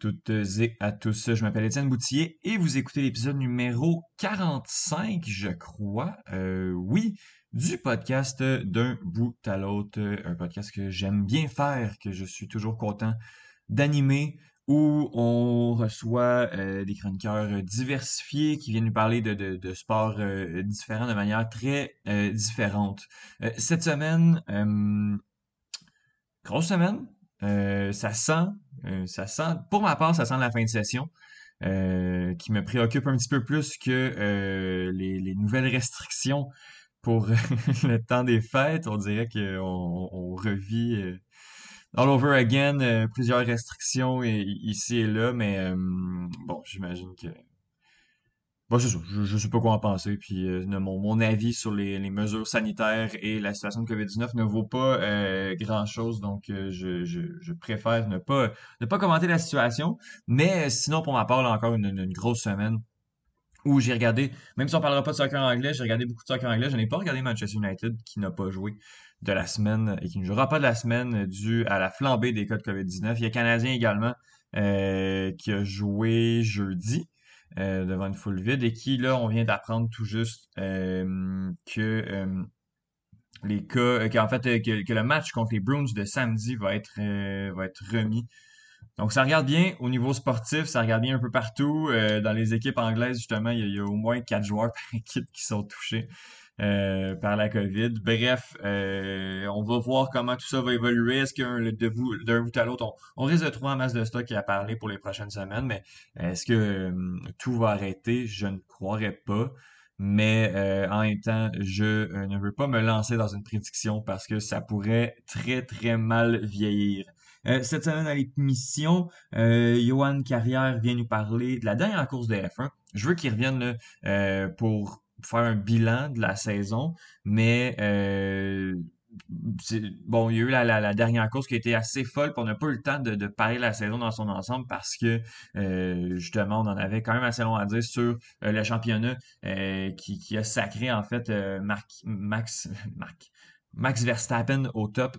Toutes et à tous. Je m'appelle Étienne Boutillier et vous écoutez l'épisode numéro 45, je crois. Euh, oui, du podcast d'un bout à l'autre. Un podcast que j'aime bien faire, que je suis toujours content d'animer, où on reçoit euh, des chroniqueurs diversifiés qui viennent nous parler de, de, sports euh, différents de manière très différente. cette semaine, grosse semaine, euh, ça sent, euh, ça sent, pour ma part, ça sent la fin de session. Euh, qui me préoccupe un petit peu plus que les, nouvelles restrictions pour le temps des fêtes. On dirait qu'on on revit all over again plusieurs restrictions ici et là, mais bon, j'imagine que Bon, c'est ça. Je, je sais pas quoi en penser. Puis euh, mon, mon avis sur les, les mesures sanitaires et la situation de COVID-19 ne vaut pas euh, grand-chose. Donc, euh, je, je, je, préfère ne pas ne pas commenter la situation. Mais sinon, pour ma part, là, encore une, une grosse semaine où j'ai regardé, même si on parlera pas de soccer anglais, j'ai regardé beaucoup de soccer anglais. Je n'ai pas regardé Manchester United qui n'a pas joué de la semaine et qui ne jouera pas de la semaine dû à la flambée des cas de COVID-19. Il y a Canadien également qui a joué jeudi. Euh, devant une foule vide et qui, là, on vient d'apprendre tout juste euh, que euh, les cas, qu'en fait, que, le match contre les Bruins de samedi va être, va être remis. Donc, ça regarde bien au niveau sportif, ça regarde bien un peu partout. dans les équipes anglaises, justement, il y, a, au moins quatre joueurs par équipe qui sont touchés. Euh, par la COVID. Bref, euh, on va voir comment tout ça va évoluer. Est-ce qu'un d'un bout à l'autre, on, risque de trouver un masse de stock à parler pour les prochaines semaines, mais est-ce que euh, tout va arrêter? Je ne croirais pas. Mais en même temps, je ne veux pas me lancer dans une prédiction parce que ça pourrait très très mal vieillir. cette semaine à l'émission, Johan Carrière vient nous parler de la dernière course de F1. Je veux qu'il revienne pour faire un bilan de la saison, mais euh, bon, il y a eu la, dernière course qui a été assez folle, puis on n'a pas eu le temps de, de parler la saison dans son ensemble parce que euh, justement, on en avait quand même assez long à dire sur euh, le championnat qui, qui, a sacré en fait Max, Max Verstappen au top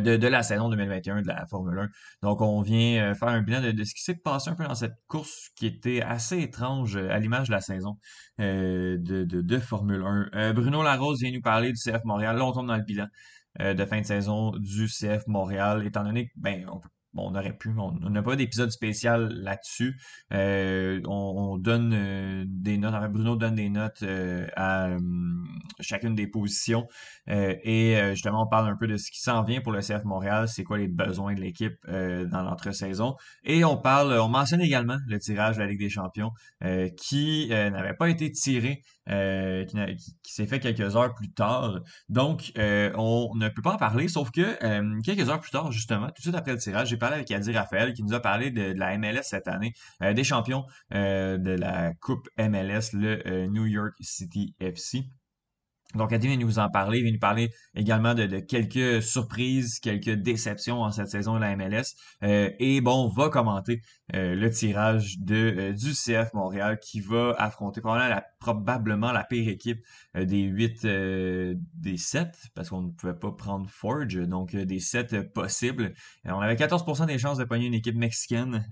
de, de, la saison 2021 de la Formule 1. Donc, on vient euh, faire un bilan de, ce qui s'est passé un peu dans cette course qui était assez étrange euh, à l'image de la saison de, de, de, Formule 1. Bruno Larose vient nous parler du CF Montréal. Là, on tombe dans le bilan de fin de saison du CF Montréal, étant donné que, ben, on peut Bon, on aurait pu, on n'a pas d'épisode spécial là-dessus. Euh, on, donne euh, des notes, enfin, Bruno donne des notes euh, à chacune des positions. et justement, on parle un peu de ce qui s'en vient pour le CF Montréal, c'est quoi les besoins de l'équipe dans l'entre-saison? Et on parle, on mentionne également le tirage de la Ligue des Champions qui n'avait pas été tiré euh, qui, s'est fait quelques heures plus tard. Donc, euh, on ne peut pas en parler, sauf que euh, quelques heures plus tard, justement, tout de suite après le tirage, j'ai parlé avec Adi Raphaël qui nous a parlé de, de la MLS cette année, des champions de la Coupe MLS, le New York City FC. Donc, Adi vient nous en parler, il vient nous parler également de, quelques surprises, quelques déceptions en cette saison de la MLS. et bon, on va commenter le tirage de, du CF Montréal qui va affronter probablement la pire équipe euh, des 8, euh, des 7, parce qu'on ne pouvait pas prendre Forge, donc euh, des 7 possibles. on avait 14% des chances de pogner une équipe mexicaine,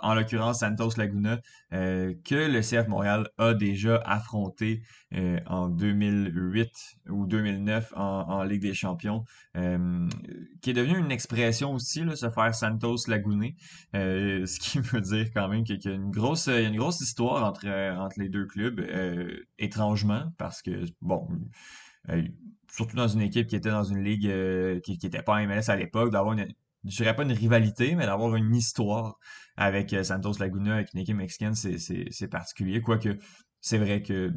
en l'occurrence Santos Laguna, que le CF Montréal a déjà affronté en 2008 ou 2009 en, Ligue des Champions, qui est devenu une expression aussi, là, se faire Santos Laguna, ce qui veut dire quand même qu'il y a une grosse, il y a une grosse histoire entre, entre les deux clubs euh, étrangement, parce que, bon, euh, surtout dans une équipe qui était dans une ligue euh, qui n'était pas MLS à l'époque, d'avoir une, je dirais pas une rivalité, mais d'avoir une histoire avec Santos Laguna, avec une équipe mexicaine, c'est particulier. Quoique, c'est vrai que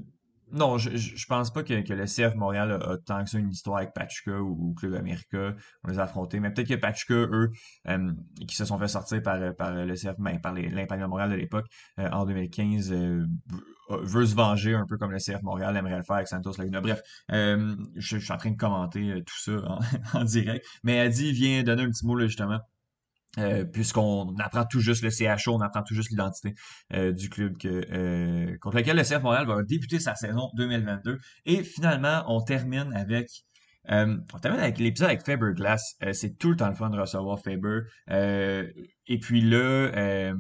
non, je, je pense pas que, que le CF Montréal a, tant que ça une histoire avec Pachuca ou, Club America. On les a affrontés. Mais peut-être que Pachuca, eux, euh, qui se sont fait sortir par, par le CF, ben, par l'Impact de Montréal de l'époque, euh, en 2015, euh, veut se venger un peu comme le CF Montréal aimerait le faire avec Santos Laguna. Bref, je, suis en train de commenter tout ça en, direct. Mais Adi vient donner un petit mot là, justement euh, puisqu'on apprend tout juste le CHO, on apprend tout juste l'identité euh, du club euh, contre lequel le CF Montréal va débuter sa saison 2022. Et finalement, on termine avec on termine avec l'épisode avec Faber Glass. c'est tout le temps le fun de recevoir Faber. et puis là,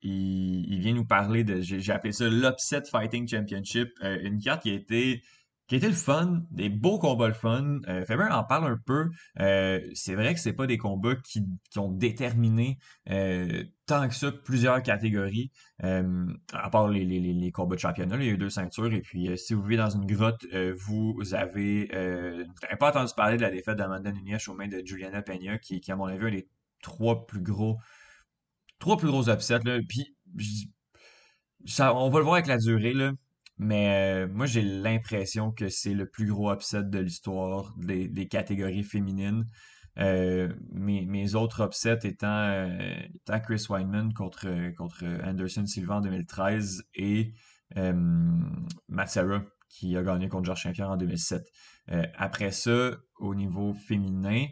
il, vient nous parler de, j'ai appelé ça l'Upset Fighting Championship, une carte qui a été qui était le fun, des beaux combats le fun. Euh, Faber en parle un peu. Euh, c'est vrai que c'est pas des combats qui, ont déterminé euh, tant que ça plusieurs catégories. à part les, combats de championnat, il y a eu deux ceintures. Et puis, si vous vivez dans une grotte, vous avez, vous pas entendu parler de la défaite d'Amanda Nunes aux mains de Juliana Peña, qui, qui, à mon avis, est les trois plus gros, trois plus gros upsets. Là. Puis, ça, on va le voir avec la durée. Là. Mais euh, moi, j'ai l'impression que c'est le plus gros upset de l'histoire des, catégories féminines. Euh, mes, autres upsets étant, euh, Chris Weinman contre, contre Anderson Silva en 2013 et Matsara qui a gagné contre Georges Saint-Pierre en 2007. après ça, au niveau féminin,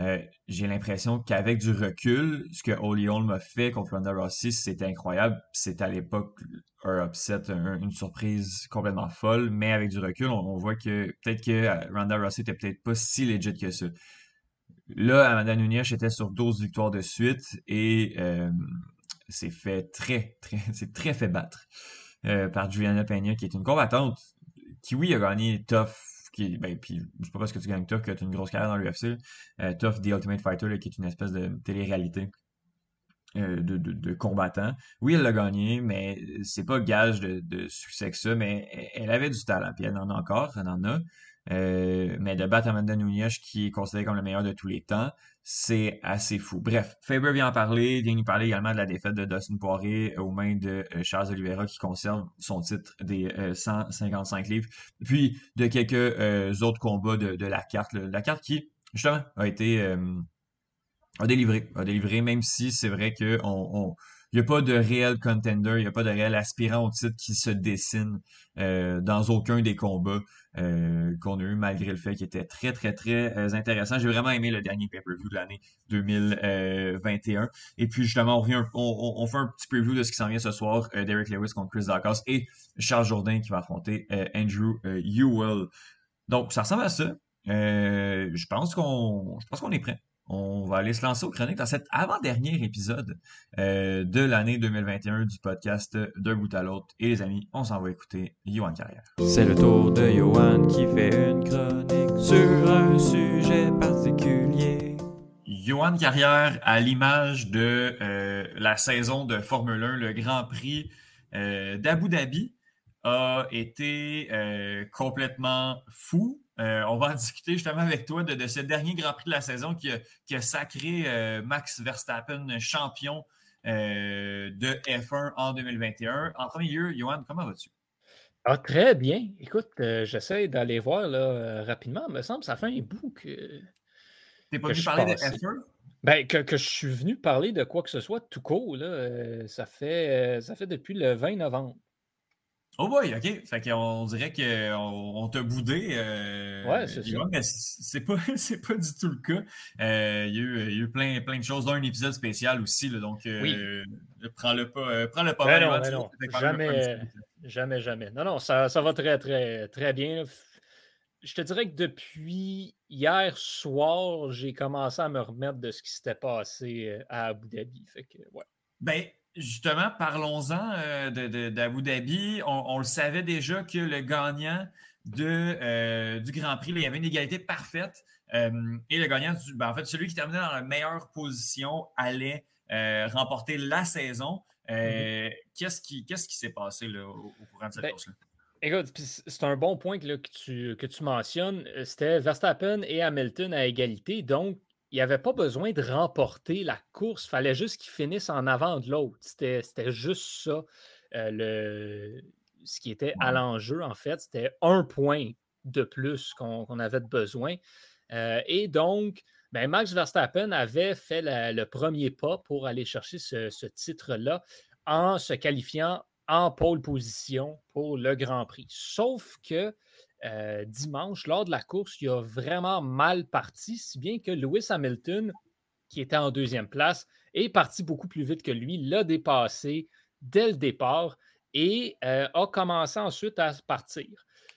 euh, j'ai l'impression qu'avec du recul, ce que Holly Holm a fait contre Ronda Rousey, c'était incroyable. C'était à l'époque un upset, une surprise complètement folle, mais avec du recul, on, voit que peut-être que euh, Ronda Rousey était peut-être pas si legit que ça. Là, Amanda Nunes était sur 12 victoires de suite et euh, c'est fait très, très, c'est très fait battre par Juliana Peña, qui est une combattante qui, oui, a gagné tough qui ben, puis sais pas parce que tu gagnes Tough que tu as une grosse carrière dans l'UFC. Euh, The Ultimate Fighter, qui est une espèce de télé-réalité. Euh, de, de, combattant. Oui, elle l'a gagné, mais c'est pas gage de, de, succès que ça, mais elle avait du talent, puis elle en a encore, elle en a. Euh, mais de battre Amanda Nunes, qui est considérée comme le meilleur de tous les temps, c'est assez fou. Bref, Faber vient en parler, vient nous parler également de la défaite de Dustin Poirier aux mains de euh, Charles Oliveira qui conserve son titre des 155 euh, livres, puis de quelques autres combats de, la carte. La carte qui, justement, a été a délivré, a délivré, même si c'est vrai que on n'y a pas de réel contender, il n'y a pas de réel aspirant au titre qui se dessine euh, dans aucun des combats euh, qu'on a eu, malgré le fait qu'il était très, très, très euh, intéressant. J'ai vraiment aimé le dernier pay-per-view de l'année 2021. Et puis, justement, on, revient, on, fait un petit preview de ce qui s'en vient ce soir. Derek Lewis contre Chris Dawkins et Charles Jourdain qui va affronter Andrew Ewell. Donc, ça ressemble à ça. je pense qu'on je pense qu'on est prêt on va aller se lancer aux chroniques dans cet avant-dernier épisode euh, de l'année 2021 du podcast D'un bout à l'autre. Et les amis, on s'en va écouter Johan Carrière. C'est le tour de Johan qui fait une chronique sur un sujet particulier. Johan Carrière, à l'image de euh, la saison de Formule 1, le Grand Prix euh, d'Abu Dhabi, a été complètement fou euh, on va en discuter justement avec toi de, ce dernier Grand Prix de la saison qui a, sacré euh, Max Verstappen champion euh, de F1 en 2021. En premier lieu, Johan, comment vas-tu? Ah, très bien. Écoute, j'essaie d'aller voir là, rapidement. Il me semble que ça fait un bout que. T'es pas venu parler de F1? Ben, que, je suis venu parler de quoi que ce soit tout court, là, ça, fait, ça fait depuis le 20 novembre. Oh boy, OK. Fait qu'on dirait qu'on on, t'a boudé. Euh, ouais, c'est ça. Mais c'est pas, pas du tout le cas. Euh, il, y a eu, il, y a eu, plein, plein de choses, dans un épisode spécial aussi. Là, donc, euh, prends-le pas, euh, prends -le pas ben mal. Non, ben non. Jamais, jamais, jamais. Non, non, ça, ça va très, très, très bien. Je te dirais que depuis hier soir, j'ai commencé à me remettre de ce qui s'était passé euh, à Abu Dhabi. Fait que, ouais. Ben, Justement, parlons-en euh, d'Abu Dhabi. On, le savait déjà que le gagnant de, euh, du Grand Prix, il y avait une égalité parfaite. Euh, et le gagnant, du, ben, en fait, celui qui terminait dans la meilleure position allait remporter la saison. Mm-hmm. Qu'est-ce qui s'est passé au, courant de cette ben, course-là? Écoute, c'est un bon point que, tu, que tu mentionnes. C'était Verstappen et Hamilton à égalité. Donc, il n'y avait pas besoin de remporter la course. Il fallait juste qu'ils finissent en avant de l'autre. C'était juste ça. Euh, le, ce qui était à l'enjeu, en fait, c'était un point de plus qu'on avait besoin. Euh, et donc, ben, Max Verstappen avait fait le premier pas pour aller chercher ce, ce titre-là en se qualifiant en pole position pour le Grand Prix. Sauf que euh, dimanche, lors de la course, il a vraiment mal parti, si bien que Lewis Hamilton, qui était en deuxième place, est parti beaucoup plus vite que lui, l'a dépassé dès le départ et euh, a commencé ensuite à partir.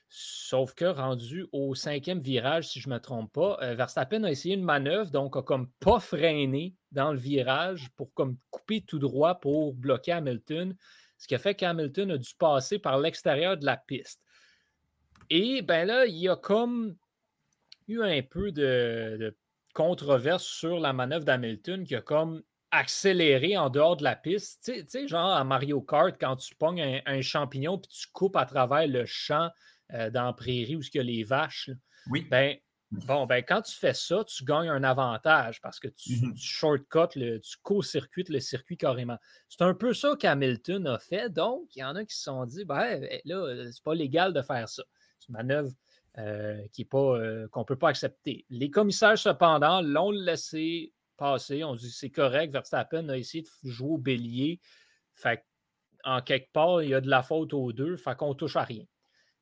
Sauf que rendu au cinquième virage, si je ne me trompe pas, euh, Verstappen a essayé une manœuvre, donc a comme pas freiné dans le virage pour comme couper tout droit pour bloquer Hamilton, ce qui a fait qu'Hamilton a dû passer par l'extérieur de la piste. Et ben là, il y a comme eu un peu de, controverse sur la manœuvre d'Hamilton qui a comme accéléré en dehors de la piste. Tu sais, genre à Mario Kart, quand tu pognes un, un champignon puis tu coupes à travers le champ euh, dans la prairie où il y a les vaches. Oui. Ben, bon, ben, quand tu fais ça, tu gagnes un avantage parce que tu, mm le, tu co-circuites le circuit carrément. C'est un peu ça qu'Hamilton a fait. Donc, il y en a qui se sont dit, ben, eh, là, c'est pas légal de faire ça. C'est une manœuvre euh, qui est pas, euh, qu'on ne peut pas accepter. Les commissaires, cependant, l'ont laissé passer. On dit c'est correct. Verstappen a essayé de jouer au bélier. Fait en quelque part, il y a de la faute aux deux. Fait qu'on touche à rien.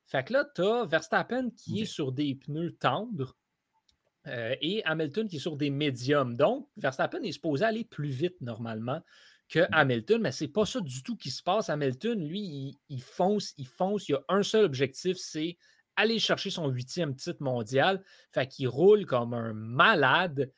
Fait que là, tu as Verstappen qui est sur des pneus tendres euh, et Hamilton qui est sur des médiums. Donc, Verstappen est supposé aller plus vite normalement que. Hamilton, mais c'est pas ça du tout qui se passe. Hamilton, lui, il, fonce, il fonce. Il a un seul objectif, c'est aller chercher son huitième titre mondial. Fait qu'il roule comme un malade.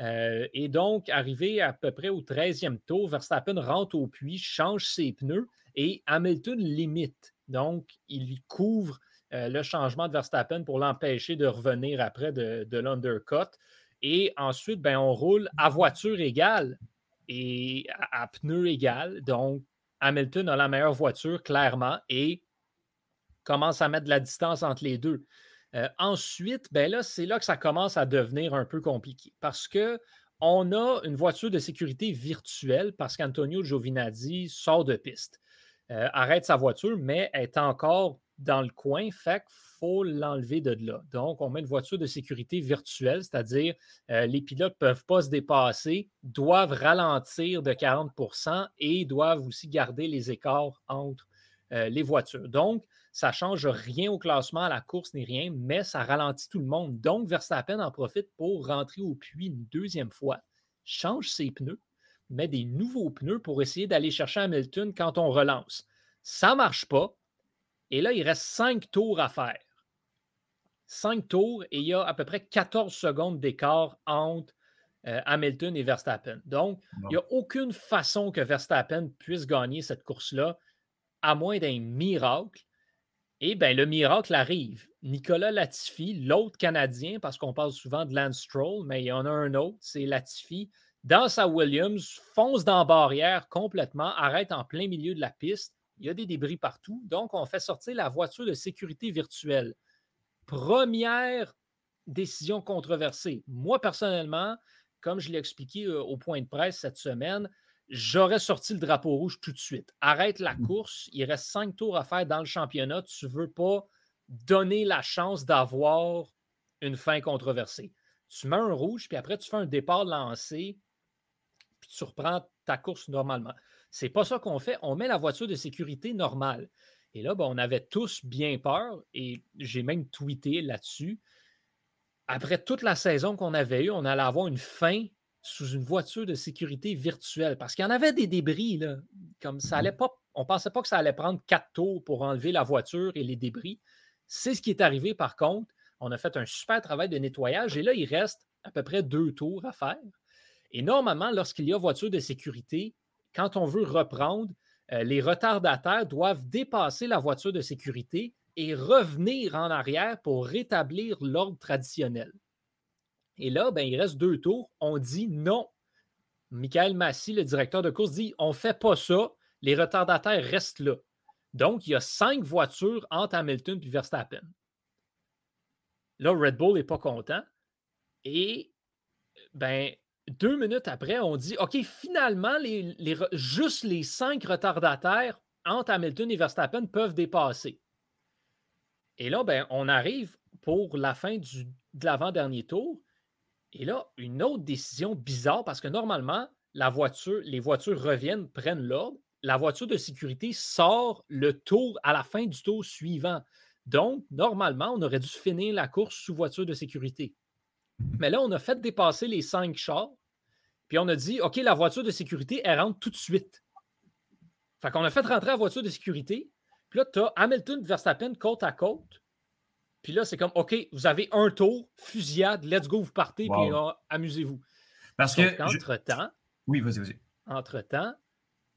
Euh, et donc, arrivé à peu près au 13e tour, Verstappen rentre au puits, change ses pneus et Hamilton limite. Donc, il lui couvre euh, le changement de Verstappen pour l'empêcher de revenir après de, l'undercut. Et ensuite, ben, on roule à voiture égale et à, pneus égal. Donc, Hamilton a la meilleure voiture, clairement, et commence à mettre de la distance entre les deux. Euh, ensuite, ben là, c'est là que ça commence à devenir un peu compliqué parce que on a une voiture de sécurité virtuelle parce qu'Antonio Giovinazzi sort de piste. Euh, arrête sa voiture, mais est encore dans le coin, fait qu'il faut l'enlever de là. Donc, on met une voiture de sécurité virtuelle, c'est-à-dire euh, les pilotes ne peuvent pas se dépasser, doivent ralentir de 40% et doivent aussi garder les écarts entre euh, les voitures. Donc, ça ne change rien au classement, à la course ni rien, mais ça ralentit tout le monde. Donc, Verstappen en profite pour rentrer au puits une deuxième fois, change ses pneus, met des nouveaux pneus pour essayer d'aller chercher Hamilton quand on relance. Ça ne marche pas. Et là, il reste cinq tours à faire. Cinq tours et il y a à peu près 14 secondes d'écart entre euh, Hamilton et Verstappen. Donc, il n'y a aucune façon que Verstappen puisse gagner cette course-là, à moins d'un miracle. Et bien, le miracle arrive. Nicolas Latifi, l'autre Canadien, parce qu'on parle souvent de Lance Stroll, mais il y en a un autre, c'est Latifi, dans sa Williams, fonce dans la barrière complètement, arrête en plein milieu de la piste. Il y a des débris partout. Donc, on fait sortir la voiture de sécurité virtuelle. Première décision controversée. Moi, personnellement, comme je l'ai expliqué euh, au point de presse cette semaine, j'aurais sorti le drapeau rouge tout de suite. Arrête la mmh. course. Il reste cinq tours à faire dans le championnat. Tu ne veux pas donner la chance d'avoir une fin controversée. Tu mets un rouge, puis après, tu fais un départ lancé puis tu reprends ta course normalement. C'est pas ça qu'on fait. On met la voiture de sécurité normale. Et là, ben, on avait tous bien peur et j'ai même tweeté là-dessus. Après toute la saison qu'on avait eue, on allait avoir une fin sous une voiture de sécurité virtuelle parce qu'il y en avait des débris. Là, comme ça allait pas, on pensait pas que ça allait prendre quatre tours pour enlever la voiture et les débris. C'est ce qui est arrivé par contre. On a fait un super travail de nettoyage et là, il reste à peu près deux tours à faire. Et normalement, lorsqu'il y a voiture de sécurité, quand on veut reprendre, euh, les retardataires doivent dépasser la voiture de sécurité et revenir en arrière pour rétablir l'ordre traditionnel. Et là, ben, il reste deux tours. On dit non. Michael Massy, le directeur de course, dit on ne fait pas ça. Les retardataires restent là. Donc, il y a cinq voitures entre Hamilton et Verstappen. Là, Red Bull n'est pas content. Et ben, deux minutes après, on dit OK, finalement, juste les cinq retardataires entre Hamilton et Verstappen peuvent dépasser. Et là, ben, on arrive pour la fin de l'avant-dernier tour. Et là, une autre décision bizarre parce que normalement, les voitures reviennent, prennent l'ordre. La voiture de sécurité sort le tour à la fin du tour suivant. Donc, normalement, on aurait dû finir la course sous voiture de sécurité. Mais là, on a fait dépasser les cinq chars. Puis on a dit, OK, la voiture de sécurité, elle rentre tout de suite. Fait qu'on a fait rentrer la voiture de sécurité. Puis là, tu as Hamilton Verstappen côte à côte. Puis là, c'est comme, OK, vous avez un tour, fusillade, let's go, vous partez, puis euh, amusez-vous. Parce Sauf que. je- qu'entre-temps, Oui, vas-y, vas-y. entre-temps,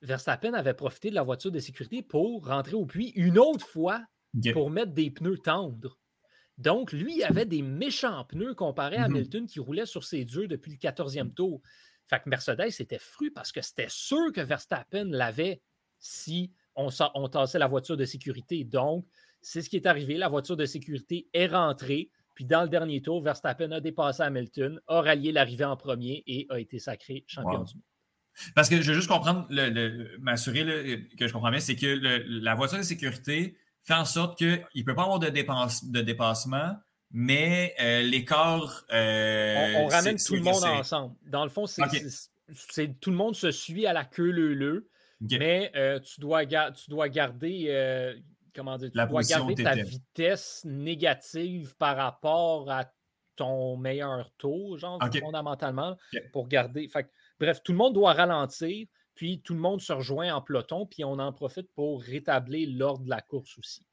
Verstappen avait profité de la voiture de sécurité pour rentrer au puits une autre fois pour mettre des pneus tendres. Donc, lui, il avait des méchants pneus comparé à Mhm. Hamilton qui roulait sur ses durs depuis le 14e tour. Fait que Mercedes était fru parce que c'était sûr que Verstappen l'avait si on, sa- on tassait la voiture de sécurité. Donc, c'est ce qui est arrivé. La voiture de sécurité est rentrée. Puis dans le dernier tour, Verstappen a dépassé Hamilton, a rallié l'arrivée en premier et a été sacré champion Wow. du monde. Parce que je veux juste comprendre, le- le- m'assurer que je comprends bien, c'est que le- la voiture de sécurité fait en sorte qu'il ne peut pas avoir de, dépense, de dépassement, mais euh, l'écart. euh, on, on ramène tout le monde ensemble. Dans le fond, c'est, tout le monde se suit à la queue leu-leu, mais euh, tu, dois tu dois garder, euh, comment dire, tu La dois garder ta vitesse négative par rapport à ton meilleur tour, genre fondamentalement, pour garder. Fait bref, tout le monde doit ralentir, puis tout le monde se rejoint en peloton, puis on en profite pour rétablir l'ordre de la course aussi.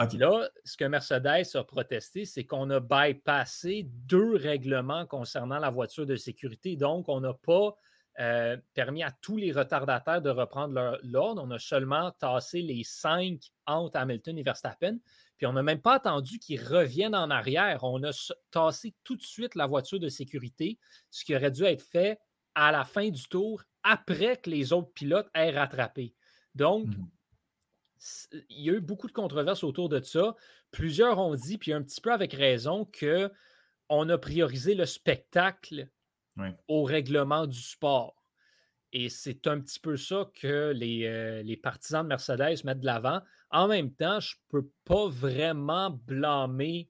Ok. Là, ce que Mercedes a protesté, c'est qu'on a bypassé deux règlements concernant la voiture de sécurité. Donc, on n'a pas euh, permis à tous les retardataires de reprendre leur- l'ordre. On a seulement tassé les cinq entre Hamilton et Verstappen. Puis on n'a même pas attendu qu'ils reviennent en arrière. On a tassé tout de suite la voiture de sécurité, ce qui aurait dû être fait à la fin du tour, après que les autres pilotes aient rattrapé. Donc, Mhm. il y a eu beaucoup de controverses autour de ça. Plusieurs ont dit, puis un petit peu avec raison, que on a priorisé le spectacle Oui. au règlement du sport. Et c'est un petit peu ça que les, euh, les partisans de Mercedes mettent de l'avant. En même temps, je ne peux pas vraiment blâmer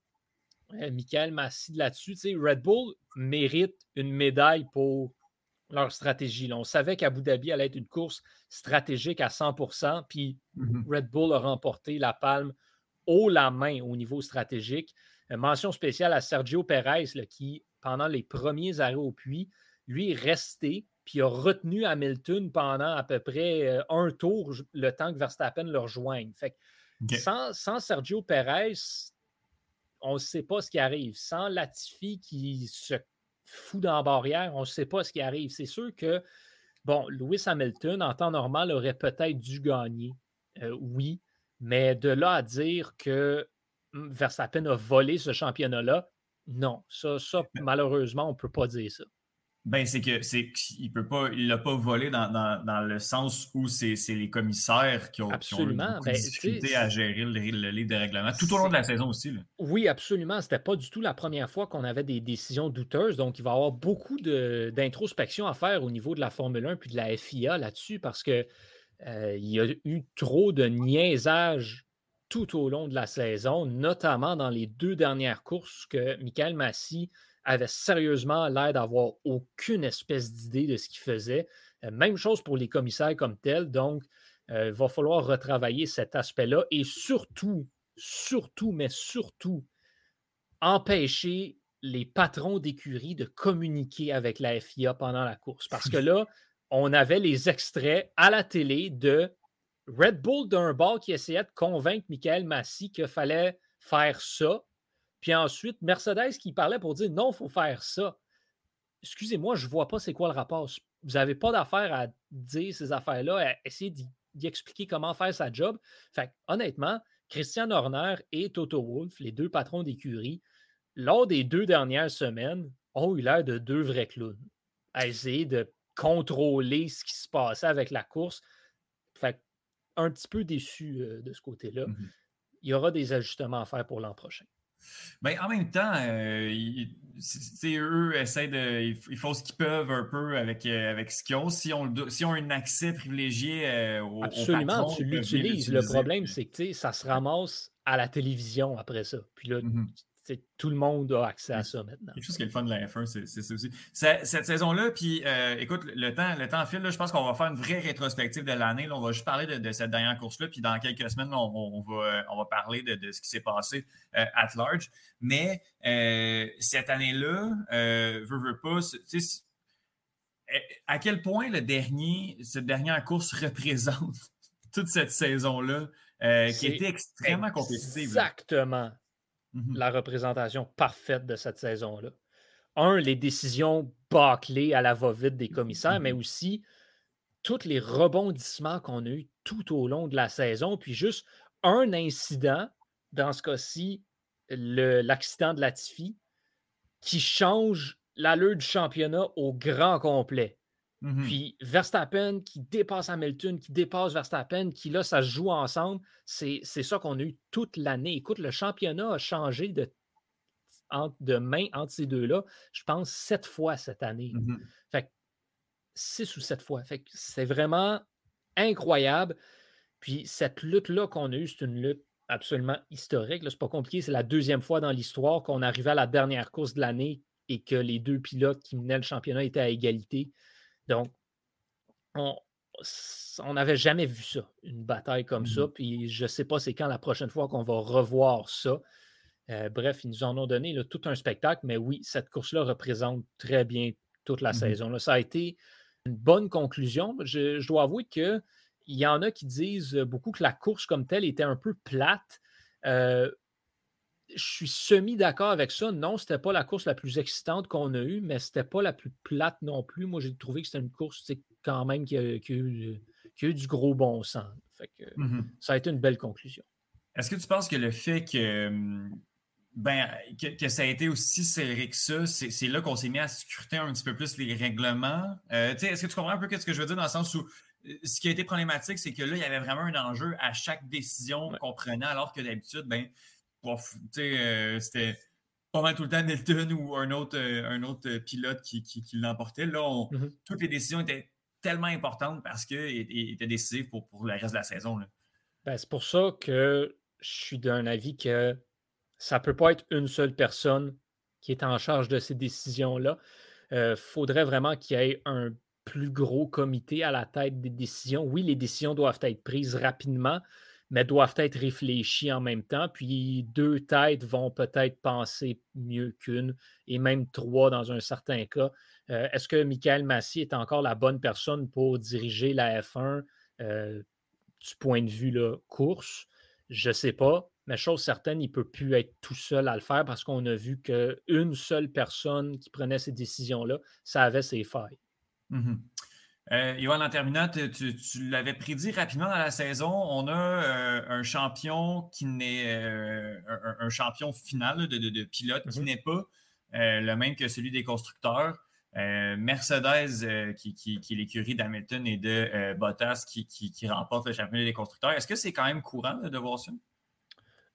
euh, Michael Massy de là-dessus. Tu sais, Red Bull mérite une médaille pour leur stratégie. là. On savait qu'Abu Dhabi allait être une course stratégique à 100% puis Mhm. Red Bull a remporté la palme haut la main au niveau stratégique. Euh, mention spéciale à Sergio Perez, là, qui, pendant les premiers arrêts au puits, lui est resté, puis a retenu Hamilton pendant à peu près euh, un tour, le temps que Verstappen le rejoigne. Fait que sans, sans Sergio Perez, on ne sait pas ce qui arrive. Sans Latifi qui se fout dans la barrière, on ne sait pas ce qui arrive. C'est sûr que, bon, Lewis Hamilton, en temps normal, aurait peut-être dû gagner. Euh, oui, mais de là à dire que hum, Verstappen a volé ce championnat-là, non. Ça, ça malheureusement, on ne peut pas dire ça. Ben, c'est que c'est qu'il peut pas, il l'a pas volé dans, dans- dans le sens où c'est les commissaires qui ont, qui ont eu Absolument. beaucoup Ben, difficultés à gérer le, le livre de règlement tout au long de la saison aussi. là. Oui, absolument. C'était pas du tout la première fois qu'on avait des décisions douteuses. Donc, il va y avoir beaucoup d'introspection à faire au niveau de la Formule 1 puis de la FIA là-dessus parce que euh, il y a eu trop de niaisage tout au long de la saison, notamment dans les deux dernières courses que Michael Massy avait sérieusement l'air d'avoir aucune espèce d'idée de ce qu'il faisait. Euh, même chose pour les commissaires comme tels. Donc, euh, il va falloir retravailler cet aspect-là et surtout, surtout, mais surtout, empêcher les patrons d'écurie de communiquer avec la FIA pendant la course. Parce que là, on avait les extraits à la télé de Red Bull d'un bord qui essayait de convaincre Michael Massy qu'il fallait faire ça. Puis ensuite, Mercedes qui parlait pour dire non, il faut faire ça. Excusez-moi, je ne vois pas c'est quoi le rapport. Vous n'avez pas d'affaire à dire ces affaires-là, à essayer d'y expliquer comment faire sa job. Fait honnêtement, Christian Horner et Toto Wolff, les deux patrons d'écurie, lors des deux dernières semaines, ont eu l'air de deux vrais clowns à essayer de contrôler ce qui se passait avec la course. Fait un petit peu déçu euh, de ce côté-là. Mhm. Il y aura des ajustements à faire pour l'an prochain. Ben, en même temps, euh, ils- eux essaient de. Ils, font ce qu'ils peuvent un peu avec, euh, avec ce qu'ils ont. Si on, si on a un accès privilégié euh, au, au Absolument, patron, tu l'utilises. Le problème, c'est que ça se ramasse à la télévision après ça. Puis là, Mhm. sais, tout le monde a accès à Oui. ça maintenant. Quelque chose qui est le fun de la F1, c'est ça aussi. Cette saison-là, puis euh, écoute, le temps, le temps file, là, je pense qu'on va faire une vraie rétrospective de l'année. On va juste parler de, de cette dernière course-là, puis dans quelques semaines, on, on va, on va parler de, de ce qui s'est passé euh, at large. Mais euh, cette année-là, euh, veux, veux pas, à quel point le dernier, cette dernière course représente toute cette saison-là, qui était extrêmement compétitive. là? Mm-hmm. la représentation parfaite de cette saison-là. Un, les décisions bâclées à la va-vite des commissaires, mais mm-hmm. aussi tous les rebondissements qu'on a eus tout au long de la saison, puis juste un incident, dans ce cas-ci, l'accident de Latifi, qui change l'allure du championnat au grand complet. Mmh Puis Verstappen qui dépasse Hamilton, qui dépasse Verstappen, qui là, ça se joue ensemble. C'est ça qu'on a eu toute l'année. Écoute, le championnat a changé de, de main entre ces deux-là, je pense, sept fois cette année. Mmh fait six ou sept fois. Fait c'est vraiment incroyable. Puis cette lutte-là qu'on a eue, c'est une lutte absolument historique. C'est pas compliqué. C'est la deuxième fois dans l'histoire qu'on arrivait à la dernière course de l'année et que les deux pilotes qui menaient le championnat étaient à égalité. Donc, on n'avait jamais vu ça, une bataille comme ça. Mmh puis je ne sais pas c'est quand la prochaine fois qu'on va revoir ça. Euh, bref, ils nous en ont donné tout un spectacle, mais oui, cette course-là représente très bien toute la mmh saison. Ça a été une bonne conclusion. Je, dois avouer qu'il y en a qui disent beaucoup que la course comme telle était un peu plate. Euh, je suis semi d'accord avec ça. Non, ce n'était pas la course la plus excitante qu'on a eue, mais ce n'était pas la plus plate non plus. Moi, j'ai trouvé que c'était une course quand même qui a, eu, du gros bon sens. Mmh ça a été une belle conclusion. Est-ce que tu penses que le fait que, ben, que, ça a été aussi serré que ça, c'est là qu'on s'est mis à scruter un petit peu plus les règlements? Euh, est-ce que tu comprends un peu ce que je veux dire dans le sens où euh, ce qui a été problématique, c'est que là, il y avait vraiment un enjeu à chaque décision qu'on prenait, alors que d'habitude, ben, euh, c'était pas mal tout le temps Nelton ou un autre, euh, un autre pilote qui, l'emportait. Là, mm-hmm. toutes les décisions étaient tellement importantes parce qu'elles étaient décisives pour, pour le reste de la saison. Ben, c'est pour ça que je suis d'un avis que ça ne peut pas être une seule personne qui est en charge de ces décisions-là. Il euh, faudrait vraiment qu'il y ait un plus gros comité à la tête des décisions. Oui, les décisions doivent être prises rapidement, mais doivent être réfléchis en même temps. Puis deux têtes vont peut-être penser mieux qu'une, et même trois dans un certain cas. Euh, est-ce que Michael Massy est encore la bonne personne pour diriger la F1 euh, du point de vue là, course? Je ne sais pas, mais chose certaine, il ne peut plus être tout seul à le faire parce qu'on a vu qu'une seule personne qui prenait ces décisions-là, ça avait ses failles. Mmh euh, Yoann, en terminant, tu, l'avais prédit rapidement dans la saison. On a euh, un champion qui n'est euh, un, champion final de, pilote qui mhm. n'est pas le même que celui des constructeurs. Mercedes, qui, est l'écurie d'Hamilton et de Bottas, qui, remporte le championnat des constructeurs. Est-ce que c'est quand même courant de voir ça?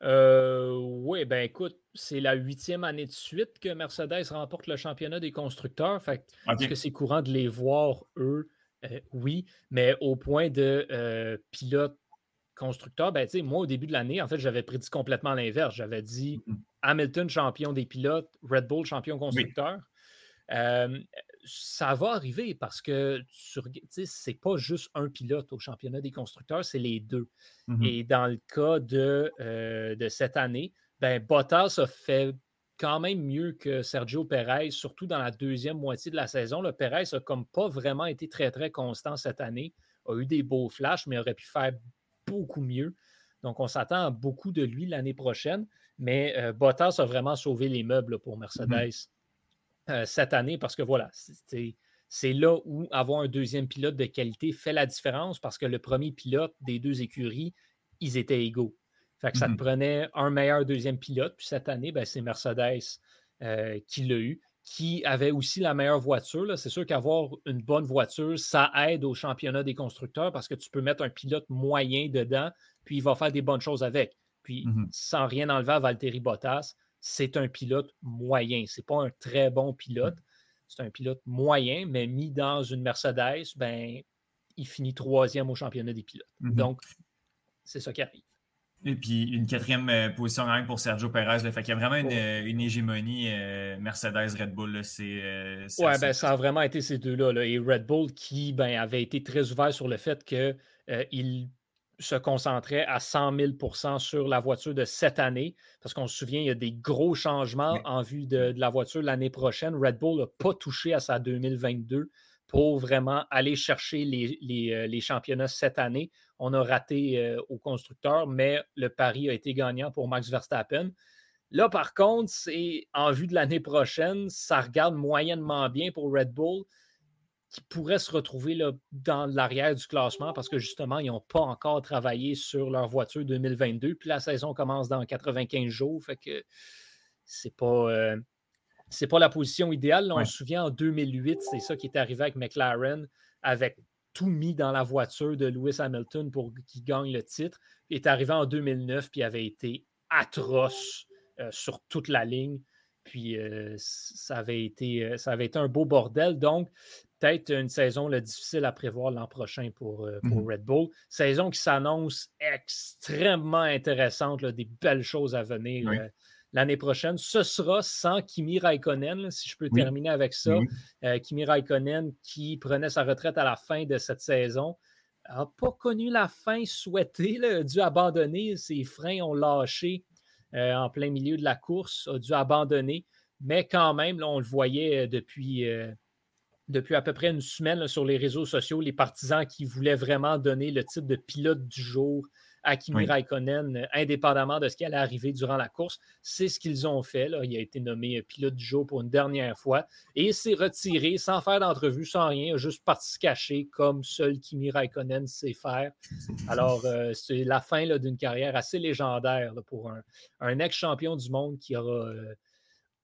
oui, ben écoute, c'est la huitième année de suite que Mercedes remporte le championnat des constructeurs. Est-ce que c'est courant de les voir, eux, euh, oui, mais au point de euh, pilote constructeur, ben, moi, au début de l'année, en fait, j'avais prédit complètement l'inverse. J'avais dit mm-hmm. Hamilton champion des pilotes, Red Bull champion constructeur. Euh, ça va arriver parce que c'est pas juste un pilote au championnat des constructeurs, c'est les deux. Mm-hmm. Et dans le cas de, de cette année, ben, Bottas a fait quand même mieux que Sergio Perez, surtout dans la deuxième moitié de la saison. Le Perez n'a comme pas vraiment été très, très constant cette année. A eu des beaux flashs, mais aurait pu faire beaucoup mieux. Donc, on s'attend à beaucoup de lui l'année prochaine. Mais euh, Bottas a vraiment sauvé les meubles pour Mercedes mm-hmm. euh, cette année parce que voilà, c'est là où avoir un deuxième pilote de qualité fait la différence parce que le premier pilote des deux écuries, ils étaient égaux. Fait que ça te mmh prenait un meilleur deuxième pilote. Puis cette année, ben, c'est Mercedes euh, qui l'a eu, qui avait aussi la meilleure voiture. C'est sûr qu'avoir une bonne voiture, ça aide au championnat des constructeurs parce que tu peux mettre un pilote moyen dedans, puis il va faire des bonnes choses avec. Puis, mmh sans rien enlever à Valtteri Bottas, c'est un pilote moyen. Ce n'est pas un très bon pilote. Mmh. C'est un pilote moyen, mais mis dans une Mercedes, ben, il finit troisième au championnat des pilotes. Donc, c'est ça qui arrive. Et puis une quatrième euh, position rien pour Sergio Perez. Là, fait qu'il y a vraiment une, euh, hégémonie euh, Mercedes-Red Bull. C'est, ouais, ben, ça a vraiment été ces deux-là. Et Red Bull qui ben, avait été très ouvert sur le fait qu'il se concentrait à 100 000% sur la voiture de cette année. Parce qu'on se souvient, il y a des gros changements en vue de, de la voiture l'année prochaine. Red Bull n'a pas touché à sa 2022 pour vraiment aller chercher les, les championnats cette année. On a raté euh, au constructeur, mais le pari a été gagnant pour Max Verstappen. Là, par contre, c'est en vue de l'année prochaine, ça regarde moyennement bien pour Red Bull qui pourrait se retrouver là, dans l'arrière du classement parce que justement, ils n'ont pas encore travaillé sur leur voiture 2022. Puis la saison commence dans 95 jours. Fait que c'est pas, euh, c'est pas la position idéale. on se souvient en 2008, c'est ça qui est arrivé avec McLaren, avec tout mis dans la voiture de Lewis Hamilton pour qu'il gagne le titre. Il est arrivé en 2009 puis avait été atroce euh, sur toute la ligne. Puis euh, ça, avait été, ça avait été un beau bordel. Donc, peut-être une saison difficile à prévoir l'an prochain pour, euh, mmh Red Bull. Saison qui s'annonce extrêmement intéressante, des belles choses à venir euh, l'année prochaine. Ce sera sans Kimi Raikkonen, si je peux terminer avec ça. Euh, Kimi Raikkonen qui prenait sa retraite à la fin de cette saison n'a pas connu la fin souhaitée, a dû abandonner. Ses freins ont lâché en plein milieu de la course, a dû abandonner. Mais quand même, on le voyait depuis depuis à peu près une semaine sur les réseaux sociaux, les partisans qui voulaient vraiment donner le titre de pilote du jour à Kimi Raikkonen, euh, indépendamment de ce qui allait arriver durant la course. C'est ce qu'ils ont fait. Là. Il a été nommé euh, pilote du jour pour une dernière fois et s'est retiré sans faire d'entrevue, sans rien, juste parti se cacher comme seul Kimi Raikkonen sait faire. Alors, euh, c'est la fin d'une carrière assez légendaire pour un, ex-champion du monde qui aura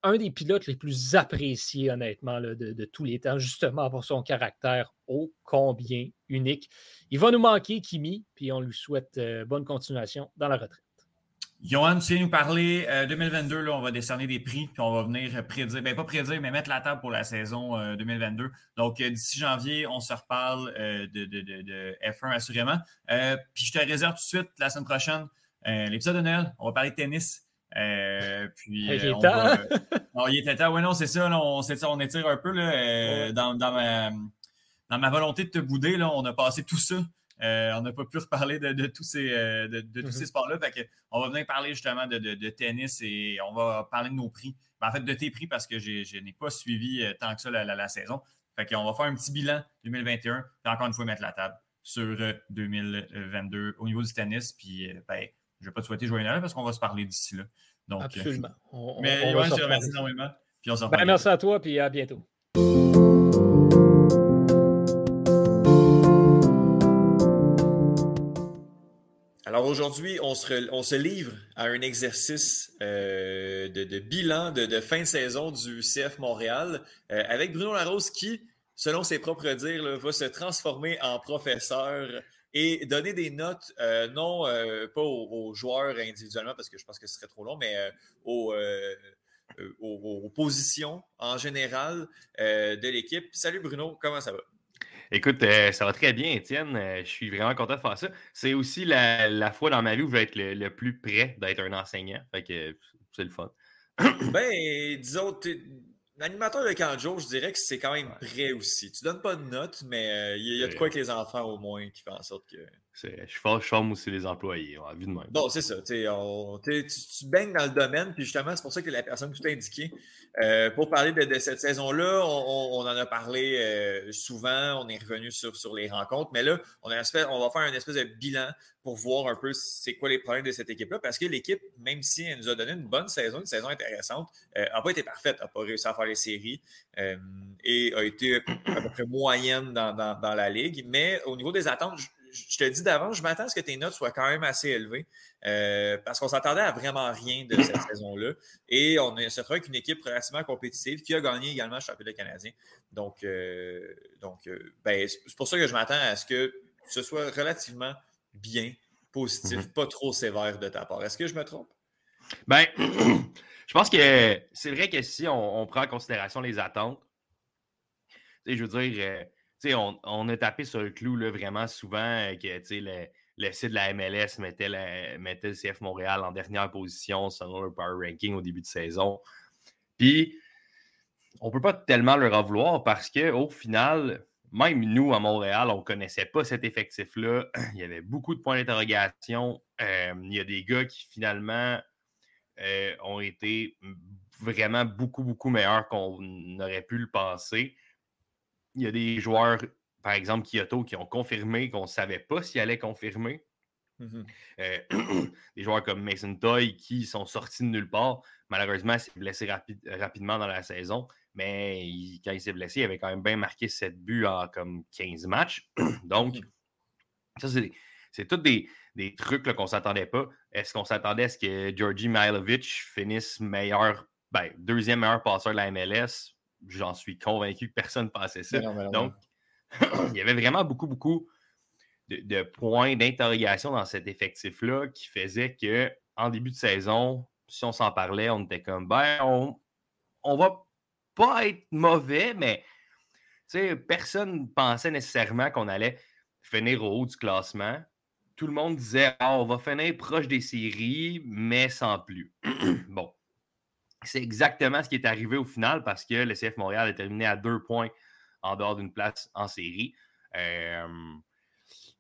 un des pilotes les plus appréciés, honnêtement, de, tous les temps, justement pour son caractère ô combien unique. Il va nous manquer, Kimi, puis on lui souhaite euh, bonne continuation dans la retraite. Johan, tu viens nous parler 2022, euh, là, on va décerner des prix, puis on va venir prédire, bien pas prédire, mais mettre la table pour la saison 2022. Euh, Donc, d'ici janvier, on se reparle de, F1 assurément. puis je te réserve tout de suite la semaine prochaine l'épisode de Noël. On va parler de tennis. Euh, puis, il, euh, va... non, il était temps. Oui, non, c'est ça, on, on, étire un peu là, euh, dans, dans, ma, dans, ma, volonté de te bouder. Là, on a passé tout ça. on n'a pas pu reparler de, de tous ces, de, tous ces mm-hmm. sports-là. On va venir parler justement de, tennis et on va parler de nos prix. Ben, en fait, de tes prix parce que je n'ai pas suivi tant que ça la, la, saison. Fait qu'on va faire un petit bilan 2021 et encore une fois mettre la table sur 2022 au niveau du tennis. Puis, ben, je ne vais pas te souhaiter joyeux Noël parce qu'on va se parler d'ici là. Donc, euh, Absolument. mais je te remercie énormément. Puis on ben, merci à toi, puis à bientôt. Alors aujourd'hui, on se, on se, livre à un exercice euh, de, bilan de, fin de saison du CF Montréal euh, avec Bruno Larose qui, selon ses propres dires, va se transformer en professeur et donner des notes, euh, non euh, pas aux, joueurs individuellement, parce que je pense que ce serait trop long, mais euh, aux, positions en général de l'équipe. Salut Bruno, comment ça va? Écoute, ça va très bien, Étienne. je suis vraiment content de faire ça. C'est aussi la, fois dans ma vie où je vais être le, plus près d'être un enseignant. Fait que c'est le fun. ben, disons, L'animateur de Kanjo, je dirais que c'est quand même prêt aussi. Tu donnes pas de notes, mais il y, a de quoi avec les enfants au moins qui fait en sorte que. Je forme aussi les employés, à vue de même. Bon, c'est ça. tu, tu, baignes dans le domaine, puis justement, c'est pour ça que la personne que tu as indiquée, euh, pour parler de, cette saison-là, on, en a parlé euh, souvent, on est revenu sur, sur les rencontres, mais là, on, a on va faire un espèce de bilan pour voir un peu c'est quoi les problèmes de cette équipe-là, parce que l'équipe, même si elle nous a donné une bonne saison, une saison intéressante, n'a euh, pas été parfaite, n'a pas réussi à faire les séries et a été à peu près moyenne dans, dans la ligue, mais au niveau des attentes, je te dis d'avance, je m'attends à ce que tes notes soient quand même assez élevées euh, parce qu'on s'attendait à vraiment rien de cette saison-là. Et on se retrouve avec une équipe relativement compétitive qui a gagné également le championnat canadien. Donc, euh, donc euh, ben, c'est pour ça que je m'attends à ce que ce soit relativement bien, positif, mhm. pas trop sévère de ta part. Est-ce que je me trompe? Ben, je pense que c'est vrai que si on, prend en considération les attentes, je veux dire, on, a tapé sur le clou là, vraiment souvent euh, que le, site de la MLS mettait, le CF Montréal en dernière position selon le power ranking au début de saison. Puis, on ne peut pas tellement leur en vouloir parce qu'au final, même nous à Montréal, on ne connaissait pas cet effectif-là. Il y avait beaucoup de points d'interrogation. Euh, il y a des gars qui finalement euh, ont été vraiment beaucoup, beaucoup meilleurs qu'on aurait pu le penser il y a des joueurs, par exemple Kyoto, qui ont confirmé qu'on ne savait pas s'ils allaient confirmer. Mhm. Euh, des joueurs comme Mason Toy qui sont sortis de nulle part. Malheureusement, il s'est blessé rapi- rapidement dans la saison. Mais il- quand il s'est blessé, il avait quand même bien marqué 7 buts en comme 15 matchs. Donc, Mhm. ça, c'est, c'est tous des, des trucs qu'on ne s'attendait pas. Est-ce qu'on s'attendait à ce que Georgi Mihailovic finisse meilleur, ben, deuxième meilleur passeur de la MLS? J'en suis convaincu que personne ne pensait ça. Non, mais non, Donc, il y avait vraiment beaucoup, beaucoup de, de points d'interrogation dans cet effectif-là qui faisait que en début de saison, si on s'en parlait, on était comme ben, on, on va pas être mauvais, mais tu sais, personne ne pensait nécessairement qu'on allait finir au haut du classement. Tout le monde disait Ah, on va finir proche des séries, mais sans plus. bon. C'est exactement ce qui est arrivé au final parce que le CF Montréal est terminé à deux points en dehors d'une place en série. Euh,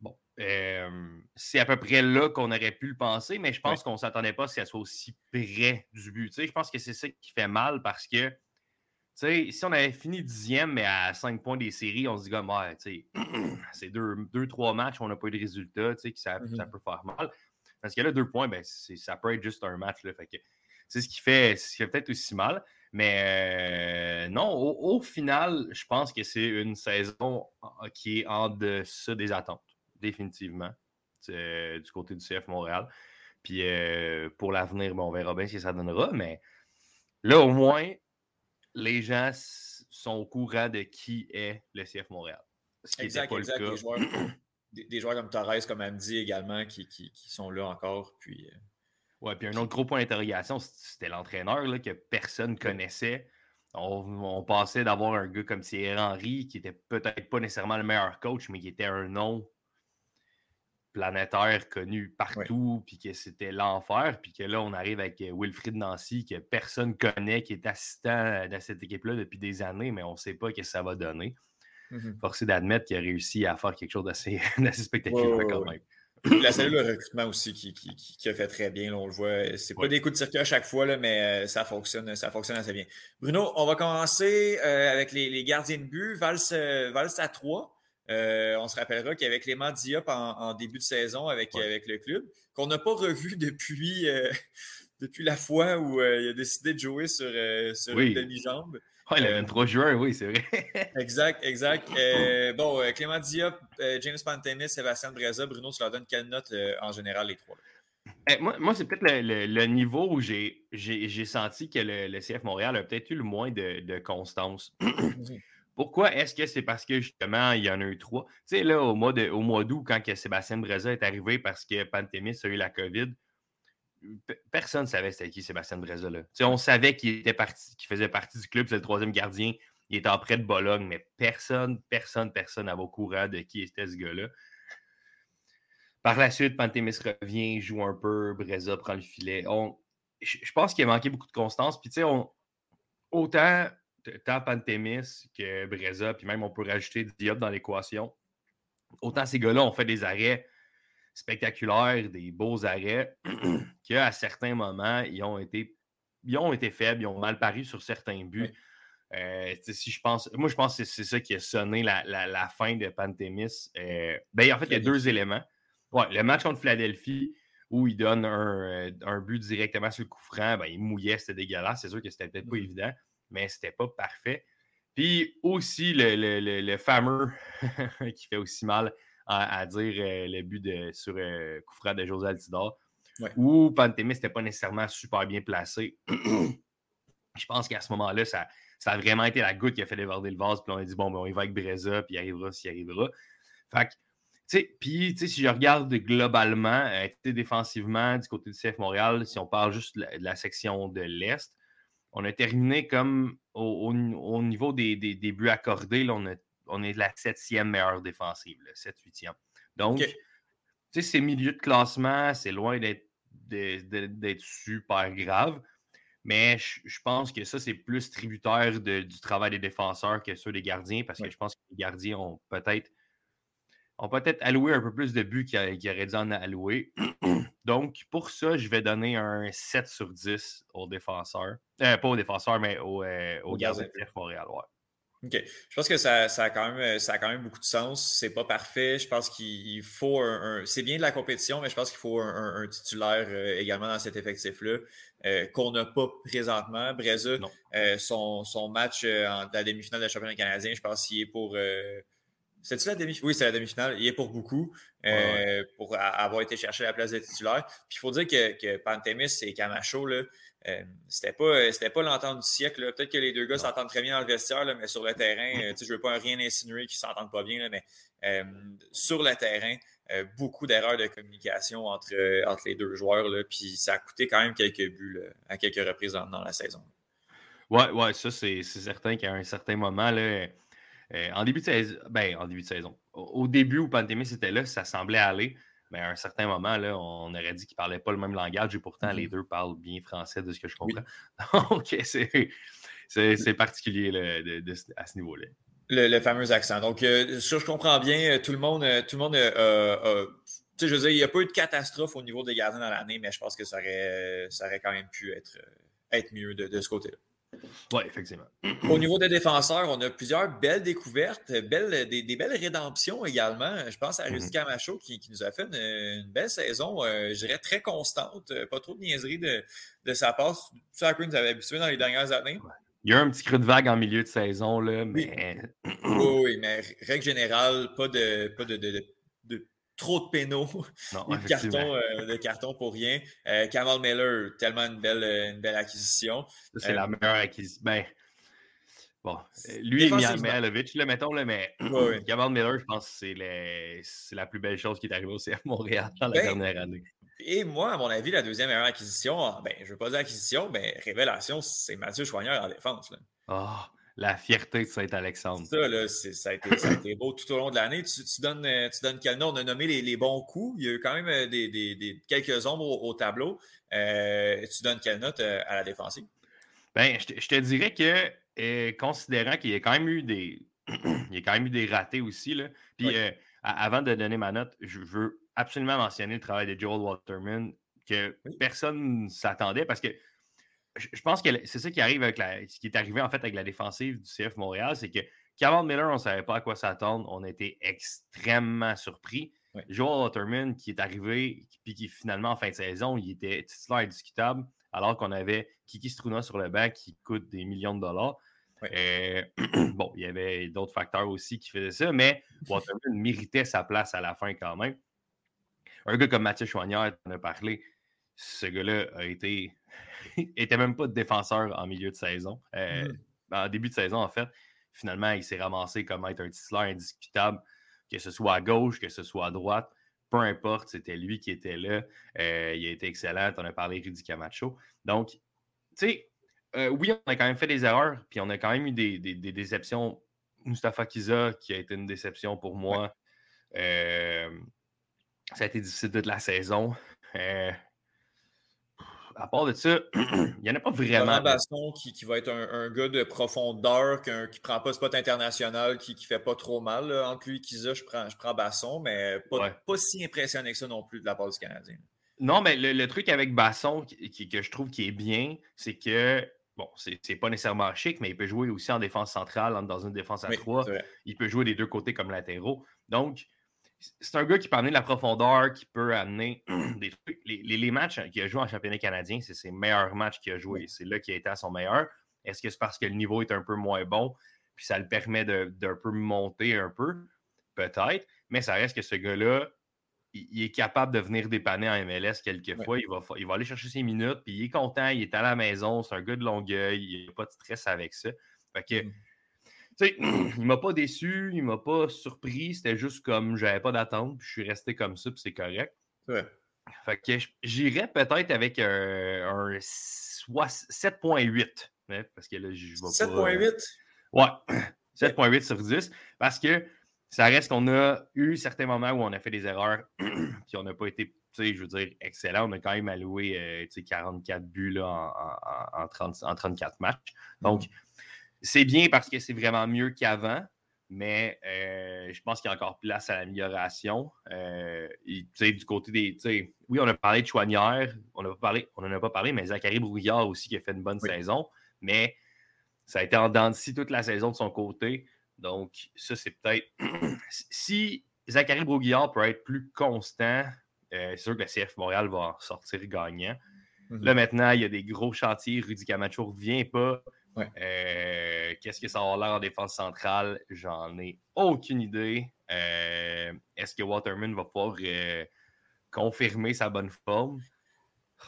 bon, euh, c'est à peu près là qu'on aurait pu le penser, mais je pense qu'on ne s'attendait pas à ce qu'elle soit aussi près du but. Tu sais, je pense que c'est ça qui fait mal parce que tu sais, si on avait fini dixième, mais à cinq points des séries, on se dit comme, ouais, tu sais, c'est deux, deux, trois matchs où on n'a pas eu de résultat, que ça, Mhm. ça peut faire mal. Parce que là, deux points, ben, ça peut être juste un match. Là, fait que c'est ce qui fait, ce qui fait peut-être aussi mal. Mais euh, non, au, au final, je pense que c'est une saison qui est en deçà des attentes, définitivement, euh, du côté du CF Montréal. Puis euh, pour l'avenir, on verra bien ce que ça donnera. Mais là, au moins, les gens sont au courant de qui est le CF Montréal. Ce qui Exact, pas exact. le cas. Des joueurs, des, des joueurs comme Torres, comme Amdi également, qui, qui, qui sont là encore. Puis, Ouais, puis un autre gros point d'interrogation, c'était l'entraîneur là, que personne connaissait. On, on passait d'avoir un gars comme Thierry Henry, qui était peut-être pas nécessairement le meilleur coach, mais qui était un nom planétaire connu partout, puis que c'était l'enfer, puis que là, on arrive avec euh, Wilfried Nancy, que personne connaît, qui est assistant de cette équipe-là depuis des années, mais on ne sait pas ce que ça va donner. mhm. Forcé d'admettre qu'il a réussi à faire quelque chose d'assez d'assez spectaculaire Ouais, ouais, quand même. La cellule de recrutement aussi qui, qui, qui- a fait très bien, là, on le voit. C'est pas Ouais. des coups de circuit à chaque fois, là, mais euh, ça fonctionne, ça fonctionne assez bien. Bruno, on va commencer euh, avec les, les gardiens de but. Vals, euh, Vals à 3. on se rappellera qu'il y avait Clément Diop en, en début de saison avec, Ouais. avec le club, qu'on n'a pas revu depuis, euh, depuis la fois où il a décidé de jouer sur, sur Oui. une demi-jambe. Ouais, le Euh, 23 juin, oui, c'est vrai. Exact, exact. Euh, bon, euh, Clément Diop, euh, James Pantemis, Sébastien Breza, Bruno, tu leur donnes quelle note euh, en général, les trois? Eh, moi, moi, c'est peut-être le, le- le niveau où j'ai senti que le, le CF Montréal a peut-être eu le moins de, de constance. Pourquoi est-ce que c'est parce que justement, il y en a eu trois? Tu sais, là, au mois de- au mois d'août, quand que Sébastien Breza est arrivé parce que Pantémis a eu la COVID, personne ne savait c'était qui Sébastien Breza. Là. On savait qu'il était parti, qu'il faisait partie du club, c'est le troisième gardien. Il était en prêt de Bologne, mais personne, personne, personne n'avait au courant de qui était ce gars-là. Par la suite, Pantémis revient, joue un peu, Breza prend le filet. On, je, pense qu'il a manqué beaucoup de constance. Puis, tu sais, autant tant Pantémis que Breza, puis même on peut rajouter Diop dans l'équation, autant ces gars-là ont fait des arrêts spectaculaires, des beaux arrêts, qu'à certains moments, ils ont été ils ont été faibles, ils ont mal paru sur certains buts. Euh, si je pense, moi, je pense que c'est ça qui a sonné la, la- la fin de Pantémis. Euh, ben, en fait, il y a deux éléments. Ouais, le match contre Philadelphie, où il donne un, euh, un but directement sur le coup franc, ben, il mouillait, c'était dégueulasse. C'est sûr que c'était peut-être pas Mhm. évident, mais c'était pas parfait. Puis aussi, le, le- le- le fameux qui fait aussi mal à, à dire euh, le but de, sur euh, de José Altidore, Ouais. où Pantémis n'était pas nécessairement super bien placé. Je pense qu'à ce moment-là, ça, ça a vraiment été la goutte qui a fait déborder le vase. Puis on a dit, bon, ben, on y va avec Breza, puis il arrivera s'il arrivera. Fait que, puis, si je regarde globalement, euh, défensivement, du côté du CF Montréal, si on parle juste de la, de la section de l'Est, on a terminé comme au, au- au niveau des, des- des buts accordés, là, on, a- on est de la septième meilleure défensive, 7-8e. Donc, Ok. tu sais, ces milieux de classement, c'est loin d'être super grave. Mais je, je pense que ça, c'est plus tributaire de- du travail des défenseurs que ceux des gardiens, parce que je pense que les gardiens ont peut-être ont peut-être alloué un peu plus de buts qu'ils qu'ils auraient dû en allouer. Donc, pour ça, je vais donner un 7 sur 10 aux défenseurs. Euh, pas aux défenseurs, mais aux, euh, aux gardiens de CF Montréal. ouais. OK. Je pense que ça, ça, a quand même, ça a quand même beaucoup de sens. C'est pas parfait. Je pense qu'il faut un. c'est bien de la compétition, mais je pense qu'il faut un, titulaire euh, également dans cet effectif-là euh, qu'on n'a pas présentement. Breza, euh, son, son, match en la demi-finale de la championnat canadien, je pense qu'il est pour. C'est-tu la demi-finale? Oui, c'est la demi-finale. Il est pour beaucoup, pour avoir été chercher la place de titulaire. Puis il faut dire que, que et Camacho, là, euh, c'était pas, euh, pas l'entente du siècle. Peut-être que les deux gars s'entendent très bien dans le vestiaire, mais sur le terrain, euh, je ne veux pas rien insinuer qu'ils ne s'entendent pas bien, mais sur le terrain, beaucoup d'erreurs de communication entre, entre les deux joueurs. Là, puis ça a coûté quand même quelques buts à quelques reprises dans, la saison. Oui, ouais, ça, c'est certain qu'à un certain moment, là, en début de saison, ben, en début de saison, au, début où Pantémis était là, ça semblait aller. Mais à un certain moment, là, on aurait dit qu'ils ne parlaient pas le même langage et pourtant, les mm-hmm. deux parlent bien français de ce que je comprends. Donc, c'est particulier à ce niveau-là. Le, fameux accent. Donc, euh, je comprends bien, euh, tout le monde, euh, tout le monde je veux dire, il n'y a pas eu de catastrophe au niveau des gardiens dans l'année, mais je pense que ça aurait, ça aurait quand même pu être, être mieux de ce côté-là. Oui, effectivement. Au niveau des défenseurs, on a plusieurs belles découvertes, belles, des, belles rédemptions également. Je pense à Rudy mhm. Camacho qui, nous a fait une, belle saison, euh, je dirais très constante, euh, pas trop de niaiserie de, sa part, ce à quoi nous avait habitués dans les dernières années. Il y a un petit creux de vague en milieu de saison, là, mais. Oui, mais règle générale, pas de, pas de, trop de pénaux, de, cartons, euh, de cartons pour rien. Euh, Kamal Miller, tellement une belle, une belle acquisition. C'est la euh, meilleure acquisition. Ben, bon, lui et Mihailovic, le mettons, là, mais Kamal Miller, je pense que c'est la plus belle chose qui est arrivée au CF Montréal dans la ben, dernière année. Et moi, à mon avis, la deuxième meilleure acquisition, ben, je ne veux pas dire acquisition, mais révélation, c'est Mathieu Choigneur en défense. Là. Oh, la fierté de Saint-Alexandre. Ça, là, ça, a été, ça, a été, beau tout au long de l'année. Tu, donnes, euh, tu donnes quel nom? On a nommé les, bons coups. Il y a eu quand même euh, des, des, quelques ombres au, tableau. Euh, tu donnes quelle note à la défensive? Ben, je, te, je te dirais que, considérant qu'il y a quand même eu des. il y a quand même eu des ratés aussi. Là. Puis avant de donner ma note, je veux absolument mentionner le travail de Joel Waterman que personne ne s'attendait parce que je pense que c'est ça qui arrive avec la, ce qui est arrivé en fait avec la défensive du CF Montréal, c'est que Cameron Miller, on ne savait pas à quoi s'attendre. On été extrêmement surpris. Joel Otterman, qui est arrivé, puis qui finalement en fin de saison, il était titulaire indiscutable, alors qu'on avait Kiki Struna sur le banc qui coûte des millions de dollars. Euh, bon, il y avait d'autres facteurs aussi qui faisaient ça, mais Waterman méritait sa place à la fin quand même. Un gars comme Mathieu Chouanière, on a parlé, ce gars-là a été était même pas défenseur en milieu de saison. Euh, mmh. En début de saison, en fait. Finalement, il s'est ramassé comme être un titulaire indiscutable, que ce soit à gauche, que ce soit à droite. Peu importe, c'était lui qui était là. Euh, il a été excellent. On a parlé Rudy Camacho. Donc, tu sais, euh, oui, on a quand même fait des erreurs, puis on a quand même eu des, déceptions. Mustafa Kiza, qui a été une déception pour moi. ça a été difficile toute la saison à part de ça, il n'y en a pas vraiment. Basson qui, qui va être un, gars de profondeur, qui ne prend pas spot international, qui ne fait pas trop mal. Entre lui et Kiza, je prends, je prends Basson, mais pas, pas, si impressionné que ça non plus de la part du Canadien. Non, mais le, truc avec Basson qui, que je trouve qui est bien, c'est que bon, c'est pas nécessairement chic, mais il peut jouer aussi en défense centrale, dans une défense à trois. Il peut jouer des deux côtés comme latéraux. Donc, c'est un gars qui peut amener de la profondeur, qui peut amener des trucs. Les, matchs qu'il a joué en championnat canadien, c'est ses meilleurs matchs qu'il a joué. C'est là qu'il a été à son meilleur. Est-ce que c'est parce que le niveau est un peu moins bon, puis ça le permet d'un peu monter un peu? Peut-être. Mais ça reste que ce gars-là, il, est capable de venir dépanner en MLS quelquefois. Il, va, il va aller chercher ses minutes, puis il est content, il est à la maison, c'est un gars de Longueuil, il n'a pas de stress avec ça. Fait que. Mm sais, il m'a pas déçu, il m'a pas surpris. C'était juste comme j'avais pas d'attente, puis je suis resté comme ça, puis c'est correct. Ouais. Fait que j'irais peut-être avec un, un 7.8. parce que là, je vais 7.8? Ouais, 7.8 sur 10. Parce que ça reste qu'on a eu certains moments où on a fait des erreurs, puis on n'a pas été, je veux dire, excellent. On a quand même alloué 44 euh, buts là, en, en, 30, en 34 matchs. Donc, mm. C'est bien parce que c'est vraiment mieux qu'avant, mais euh, je pense qu'il y a encore place à l'amélioration. Euh, du côté des. Oui, on a parlé de Chouanière, on n'en a, pas parlé, a pas parlé, mais Zachary Brouillard aussi qui a fait une bonne saison. Mais Ça a été en dents de scie toute la saison de son côté. Donc, ça, c'est peut-être. si Zachary Broguillard peut être plus constant, euh, c'est sûr que le CF Montréal va en sortir gagnant. Mhm. Là, maintenant, il y a des gros chantiers. Rudy Camacho ne revient pas. Ouais. Euh, Qu'est-ce que ça va l'air en défense centrale? J'en ai aucune idée. Euh, Est-ce que Waterman va pouvoir euh, confirmer sa bonne forme?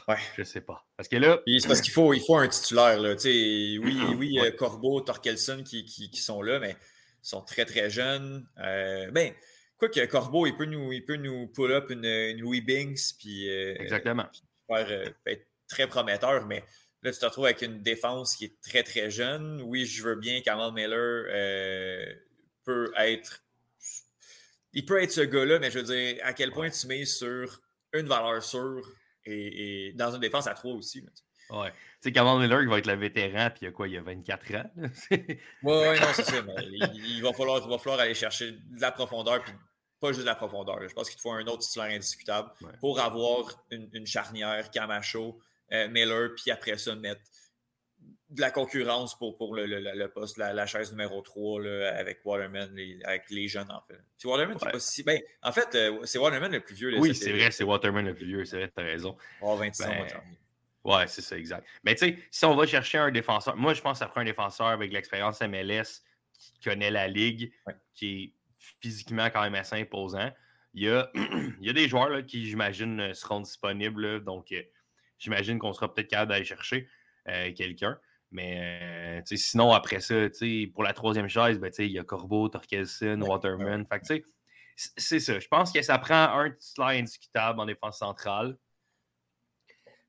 Ouais. Je sais pas. Parce que là, C'est parce qu'il faut, il faut un titulaire. Là. Tu sais, Oui, oui euh, Corbeau, Torkelson qui, qui- qui sont là, mais ils sont très, très jeunes. Euh, ben, quoi que Corbeau, il peut nous, il peut nous pull up une, une Louis Binks, puis euh, exactement. faire, peut être très prometteur, mais là, tu te retrouves avec une défense qui est très, très jeune. Oui, je veux bien qu'Amal Miller euh, peut être. Il peut être ce gars-là, mais je veux dire, à quel point tu mets sur une valeur sûre et, et dans une défense à trois aussi. là, tu sais. Ouais. Tu sais, Cameron Miller, il va être le vétéran, puis il y a quoi? Il y a 24 ans. Oui, ouais, non, c'est ça. Mais il, il va falloir, il va falloir aller chercher de la profondeur, puis pas juste de la profondeur. Je pense qu'il te faut un autre titulaire indiscutable Ouais. pour avoir une, une charnière, Camacho, euh, Miller, puis après ça, mettre de la concurrence pour, pour le, le- poste, la, la chaise numéro 3 là, avec Waterman, les- avec les jeunes, en fait. Puis Waterman, c'est Ouais. pas si. Ben, en fait, euh, c'est Waterman le plus vieux. là, oui, c'est vrai, c'est Waterman le plus vieux, c'est vrai, t'as raison. Oh, 26 ans, Ben, moi, Charlie. Ouais, c'est ça, exact. Mais tu sais, si on va chercher un défenseur, moi je pense que ça prend un défenseur avec l'expérience MLS qui connaît la ligue, Ouais. qui est physiquement quand même assez imposant. Il y a, il y a des joueurs là, qui, j'imagine, seront disponibles. là. donc, euh, j'imagine qu'on sera peut-être capable d'aller chercher euh, quelqu'un. Mais euh, sinon, après ça, pour la troisième chaise, ben, il y a Corbeau, Torkelson, Waterman. Fait que, c'est ça. Je pense que ça prend un titulaire indiscutable en défense centrale.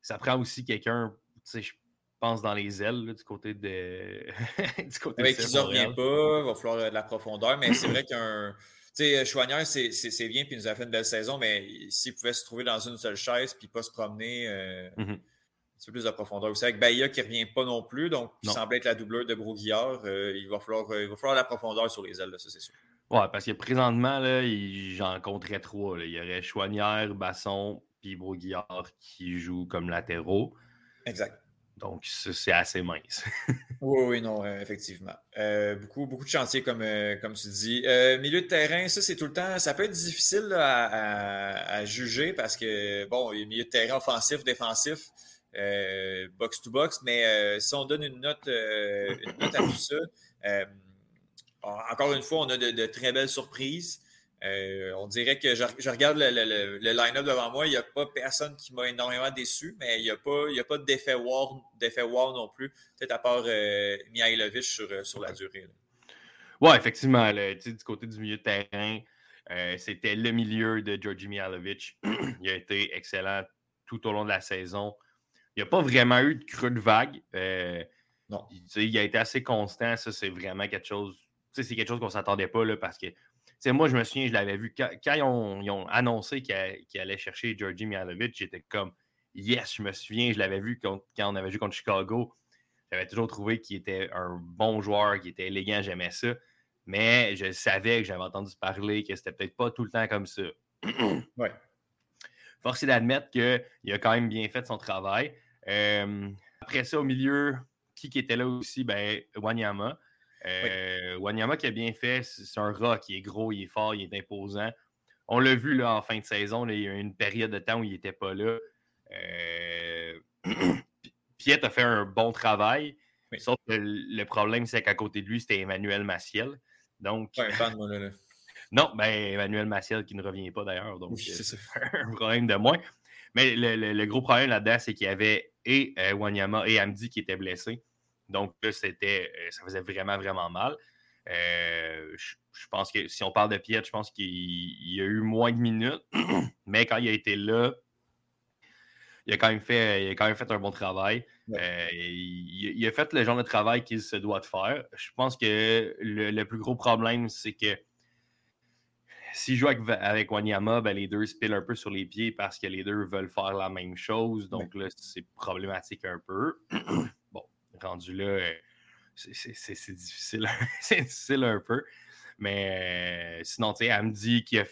Ça prend aussi quelqu'un, je pense dans les ailes, là, du côté de. du côté Avec qui ne revient pas, il va falloir euh, de la profondeur, mais c'est vrai qu'un. Tu sais, Chouanière, c'est c'est- c'est bien, puis il nous a fait une belle saison, mais s'il pouvait se trouver dans une seule chaise, puis pas se promener, euh, Mhm. un petit peu plus de profondeur aussi. Avec Bahia qui ne revient pas non plus, donc qui Non. semble être la doubleur de Broguillard, euh, il, va falloir, euh, il va falloir la profondeur sur les ailes, là, ça c'est sûr. Ouais, parce que présentement, là, il- j'en compterais trois. là. Il y aurait Chouanière, Basson, puis Broguillard qui jouent comme latéraux. Exact. Donc, c'est assez mince. Oui, oui, non, euh, effectivement. Euh, beaucoup, beaucoup de chantiers, comme, euh, comme tu dis. Milieu de terrain, ça, c'est tout le temps. Ça peut être difficile à, juger parce que, bon, il y a milieu de terrain offensif, défensif, box-to-box, mais si on donne une note, une note à tout ça, encore une fois, on a de très belles surprises. Euh, on dirait que je, je regarde le, le- le- le line-up devant moi, il n'y a pas personne qui m'a énormément déçu, mais il n'y a pas, il y a pas d'effet wow, wow non plus, peut-être à part euh, Mihailovic sur, euh, sur la durée. Ouais, effectivement, là, du côté du milieu de terrain, euh, c'était le milieu de Georgi Mihalovic. il a été excellent tout au long de la saison. Il n'y a pas vraiment eu de creux de vague. Non. il, a été assez constant. Ça, c'est vraiment quelque chose. C'est quelque chose qu'on ne s'attendait pas là, parce que sais, moi, je me souviens, je l'avais vu quand, quand ils, ont, ils ont annoncé qu'ils allaient chercher Georgi Mihalovic, j'étais comme Yes, je me souviens, je l'avais vu contre- quand on avait joué contre Chicago. J'avais toujours trouvé qu'il était un bon joueur, qu'il était élégant, j'aimais ça. Mais je savais que j'avais entendu parler que c'était peut-être pas tout le temps comme ça. Ouais. Force est d'admettre qu'il a quand même bien fait son travail. Euh, après ça, au milieu, qui, qui était là aussi? Ben, Wanyama. Euh, Wanyama qui a bien fait, c'est un rat qui est gros, il est fort, il est imposant. On l'a vu là, en fin de saison, là, il y a eu une période de temps où il n'était pas là. Euh, Piet a fait un bon travail. Oui. Sauf que le problème, c'est qu'à côté de lui, c'était Emmanuel Maciel. Donc, fan, moi, là. là. non, ben, Emmanuel Maciel qui ne revient pas d'ailleurs. Donc, Oui, euh, c'est ça. un problème de moins. Mais le, le- le gros problème là-dedans, c'est qu'il y avait et euh, Wanyama et Amdi qui étaient blessés. Donc là, c'était, euh, ça faisait vraiment, vraiment mal. Euh, je, je pense que si on parle de Piet, je pense qu'il il y a eu moins de minutes. Mais quand il a été là, il a quand même fait, il a quand même fait un bon travail. Ouais. Euh, il, il a fait le genre de travail qu'il se doit de faire. Je pense que le, le plus gros problème, c'est que s'il joue avec, avec Wanyama, ben, les deux se pilent un peu sur les pieds parce que les deux veulent faire la même chose. Donc là, c'est problématique un peu. rendu là, euh, c'est- difficile, c'est difficile un peu. Mais euh, sinon, tu sais, Amdi qui a,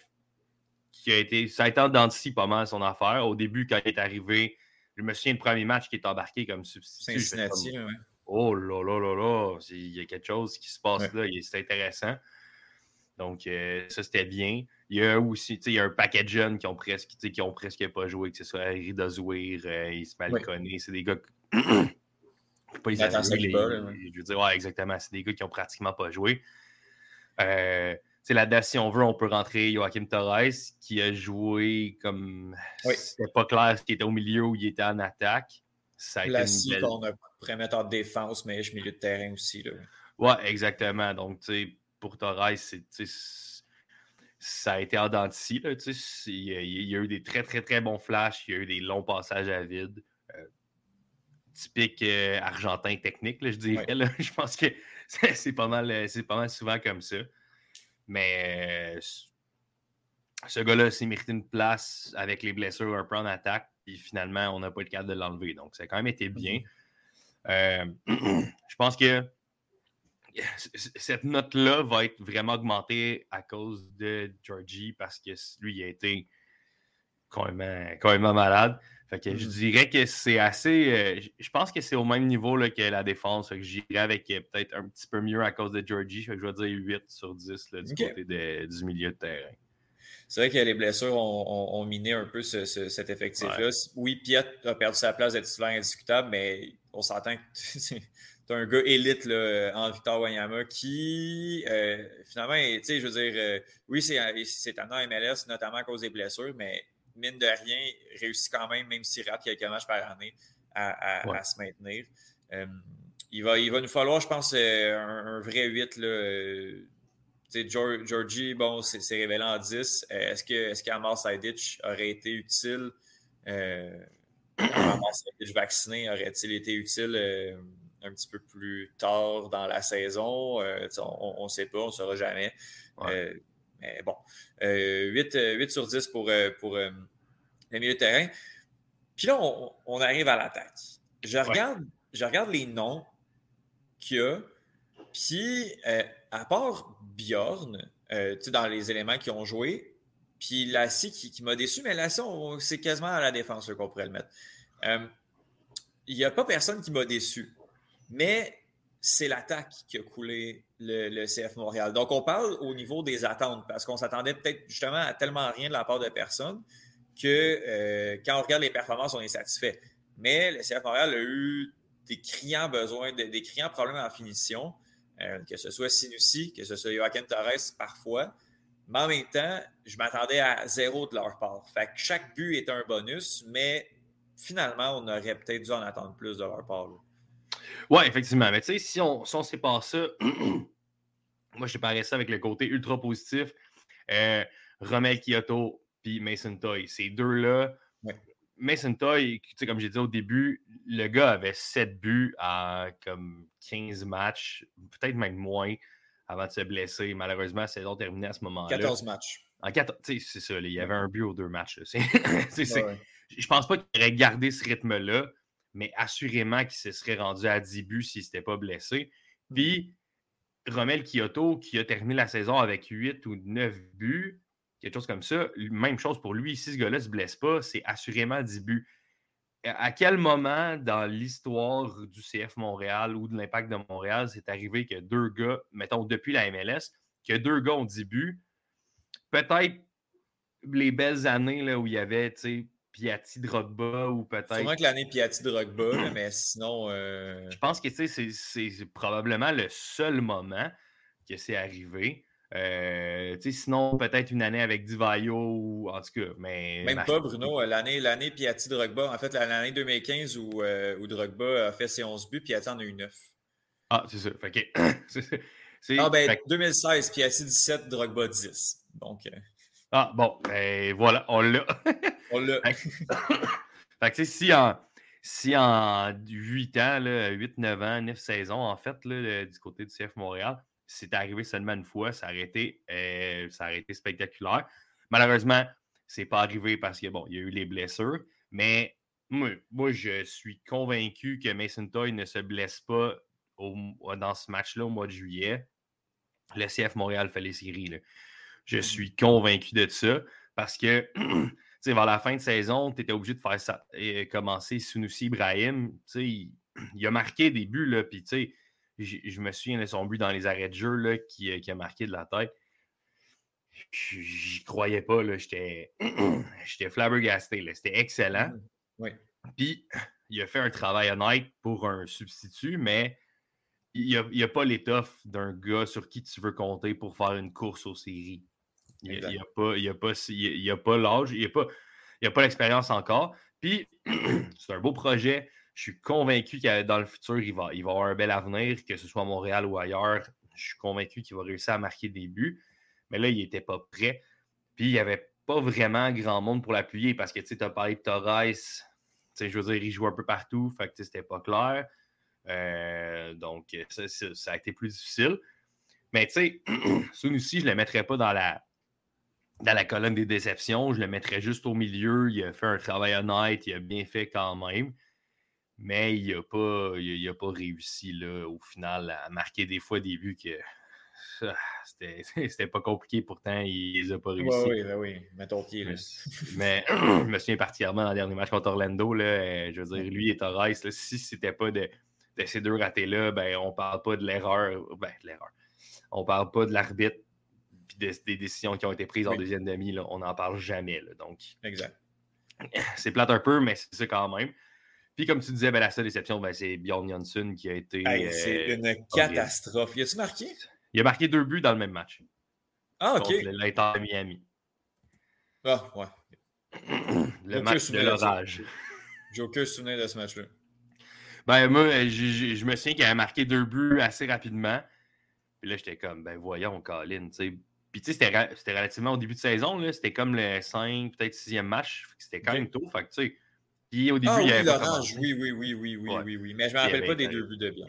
qui a été. Ça a été en dents de scie pas mal son affaire. Au début, quand il est arrivé, je me souviens du premier match qui est embarqué comme substitut. Cincinnati, comme, ouais. Oh là là là là, il y a quelque chose qui se passe là, c'est intéressant. Donc, euh, ça, c'était bien. Il y a aussi, il y a un paquet de jeunes qui ont presque, qui ont presque pas joué, que ce soit Rida Zouir, euh, Ismaël oui. c'est des gars. pas les, Je veux dire, ouais, exactement. C'est des gars qui ont pratiquement pas joué. Euh, là-dedans, si on veut, on peut rentrer Joachim Torres, qui a joué comme. C'était pas clair ce qui était au milieu ou il était en attaque. Ça a belle... on a pourrait mettre en défense, mais je milieu de terrain aussi. Là. Ouais, exactement. Donc, tu sais, pour Torres, ça a été en dents il, il, y a eu des très, très, très bons flashs. Il y a eu des longs passages à vide. Euh, typique euh, argentin technique, je dirais. Je pense que c'est pas, mal, euh, pas mal souvent comme ça. Mais ce gars-là s'est mérité une place avec les blessures un peu en attaque. Puis finalement, on n'a pas le cas de l'enlever. Donc, ça a quand même été bien. Mm-hmm. je pense que cette note-là va être vraiment augmentée à cause de Georgie parce que lui, il a été quand même, malade. Fait que je mm-hmm. dirais que c'est assez. Euh, je pense que c'est au même niveau là, que la défense. Fait que j'irais avec euh, peut-être un petit peu mieux à cause de Georgie. Fait que je vais dire 8 sur 10 du côté du milieu de terrain. C'est vrai que les blessures ont, miné un peu cet effectif-là. Oui, Piet a perdu sa place d'être titulaire indiscutable, mais on s'entend que tu un gars élite là, en Victor Wanyama qui, euh, finalement, tu sais, je veux dire, euh, oui, c'est un MLS, notamment à cause des blessures, mais mine de rien, réussit quand même, même s'il rate quelques matchs par année, à, se maintenir. Euh, il, va, il va nous falloir, je pense, un, vrai 8. Là, Georgie, bon, c'est révélé en 10. Est-ce que est qu'Amar Saidic aurait été utile? Euh, Amar vacciné aurait-il été utile? un petit peu plus tard dans la saison? Euh, on ne sait pas, on ne saura jamais. Euh, mais bon, 8, euh, 8, sur 10 pour, pour le milieu de terrain. Puis là, on, arrive à l'attaque. Je regarde, je regarde les noms qu'il y a. Puis, à part Bjorn, dans les éléments qui ont joué, puis Lassie qui, qui m'a déçu, mais Lassie, c'est quasiment à la défense qu'on pourrait le mettre. Il n'y a pas personne qui m'a déçu. Mais c'est l'attaque qui a coulé le, CF Montréal. Donc, on parle au niveau des attentes parce qu'on s'attendait peut-être justement à tellement rien de la part de personne que euh, quand on regarde les performances, on est satisfait. Mais le CF Montréal a eu des criants besoins, des criants problèmes en finition, euh, que ce soit Sinussi, que ce soit Joaquin Torres parfois. Mais en même temps, je m'attendais à zéro de leur part. Fait que chaque but est un bonus, mais finalement, on aurait peut-être dû en attendre plus de leur part. Oui, effectivement. Mais tu sais, si on si ne sait pas ça, moi, je parais ça avec le côté ultra positif. Euh, Romel Kyoto puis Mason Toy. Ces deux-là, Mason Toy, comme j'ai dit au début, le gars avait 7 buts à comme 15 matchs, peut-être même moins, avant de se blesser. Malheureusement, la saison terminée à ce moment-là. 14 matchs. En 14, c'est ça, il y avait un but aux deux matchs. Je pense pas qu'il aurait gardé ce rythme-là mais assurément qu'il se serait rendu à 10 buts s'il s'était pas blessé. Puis, Romel Kyoto, qui a terminé la saison avec 8 ou 9 buts, quelque chose comme ça, même chose pour lui. Si ce gars-là ne se blesse pas, c'est assurément 10 buts. À quel moment dans l'histoire du CF Montréal ou de l'Impact de Montréal, c'est arrivé que deux gars, mettons depuis la MLS, que deux gars ont 10 buts? Peut-être les belles années là, où il y avait Piatti Drogba ou peut-être. Sûrement que l'année Piatti Drogba, mais sinon. Euh, Je pense que c'est probablement le seul moment que c'est arrivé. Euh, sinon, peut-être une année avec Divayo ou en tout cas. Mais, Même pas, Bruno. L'année Piatti Drogba, en fait, l'année 2015 où, euh, où, Drogba a fait ses 11 buts, Piatti en a eu 9. Ah, c'est ça. Fait ah, ben, 2016, Piatti 17, Drogba 10. Donc. Ah, bon, ben voilà, on l'a. on l'a. fait que, si en, si en 8 ans, 8, 9 ans, 9 saisons, en fait, là, du côté du CF Montréal, c'est arrivé seulement une fois, ça aurait été, euh, ça aurait été spectaculaire. Malheureusement, c'est pas arrivé parce que, bon, il y a eu les blessures, mais moi, moi je suis convaincu que Mason Toy ne se blesse pas dans ce match-là au mois de juillet. Le CF Montréal fait les séries. Là. Je suis convaincu de ça parce que, tu sais, vers la fin de saison, tu étais obligé de faire ça. Et commencer Sunusi Ibrahim, tu sais, il, a marqué des buts, là, puis tu sais, je me souviens de son but dans les arrêts de jeu là, qui, qui a marqué de la tête. J'y croyais pas. J'étais flabbergasté. C'était excellent. Oui. Puis, il a fait un travail honnête pour un substitut, mais il n'y a, pas l'étoffe d'un gars sur qui tu veux compter pour faire une course aux séries. Il n'y a, pas, l'âge, il n'y a pas, l'expérience encore. Puis, c'est un beau projet. Je suis convaincu que dans le futur, il va, il va avoir un bel avenir, que ce soit à Montréal ou ailleurs. Je suis convaincu qu'il va réussir à marquer des buts. Mais là, il n'était pas prêt. Puis, il n'y avait pas vraiment grand monde pour l'appuyer parce que tu as parlé de Torres. Je veux dire, il joue un peu partout. Fait que c'était pas clair. Euh, donc, ça, a été plus difficile. Mais tu sais, aussi, je ne le mettrais pas dans la, dans la colonne des déceptions. Je le mettrais juste au milieu. Il a fait un travail honnête. Il a bien fait quand même. Mais il n'a pas, il, a pas réussi là, au final à marquer des fois des buts que c'était pas compliqué, pourtant, il les a pas réussi. oui, oui, oui, mets ton pied. Là. Mais je me souviens particulièrement dans le dernier match contre Orlando. Là, euh, je veux dire, lui et Torres, là, si c'était pas de, de, ces deux ratés-là, ben, on parle pas de l'erreur. Ben, de l'erreur. On parle pas de l'arbitre des décisions qui ont été prises en deuxième demi. Là, on n'en parle jamais. Là, donc, exact. C'est plate un peu, mais c'est ça quand même. Puis comme tu disais, ben, la seule déception, ben, c'est Bjorn Johnson qui a été. c'est euh, une catastrophe. Y a-tu marqué? Il a marqué deux buts dans le même match. Ah, OK. L'Inter Miami. Ah, ouais. le match de l'orage. J'ai aucun souvenir de ce match-là. Ben, moi, je, me souviens qu'il a marqué deux buts assez rapidement. Puis là, j'étais comme, ben voyons, Colin, tu sais. Puis tu sais, c'était relativement au début de saison. C'était comme le 5, peut-être 6e match. C'était quand même tôt. Fait que, tu sais. Puis au début, ah, il y avait. l'orange, oui, oui, oui, oui, oui, oui, oui. Mais je ne me rappelle pas des deux buts de bien.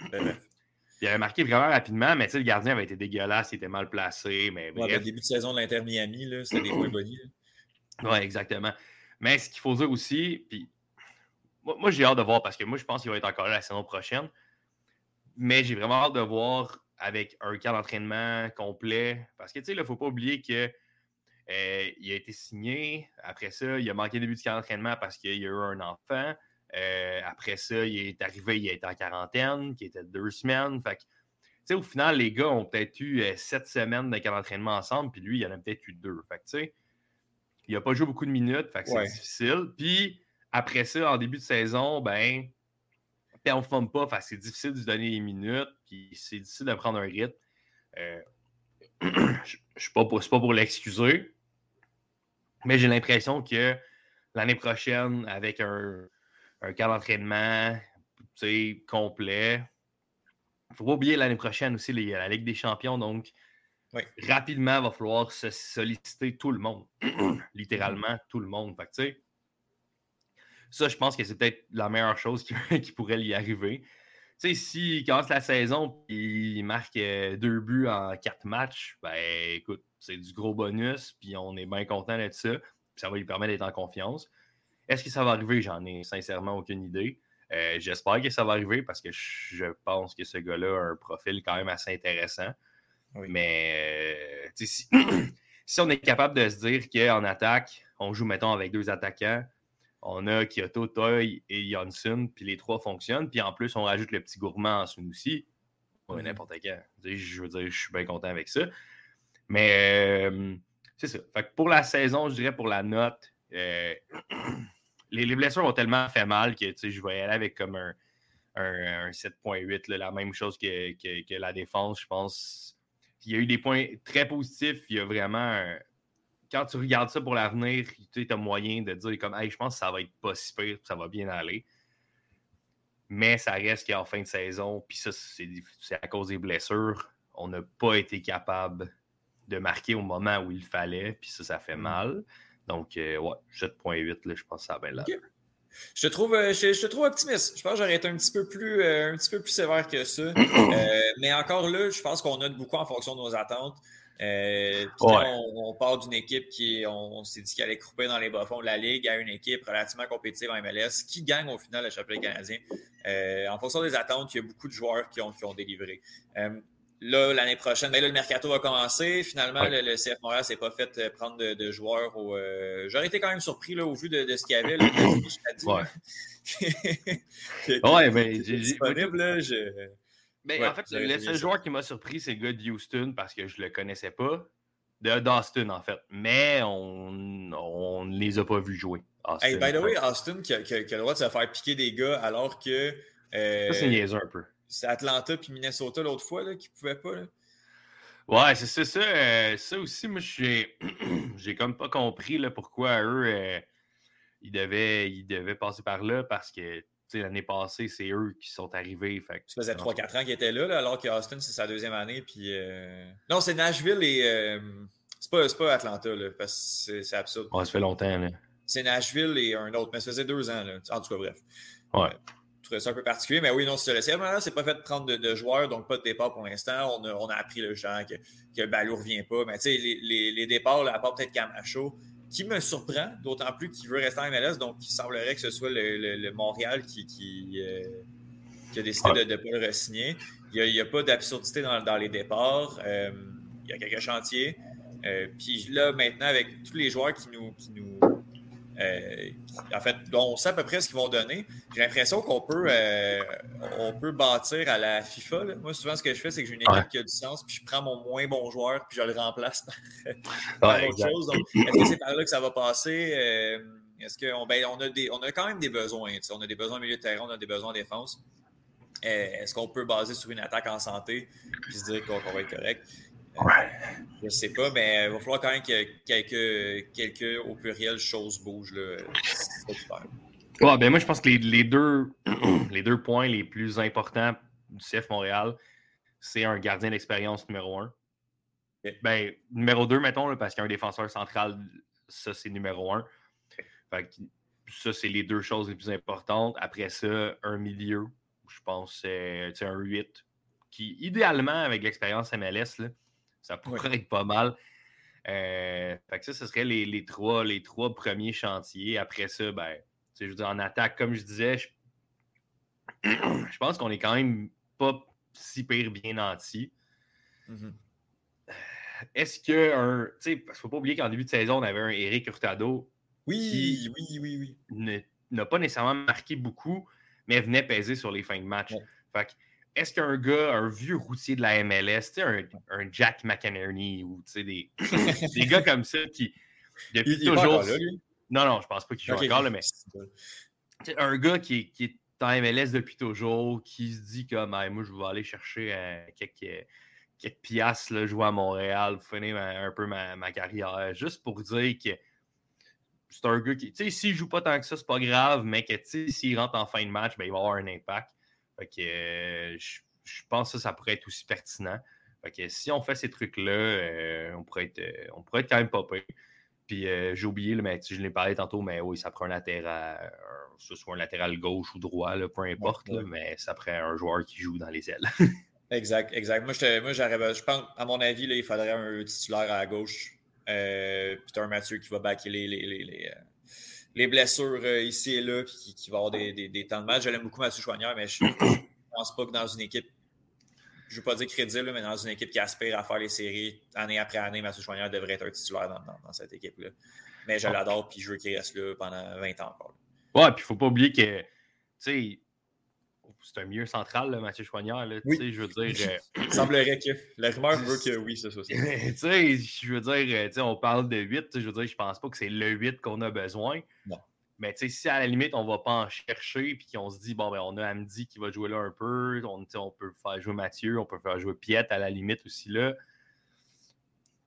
Il avait marqué vraiment rapidement, mais le gardien avait été dégueulasse, il était mal placé. Mais bref. le début de saison de l'Inter Miami, c'était des points bonnies. Oui, exactement. Mais ce qu'il faut dire aussi, puis moi, j'ai hâte de voir parce que moi, je pense qu'il va être encore là la saison prochaine. Mais j'ai vraiment hâte de voir avec un camp d'entraînement complet. Parce que, tu sais, il ne faut pas oublier que euh, il a été signé. Après ça, il a manqué le début du camp d'entraînement parce qu'il y a eu un enfant. Euh, après ça, il est arrivé, il était en quarantaine, qui était deux semaines. Fait que, au final, les gars ont peut-être eu euh, sept semaines de d'entraînement ensemble, puis lui, il en a peut-être eu deux. Fait que, il n'a pas joué beaucoup de minutes, fait que c'est difficile. Puis après ça, en début de saison, ben, on ne forme pas, c'est difficile de lui donner les minutes, puis c'est difficile de prendre un rythme. Euh, je ne suis pas pour, pas pour l'excuser, mais j'ai l'impression que l'année prochaine, avec un, un camp d'entraînement complet. Il ne faut pas oublier l'année prochaine aussi la Ligue des champions. Donc, rapidement, il va falloir se solliciter tout le monde. Littéralement, tout le monde. Fait ça, je pense que c'est peut-être la meilleure chose qui, pourrait lui arriver. Tu sais, s'il commence la saison et il marque euh, deux buts en quatre matchs, ben écoute, c'est du gros bonus, puis on est bien content de ça. ça va lui permettre d'être en confiance. Est-ce que ça va arriver? J'en ai sincèrement aucune idée. Euh, j'espère que ça va arriver parce que je pense que ce gars-là a un profil quand même assez intéressant. Mais euh, si, on est capable de se dire qu'en attaque, on joue, mettons, avec deux attaquants, on a Kyoto, Toy et Johnson, puis les trois fonctionnent, puis en plus, on rajoute le petit gourmand en aussi. On est mhm. n'importe quand. Je veux dire, je suis bien content avec ça. Mais euh, c'est ça. pour la saison, je dirais pour la note, les, blessures ont tellement fait mal que je vais y aller avec comme un, un, 7.8, la même chose que, la défense, je pense. Il y a eu des points très positifs. Il y a vraiment. Quand tu regardes ça pour l'avenir, tu as moyen de dire comme je pense que ça va être pas si pire, ça va bien aller. Mais ça reste qu'en fin de saison, puis ça, c'est à cause des blessures, on n'a pas été capable de marquer au moment où il fallait, puis ça, ça fait mm. mal. Donc, euh, ouais, 7.8, je pense que ça va bien là. Je te, trouve, euh, je, te trouve optimiste. Je pense que j'aurais été un petit peu plus, euh, un petit peu plus sévère que ça. mais encore là, je pense qu'on note beaucoup en fonction de nos attentes. On, part d'une équipe qui, on, s'est dit qu'elle allait couper dans les bas-fonds de la Ligue à une équipe relativement compétitive en MLS qui gagne au final le championnat canadien. en fonction des attentes, il y a beaucoup de joueurs qui ont, qui ont délivré. Là, l'année prochaine, ben là, le mercato va commencer. Finalement, le, CF Montréal s'est pas fait euh, prendre de, joueurs. Au, euh, J'aurais été quand même surpris là, au vu de, ce qu'il y avait. Là, ouais. ouais, ben, disponible. Là, je... Ouais, en fait, le seul joueur qui m'a surpris, c'est le gars de Houston parce que je le connaissais pas. De d'Austin, en fait. Mais on on ne les a pas vus jouer. Austin. Hey, by the way, Austin qui a, qui a- qui a le droit de se faire piquer des gars alors que euh, ça, c'est niaiseux un peu. c'est Atlanta puis Minnesota l'autre fois là, qui ne pouvaient pas. Là. Ouais, c'est ça. Ça, euh, ça aussi, moi, j'ai j'ai comme pas compris là, pourquoi eux, euh, ils, devaient, ils devaient passer par là parce que l'année passée, c'est eux qui sont arrivés. Fait Ça faisait Non, 3-4 ans qu'ils étaient là, là, alors que Austin, c'est sa deuxième année. Puis, euh, Non, c'est Nashville et. euh, C'est pas, c'est pas Atlanta, là, parce que c'est- absurde. Ouais, ça fait longtemps. Là. C'est Nashville et un autre, mais ça faisait deux ans. Là. En tout cas, bref. Ouais. Je trouvais ça un peu particulier, mais oui, non, c'est ça. Maintenant, c'est pas fait de prendre de, de joueurs, donc pas de départ pour l'instant. On a, on a appris le genre que, que Balou revient pas. Mais tu sais, les, les, les départs, là, à part peut-être Camacho, qui me surprend, d'autant plus qu'il veut rester en MLS, donc il semblerait que ce soit le, le- le Montréal qui, qui, euh, qui a décidé de ne pas le re-signer. Il n'y a, pas d'absurdité dans, dans les départs. Euh, il y a quelques chantiers. Euh, puis là, maintenant, avec tous les joueurs qui nous. Qui nous euh, en fait, on sait à peu près ce qu'ils vont donner. J'ai l'impression qu'on peut, euh, on peut bâtir à la FIFA. là. Moi, souvent, ce que je fais, c'est que j'ai une équipe Ouais. qui a du sens, puis je prends mon moins bon joueur, puis je le remplace par, Ouais, autre chose. Est-ce que c'est par là que ça va passer? Euh, est-ce qu'on ben, on a, des, on a quand même des besoins. On a des besoins au milieu de terrain, on a des besoins en défense. Est-ce qu'on peut baser sur une attaque en santé puis se dire qu'on qu'on va être correct? Euh, Je ne sais pas, mais il va falloir quand même que quelques, quelques au pluriel, choses bougent. Là. Ouais, ben moi, je pense que les, les deux, les deux points les plus importants du CF Montréal, c'est un gardien d'expérience numéro un. Ben, numéro deux, mettons, là, parce qu'un défenseur central, ça, c'est numéro un. Fait que ça, c'est les deux choses les plus importantes. Après ça, un milieu, je pense, c'est sais, un 8, qui, idéalement, avec l'expérience MLS, là, ça pourrait être pas mal. Euh, fait que ça, ce serait les, les trois, les trois premiers chantiers. Après ça, ben, je veux dire, en attaque, comme je disais, je, je pense qu'on est quand même pas si pire bien nanti. Mhm. Est-ce que un. Tu sais, faut pas oublier qu'en début de saison, on avait un Eric Hurtado Oui, Qui- oui, oui, oui. n'a pas nécessairement marqué beaucoup, mais venait peser sur les fins de match. Ouais. Fait que, est-ce qu'un gars, un vieux routier de la MLS, un, un Jack McInerney ou des, des gars comme ça qui, depuis Il, toujours. encore là, lui? non, non, je pense pas qu'il joue encore, là, mais un gars qui est, qui est en MLS depuis toujours, qui se dit comme Hey, moi, je vais aller chercher euh, quelques, quelques piastres, là, jouer à Montréal, finir ma- un peu ma, ma carrière, juste pour dire que c'est un gars qui, tu sais, s'il joue pas tant que ça, c'est pas grave, mais que, tu sais, s'il rentre en fin de match, ben, il va avoir un impact. Fait que euh, je, je pense que ça, pourrait être aussi pertinent. Fait que si on fait ces trucs-là, euh, on, pourrait être, euh, on pourrait être quand même pas pire. Puis euh, j'ai oublié, là, mais je l'ai parlé tantôt, mais oui, ça prend un latéral, un- ce soit un latéral gauche ou droit, là, peu importe, là, mais ça prend un joueur qui joue dans les ailes. Exact, exact. Moi, j'étais- moi j'arrive, je pense, à mon avis, là, il faudrait un titulaire à gauche. Euh, puis un Mathieu qui va backer les, les, les, les, les blessures euh, ici et là, puis qui, qui va avoir des, des, des temps de match. J'aime beaucoup Mathieu Choignard, mais je ne pense pas que dans une équipe, je ne veux pas dire crédible, mais dans une équipe qui aspire à faire les séries année après année, Mathieu Choignard devrait être un titulaire dans, dans- dans cette équipe-là. Mais je Ah. l'adore, puis je veux qu'il reste là pendant 20 ans encore. ouais, puis il faut pas oublier que, tu sais, c'est un milieu central, là, Mathieu Choignard, là, Oui. je veux dire. euh, Il semblerait que. La rumeur veut que oui, c'est ça. je veux dire, euh, tu sais, on parle de 8, tu sais, je veux dire, je pense pas que c'est le 8 qu'on a besoin. Non. Mais tu sais, si à la limite, on va pas en chercher, puis qu'on se dit, bon, ben, on a Amdi qui va jouer là un peu, on, peut faire jouer Mathieu, on peut faire jouer Piette à la limite aussi là.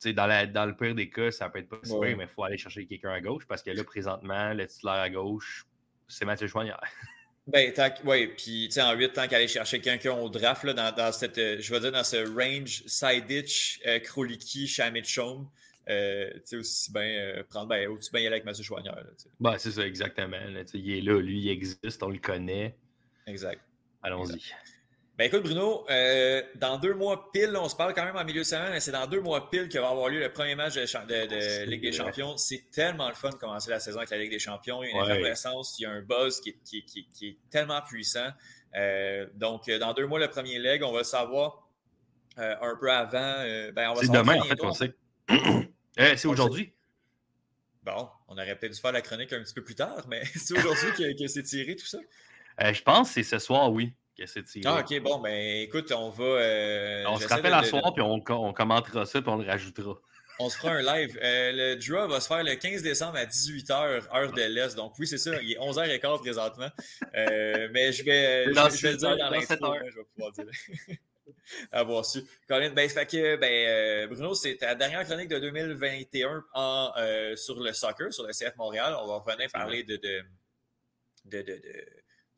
Tu sais, dans, la- dans le pire des cas, ça peut être pas si Ouais. mais il faut aller chercher quelqu'un à gauche parce que là, présentement, le titulaire à gauche, c'est Mathieu Choignard. Ben, ouais, puis tu sais, en 8 tant qu'aller chercher quelqu'un au draft, là, dans, dans cette, euh, je vais dire, dans ce range, Siditch, euh, Kroliki, Shamit Chaume, euh, tu sais, aussi bien euh, prendre, ben, aussi bien y aller avec Mathieu. Là, sais. Ben, c'est ça, exactement. là, il est là, lui, il existe, on le connaît. exact. Allons-y. Ben écoute, Bruno, euh, dans deux mois pile, on se parle quand même en milieu de semaine, mais c'est dans deux mois pile que va avoir lieu le premier match de, de- de Ligue des Champions. C'est tellement le fun de commencer la saison avec la Ligue des Champions. Il y a une Ouais. effervescence, il y a un buzz qui, est- qui est- qui est- qui est tellement puissant. Euh, donc, euh, dans deux mois, le premier leg, on va le savoir euh, un peu avant. ben, on va C'est demain, en fait, bientôt. qu'on sait. C'est On aujourd'hui. Bon, on aurait peut-être dû faire la chronique un petit peu plus tard, mais c'est aujourd'hui que, que c'est tiré tout ça. Je pense que c'est ce soir, oui, que. Ah, ok, bon, ben écoute, on va. euh, on se rappelle à soir, puis on, on commentera ça, puis on le rajoutera. On se fera un live. Euh, le draw va se faire le 15 décembre à 18h, heure de l'Est. Donc, oui, c'est ça. Il est 11h15 présentement. Euh, mais je vais, je, vais le dire dans l'intro. heures. hein, Je vais pouvoir dire. Avoir su. Colin, ben, fait que, ben, Bruno, c'est ta dernière chronique de 2021 en, euh, sur le soccer, sur le CF Montréal. On va revenir parler de, de, de, de,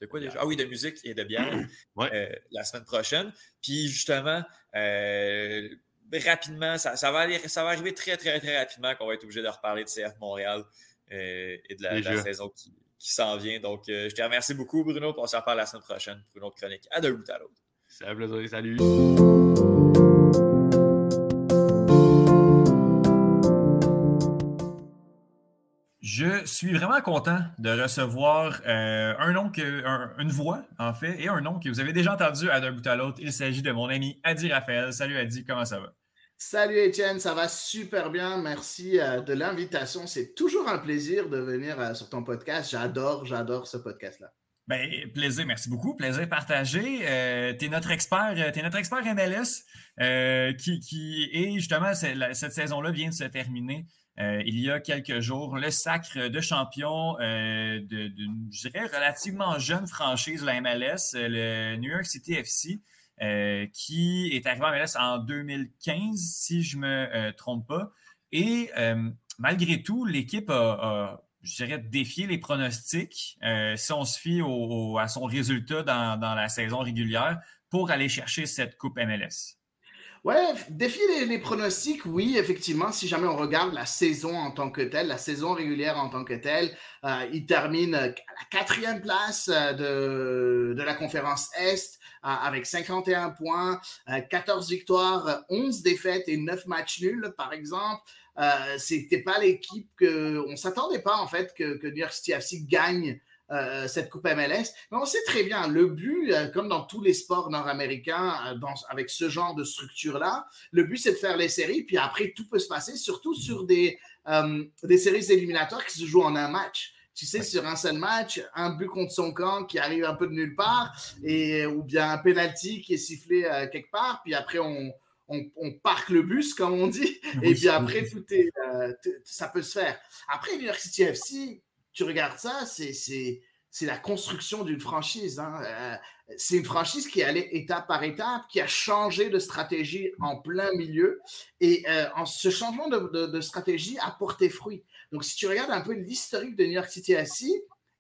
de- de quoi déjà? Ah oui, de musique et de bière Ouais. euh, la semaine prochaine. Puis justement, euh, rapidement, ça, ça va aller, ça va arriver très, très, très rapidement qu'on va être obligé de reparler de CF Montréal euh, et de la, de saison qui, qui s'en vient. Donc, je te remercie beaucoup, Bruno. puis On se reparle la semaine prochaine pour une autre chronique. À deux bout à l'autre. C'est un plaisir. Salut. Je suis vraiment content de recevoir euh, un nom que, un- une voix, en fait, et un nom que vous avez déjà entendu à d'un bout à l'autre. Il s'agit de mon ami Adi Raphaël. Salut Adi, comment ça va? Salut Étienne, ça va super bien. Merci euh, de l'invitation. C'est toujours un plaisir de venir euh, sur ton podcast. J'adore, j'adore ce podcast-là. Ben, plaisir, merci beaucoup. Plaisir partagé. Euh, tu es notre expert, t'es notre expert MLS euh, qui, qui est justement, la- cette saison-là vient de se terminer. Euh, il y a quelques jours, le sacre de champion euh, d'une, je dirais, relativement jeune franchise la MLS, euh, le New York City FC, qui est arrivé en MLS en 2015, si je ne me trompe pas. Et malgré tout, l'équipe a, je dirais, défié les pronostics, si on se fie à son résultat dans la saison régulière, pour aller chercher cette Coupe MLS. Ouais, défier les, pronostics, oui, effectivement, si jamais on regarde la saison en tant que telle, la saison régulière en tant que telle, euh, il termine à la quatrième place euh, de, de la conférence Est euh, avec 51 points, euh, 14 victoires, euh, 11 défaites et 9 matchs nuls, par exemple. Euh, C'était pas l'équipe que on s'attendait pas en fait que, que New York City FC gagne euh, cette Coupe MLS. Mais on sait très bien, le but, euh, comme dans tous les sports nord-américains, euh, avec ce genre de structure-là, le but, c'est de faire les séries, puis après, tout peut se passer, surtout sur des, des séries éliminatoires qui se jouent en un match. Tu sais, sur un seul match, un but contre son camp qui arrive un peu de nulle part, et, ou bien un penalty qui est sifflé euh, quelque part, puis après, on, on, on parque le bus, comme on dit, et puis après, tout est, euh, ça peut se faire. Après, New York City FC, tu regardes ça, c'est, la construction d'une franchise. hein. Euh, c'est une franchise qui allée étape par étape, qui a changé de stratégie en plein milieu. Et euh, en, ce changement de, stratégie a porté fruit. Donc, si tu regardes un peu l'historique de New York City FC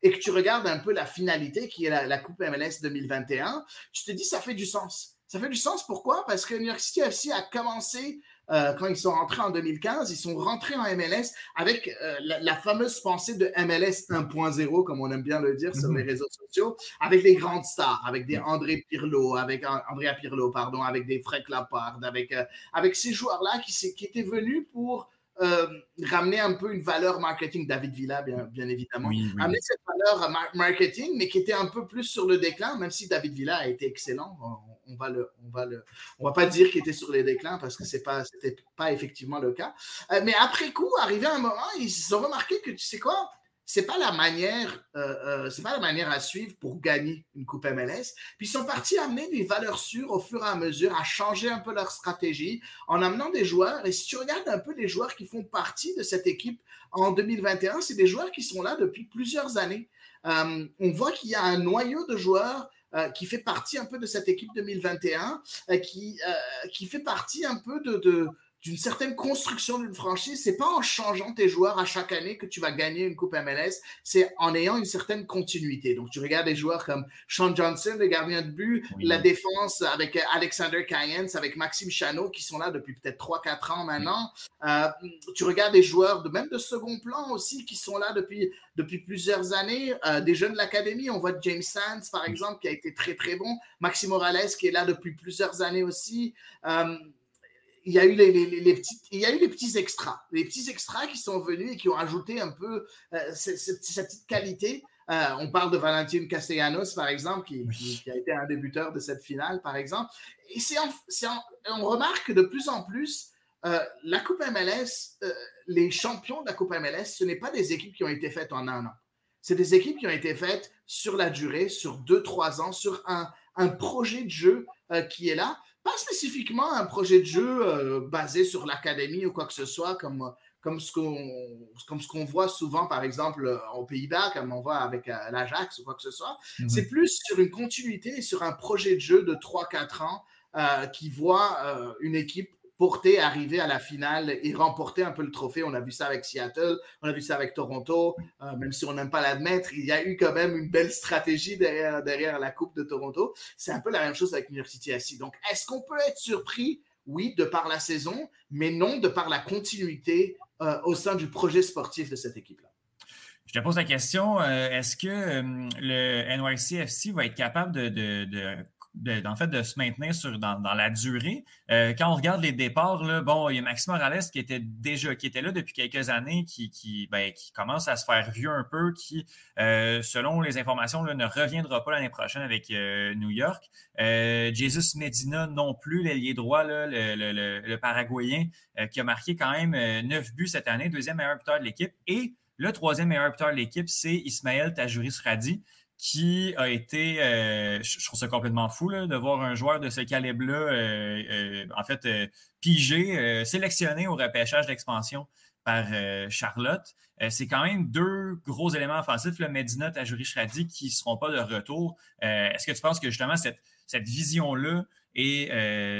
et que tu regardes un peu la finalité qui est la, la Coupe MLS 2021, tu te dis ça fait du sens. Ça fait du sens pourquoi? Parce que New York City FC a commencé euh, quand ils sont rentrés en 2015, ils sont rentrés en MLS avec euh, la, la fameuse pensée de MLS 1.0, comme on aime bien le dire sur Mhm. les réseaux sociaux, avec des grandes stars, avec des André Pirlo, avec euh, Andrea Pirlo, pardon, avec des Frank Lampard, avec, euh, avec ces joueurs-là qui, étaient venus pour euh, ramener un peu une valeur marketing, David Villa, bien, bien évidemment, Oui, oui. amener cette valeur mar- marketing, mais qui était un peu plus sur le déclin, même si David Villa a été excellent. On, on va le, on va le, on va pas dire qu'il était sur les déclins parce que c'est pas, c'était pas effectivement le cas. Euh, mais après coup, arrivé à un moment, ils ont remarqué que tu sais quoi, c'est pas la manière, euh, euh, c'est pas la manière à suivre pour gagner une coupe MLS. Puis ils sont partis amener des valeurs sûres au fur et à mesure, à changer un peu leur stratégie en amenant des joueurs. Et si tu regardes un peu les joueurs qui font partie de cette équipe en 2021, c'est des joueurs qui sont là depuis plusieurs années. On voit qu'il y a un noyau de joueurs euh, qui fait partie un peu de cette équipe 2021, euh, qui, euh, qui fait partie un peu de, de- d'une certaine construction d'une franchise. C'est pas en changeant tes joueurs à chaque année que tu vas gagner une coupe MLS, c'est en ayant une certaine continuité. Donc tu regardes des joueurs comme Sean Johnson, le gardien de but, Oui. la défense avec euh, Alexander Cayens, avec Maxime Chanot, qui sont là depuis peut-être 3-4 ans maintenant. Euh, tu regardes des joueurs de même de second plan aussi qui sont là depuis, depuis plusieurs années. Euh, des jeunes de l'académie, on voit James Sands, par exemple, qui a été très très bon. Maxime Morales, qui est là depuis plusieurs années aussi. Euh, il y a eu les, les- les- il y a eu les petits extras, les petits extras qui sont venus et qui ont ajouté un peu euh, cette, cette- cette petite qualité. Euh, on parle de Valentin Castellanos, par exemple, qui, qui- qui a été un débuteur de cette finale, par exemple. Et c'est on remarque que de plus en plus, euh, la Coupe MLS, les champions de la Coupe MLS, ce n'est pas des équipes qui ont été faites en un an. C'est des équipes qui ont été faites sur la durée, sur deux, trois ans, sur un, un projet de jeu qui est là. Pas spécifiquement un projet de jeu basé sur l'académie ou quoi que ce soit, comme comme ce qu'on voit souvent, par exemple, aux Pays-Bas, comme on voit avec l'Ajax ou quoi que ce soit. Mhm. C'est plus sur une continuité et sur un projet de jeu de 3-4 ans qui voit une équipe porter, arriver à la finale et remporter un peu le trophée. On a vu ça avec Seattle, on a vu ça avec Toronto, euh, même si on n'aime pas l'admettre, il y a eu quand même une belle stratégie derrière, la Coupe de Toronto. C'est un peu la même chose avec New York City. Donc, est-ce qu'on peut être surpris? Oui, de par la saison, mais non de par la continuité euh, au sein du projet sportif de cette équipe-là. Je te pose la question, euh, est-ce que le NYCFC va être capable de, en fait, de se maintenir sur, dans, la durée. Euh, quand on regarde les départs, bon, il y a Maxime Morales qui était déjà qui était là depuis quelques années, qui, qui, ben, qui commence à se faire vieux un peu, qui, euh, selon les informations, ne reviendra pas l'année prochaine avec euh, New York. Jesus Medina non plus, l'ailier droit, là, le, Paraguayen, qui a marqué quand même neuf buts cette année, deuxième meilleur buteur de l'équipe. Et le troisième meilleur buteur de l'équipe, c'est Ismaël Tajuris Radi qui a été, euh, je trouve ça complètement fou de voir un joueur de ce calibre-là, euh, euh, en fait, pigé, sélectionné au repêchage d'expansion par Charlotte. c'est quand même deux gros éléments offensifs, le Medina, Tajuri Shradi, qui ne seront pas de retour. Est-ce que tu penses que justement cette, vision-là et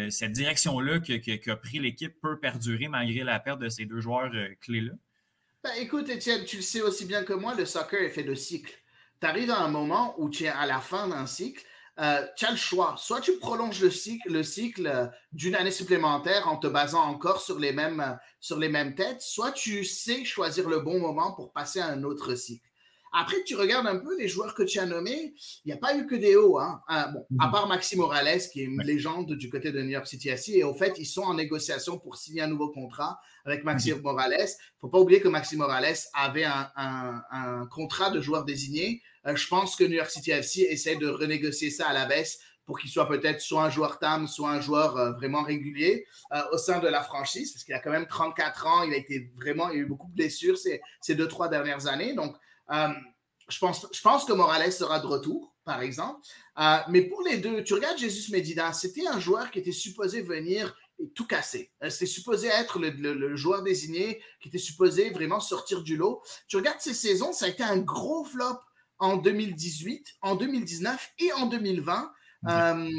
cette direction-là qu'a pris l'équipe peut perdurer malgré la perte de ces deux joueurs clés-là? Ben, écoute, Étienne, tu le sais aussi bien que moi, le soccer est fait de cycles tu arrives à un moment où tu es à la fin d'un cycle, euh, tu as le choix. Soit tu prolonges le cycle, le cycle euh, d'une année supplémentaire en te basant encore sur les, mêmes, euh, sur les mêmes têtes, soit tu sais choisir le bon moment pour passer à un autre cycle. Après, tu regardes un peu les joueurs que tu as nommés, il n'y a pas eu que des hauts. Hein. bon, à mhm. part Maxime Morales, qui est une légende du côté de New York City AC, et au fait, ils sont en négociation pour signer un nouveau contrat avec Maxime Morales. Il ne faut pas oublier que Maxime Morales avait un, un contrat de joueur désigné euh, je pense que New York City FC essaie de renégocier ça à la baisse pour qu'il soit peut-être soit un joueur TAM, soit un joueur euh, vraiment régulier euh, au sein de la franchise, parce qu'il a quand même 34 ans, il a été vraiment, il a eu beaucoup de blessures ces, ces deux, trois dernières années. Donc, je, pense, je pense que Morales sera de retour, par exemple. mais pour les deux, tu regardes Jesus Medina, c'était un joueur qui était supposé venir et tout casser. C'était supposé être le, le, joueur désigné qui était supposé vraiment sortir du lot. Tu regardes ces saisons, ça a été un gros flop en 2018, en 2019 et en 2020. Euh,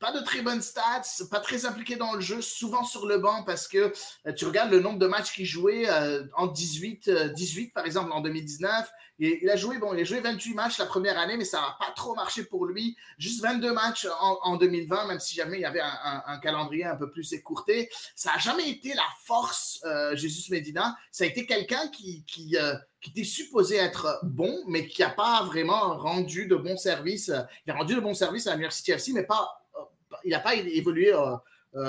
pas de très bonnes stats, pas très impliqué dans le jeu, souvent sur le banc parce que euh, tu regardes le nombre de matchs qu'il jouait euh, en 18, 18 par exemple en 2019, il a joué, bon, il a joué 28 matchs la première année, mais ça n'a pas trop marché pour lui. Juste 22 matchs en, 2020, même si jamais il y avait un, calendrier un peu plus écourté. Ça n'a jamais été la force, euh, Jésus Medina. Ça a été quelqu'un qui, qui, euh, qui, était supposé être bon, mais qui n'a pas vraiment rendu de bons services. Il a rendu de bons services à l'Université FC, mais pas, euh, il n'a pas évolué.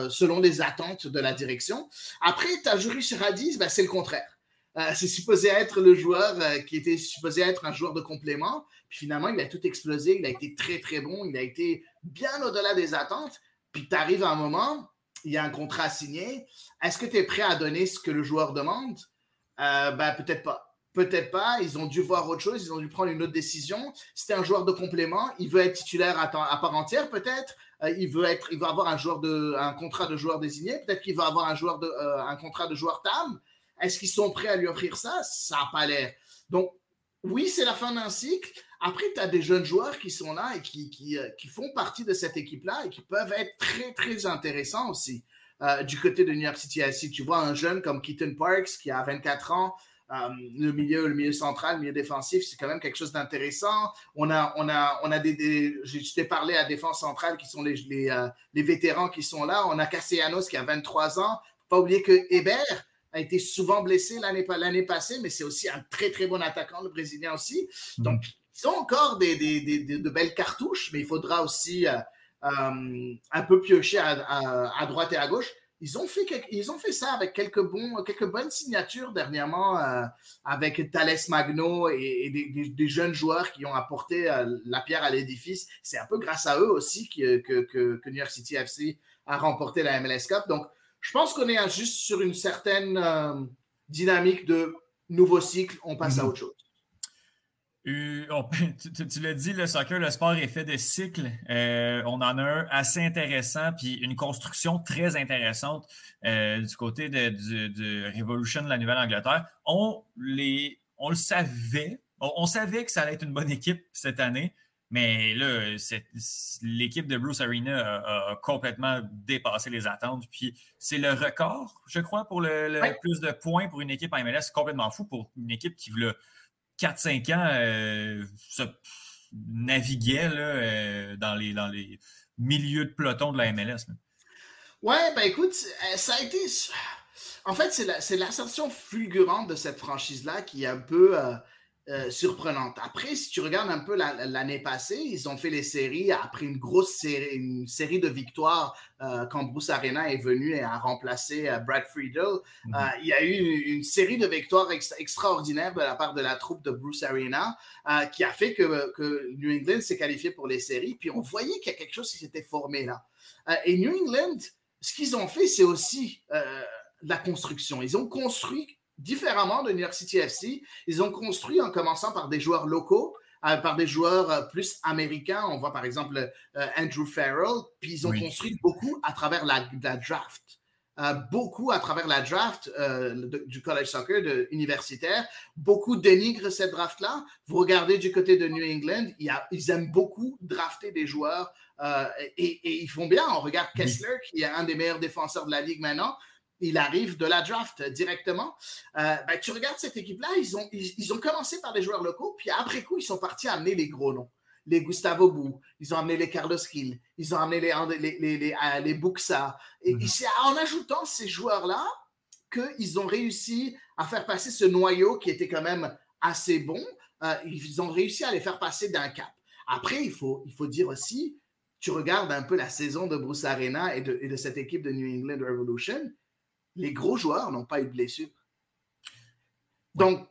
selon les attentes de la direction. Après, tu as ben, c'est le contraire. Euh, c'est supposé être le joueur euh, qui était supposé être un joueur de complément. Puis finalement, il a tout explosé. Il a été très, très bon. Il a été bien au-delà des attentes. Puis tu arrives à un moment, il y a un contrat signé. Est-ce que tu es prêt à donner ce que le joueur demande? Euh, ben, peut-être pas. Peut-être pas. Ils ont dû voir autre chose. Ils ont dû prendre une autre décision. C'était un joueur de complément. Il veut être titulaire à, part entière, peut-être. il veut être, il va avoir un joueur de, un contrat de joueur désigné. Peut-être qu'il va avoir un joueur de, un contrat de joueur TAM. Est-ce qu'ils sont prêts à lui offrir ça? Ça n'a pas l'air. Donc, oui, c'est la fin d'un cycle. Après, tu as des jeunes joueurs qui sont là et qui, qui, euh, qui font partie de cette équipe-là et qui peuvent être très, très intéressants aussi. Euh, du côté de New York City Si tu vois un jeune comme Keaton Parks qui a 24 ans, euh, le milieu, le milieu central, le milieu défensif, c'est quand même quelque chose d'intéressant. On a, on a, on a des, je t'ai parlé à défense centrale qui sont les, les, les, vétérans qui sont là. On a Castellanos qui a 23 ans. Faut pas oublier que Hébert, a été souvent blessé l'année passée, mais c'est aussi un très très bon attaquant, le Brésilien aussi. Mm. Donc, ils ont encore des, des, des, de belles cartouches, mais il faudra aussi euh, euh, un peu piocher à, à, droite et à gauche. Ils ont fait, ils ont fait ça avec quelques, bons, quelques bonnes signatures dernièrement, euh, avec Thales Magno et, des, jeunes joueurs qui ont apporté la pierre à l'édifice. C'est un peu grâce à eux aussi que, que, que, New York City FC a remporté la MLS Cup. Donc, je pense qu'on est juste sur une certaine euh, dynamique de nouveau cycle, on passe à mhm. autre chose. Euh, on tu, tu- tu l'as dit, le soccer, le sport est fait de cycles. Euh, on en a un assez intéressant, puis une construction très intéressante euh, du côté de, du, du Revolution de la Nouvelle-Angleterre. On, les, on le savait. On, on savait que ça allait être une bonne équipe cette année, mais là, l'équipe de Bruce Arena a, complètement dépassé les attentes. Puis c'est le record, je crois, pour le, le Ouais. plus de points pour une équipe en MLS. C'est complètement fou pour une équipe qui voulait 4-5 ans euh, se naviguait là, euh, dans, les, dans les milieux de peloton de la MLS. là. Ouais, ben écoute, euh, ça a été. En fait, c'est la- c'est l'ascension fulgurante de cette franchise-là qui est un peu euh, euh, surprenante. Après, si tu regardes un peu la- la- l'année passée, ils ont fait les séries après une grosse série, une série de victoires euh, quand Bruce Arena est venu et a remplacé euh, Brad Friedel. Mhm. Il y a eu une, une série de victoires ex- extraordinaires de la part de la troupe de Bruce Arena qui a fait que, que New England s'est qualifié pour les séries. Puis on voyait qu'il y a quelque chose qui s'était formé là. Et New England, ce qu'ils ont fait, c'est aussi la construction. Ils ont construit différemment de New York City FC. Ils ont construit en commençant par des joueurs locaux, euh, par des joueurs euh, plus américains. On voit par exemple euh, Andrew Farrell. Puis ils ont Oui. construit beaucoup à travers la, la draft. Beaucoup à travers la draft de- du college soccer de, universitaire. Beaucoup dénigrent cette draft-là. Vous regardez du côté de New England, il y a- ils aiment beaucoup drafter des joueurs et, et ils font bien. On regarde Oui. Kessler, qui est un des meilleurs défenseurs de la ligue maintenant. Il arrive de la draft directement. Euh, ben, tu regardes cette équipe-là, ils ont, ils, ils ont commencé par des joueurs locaux, puis après coup, ils sont partis amener les gros noms. Les Gustavo Bou, ils ont amené les Carlos Gil, ils ont amené les, les, les, les, euh, les Buxa. Et, Mhm. c'est en ajoutant ces joueurs-là qu'ils ont réussi à faire passer ce noyau qui était quand même assez bon. Euh, ils ont réussi à les faire passer d'un cap. Après, il faut, il faut dire aussi, tu regardes un peu la saison de Bruce Arena et de, et de cette équipe de New England Revolution, les gros joueurs n'ont pas eu de blessure. Donc,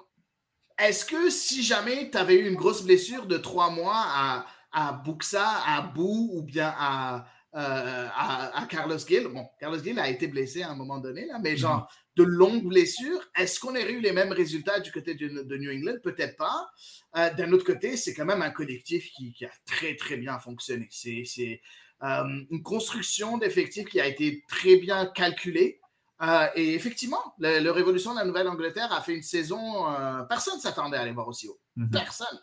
est-ce que si jamais tu avais eu une grosse blessure de trois mois à, à Buxa, à Bou ou bien à, euh, à, à Carlos Gil, bon, Carlos Gil a été blessé à un moment donné, là, mais genre de longues blessures, est-ce qu'on aurait eu les mêmes résultats du côté de, de New England? Peut-être pas. Euh, D'un autre côté, c'est quand même un collectif qui, qui a très, très bien fonctionné. C'est c'est, euh, une construction d'effectifs qui a été très bien calculée. Euh, et effectivement, le, le Révolution de la Nouvelle-Angleterre a fait une saison. euh, personne ne s'attendait à aller voir aussi haut. Mhm. Personne.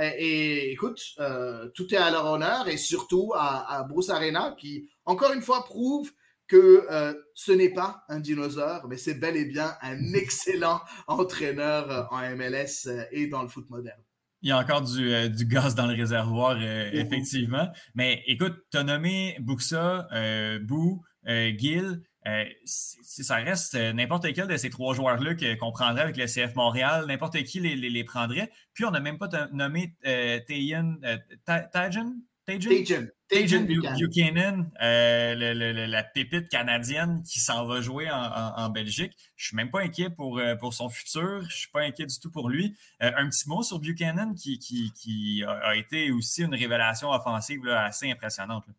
Et, et écoute, euh, tout est à leur honneur et surtout à, à Bruce Arena qui, encore une fois, prouve que ce n'est pas un dinosaure, mais c'est bel et bien un excellent entraîneur en MLS et dans le foot moderne. Il y a encore du, euh, du gaz dans le réservoir, euh, Mhm. effectivement. Mais écoute, tu as nommé Buxa, euh, Bou, Gill. Euh, si- ça reste euh, n'importe quel de ces trois joueurs-là qu'on prendrait avec le CF Montréal, n'importe qui les, les- les prendrait. Puis on n'a même pas nommé euh, Tajan, euh, Buchanan. Le- le- le- la pépite canadienne qui s'en va jouer en, en- en Belgique. Je suis même pas inquiet pour, pour son futur. Je suis pas inquiet du tout pour lui. Un petit mot sur Buchanan qui, qui, qui a, a été aussi une révélation offensive là, assez impressionnante. là.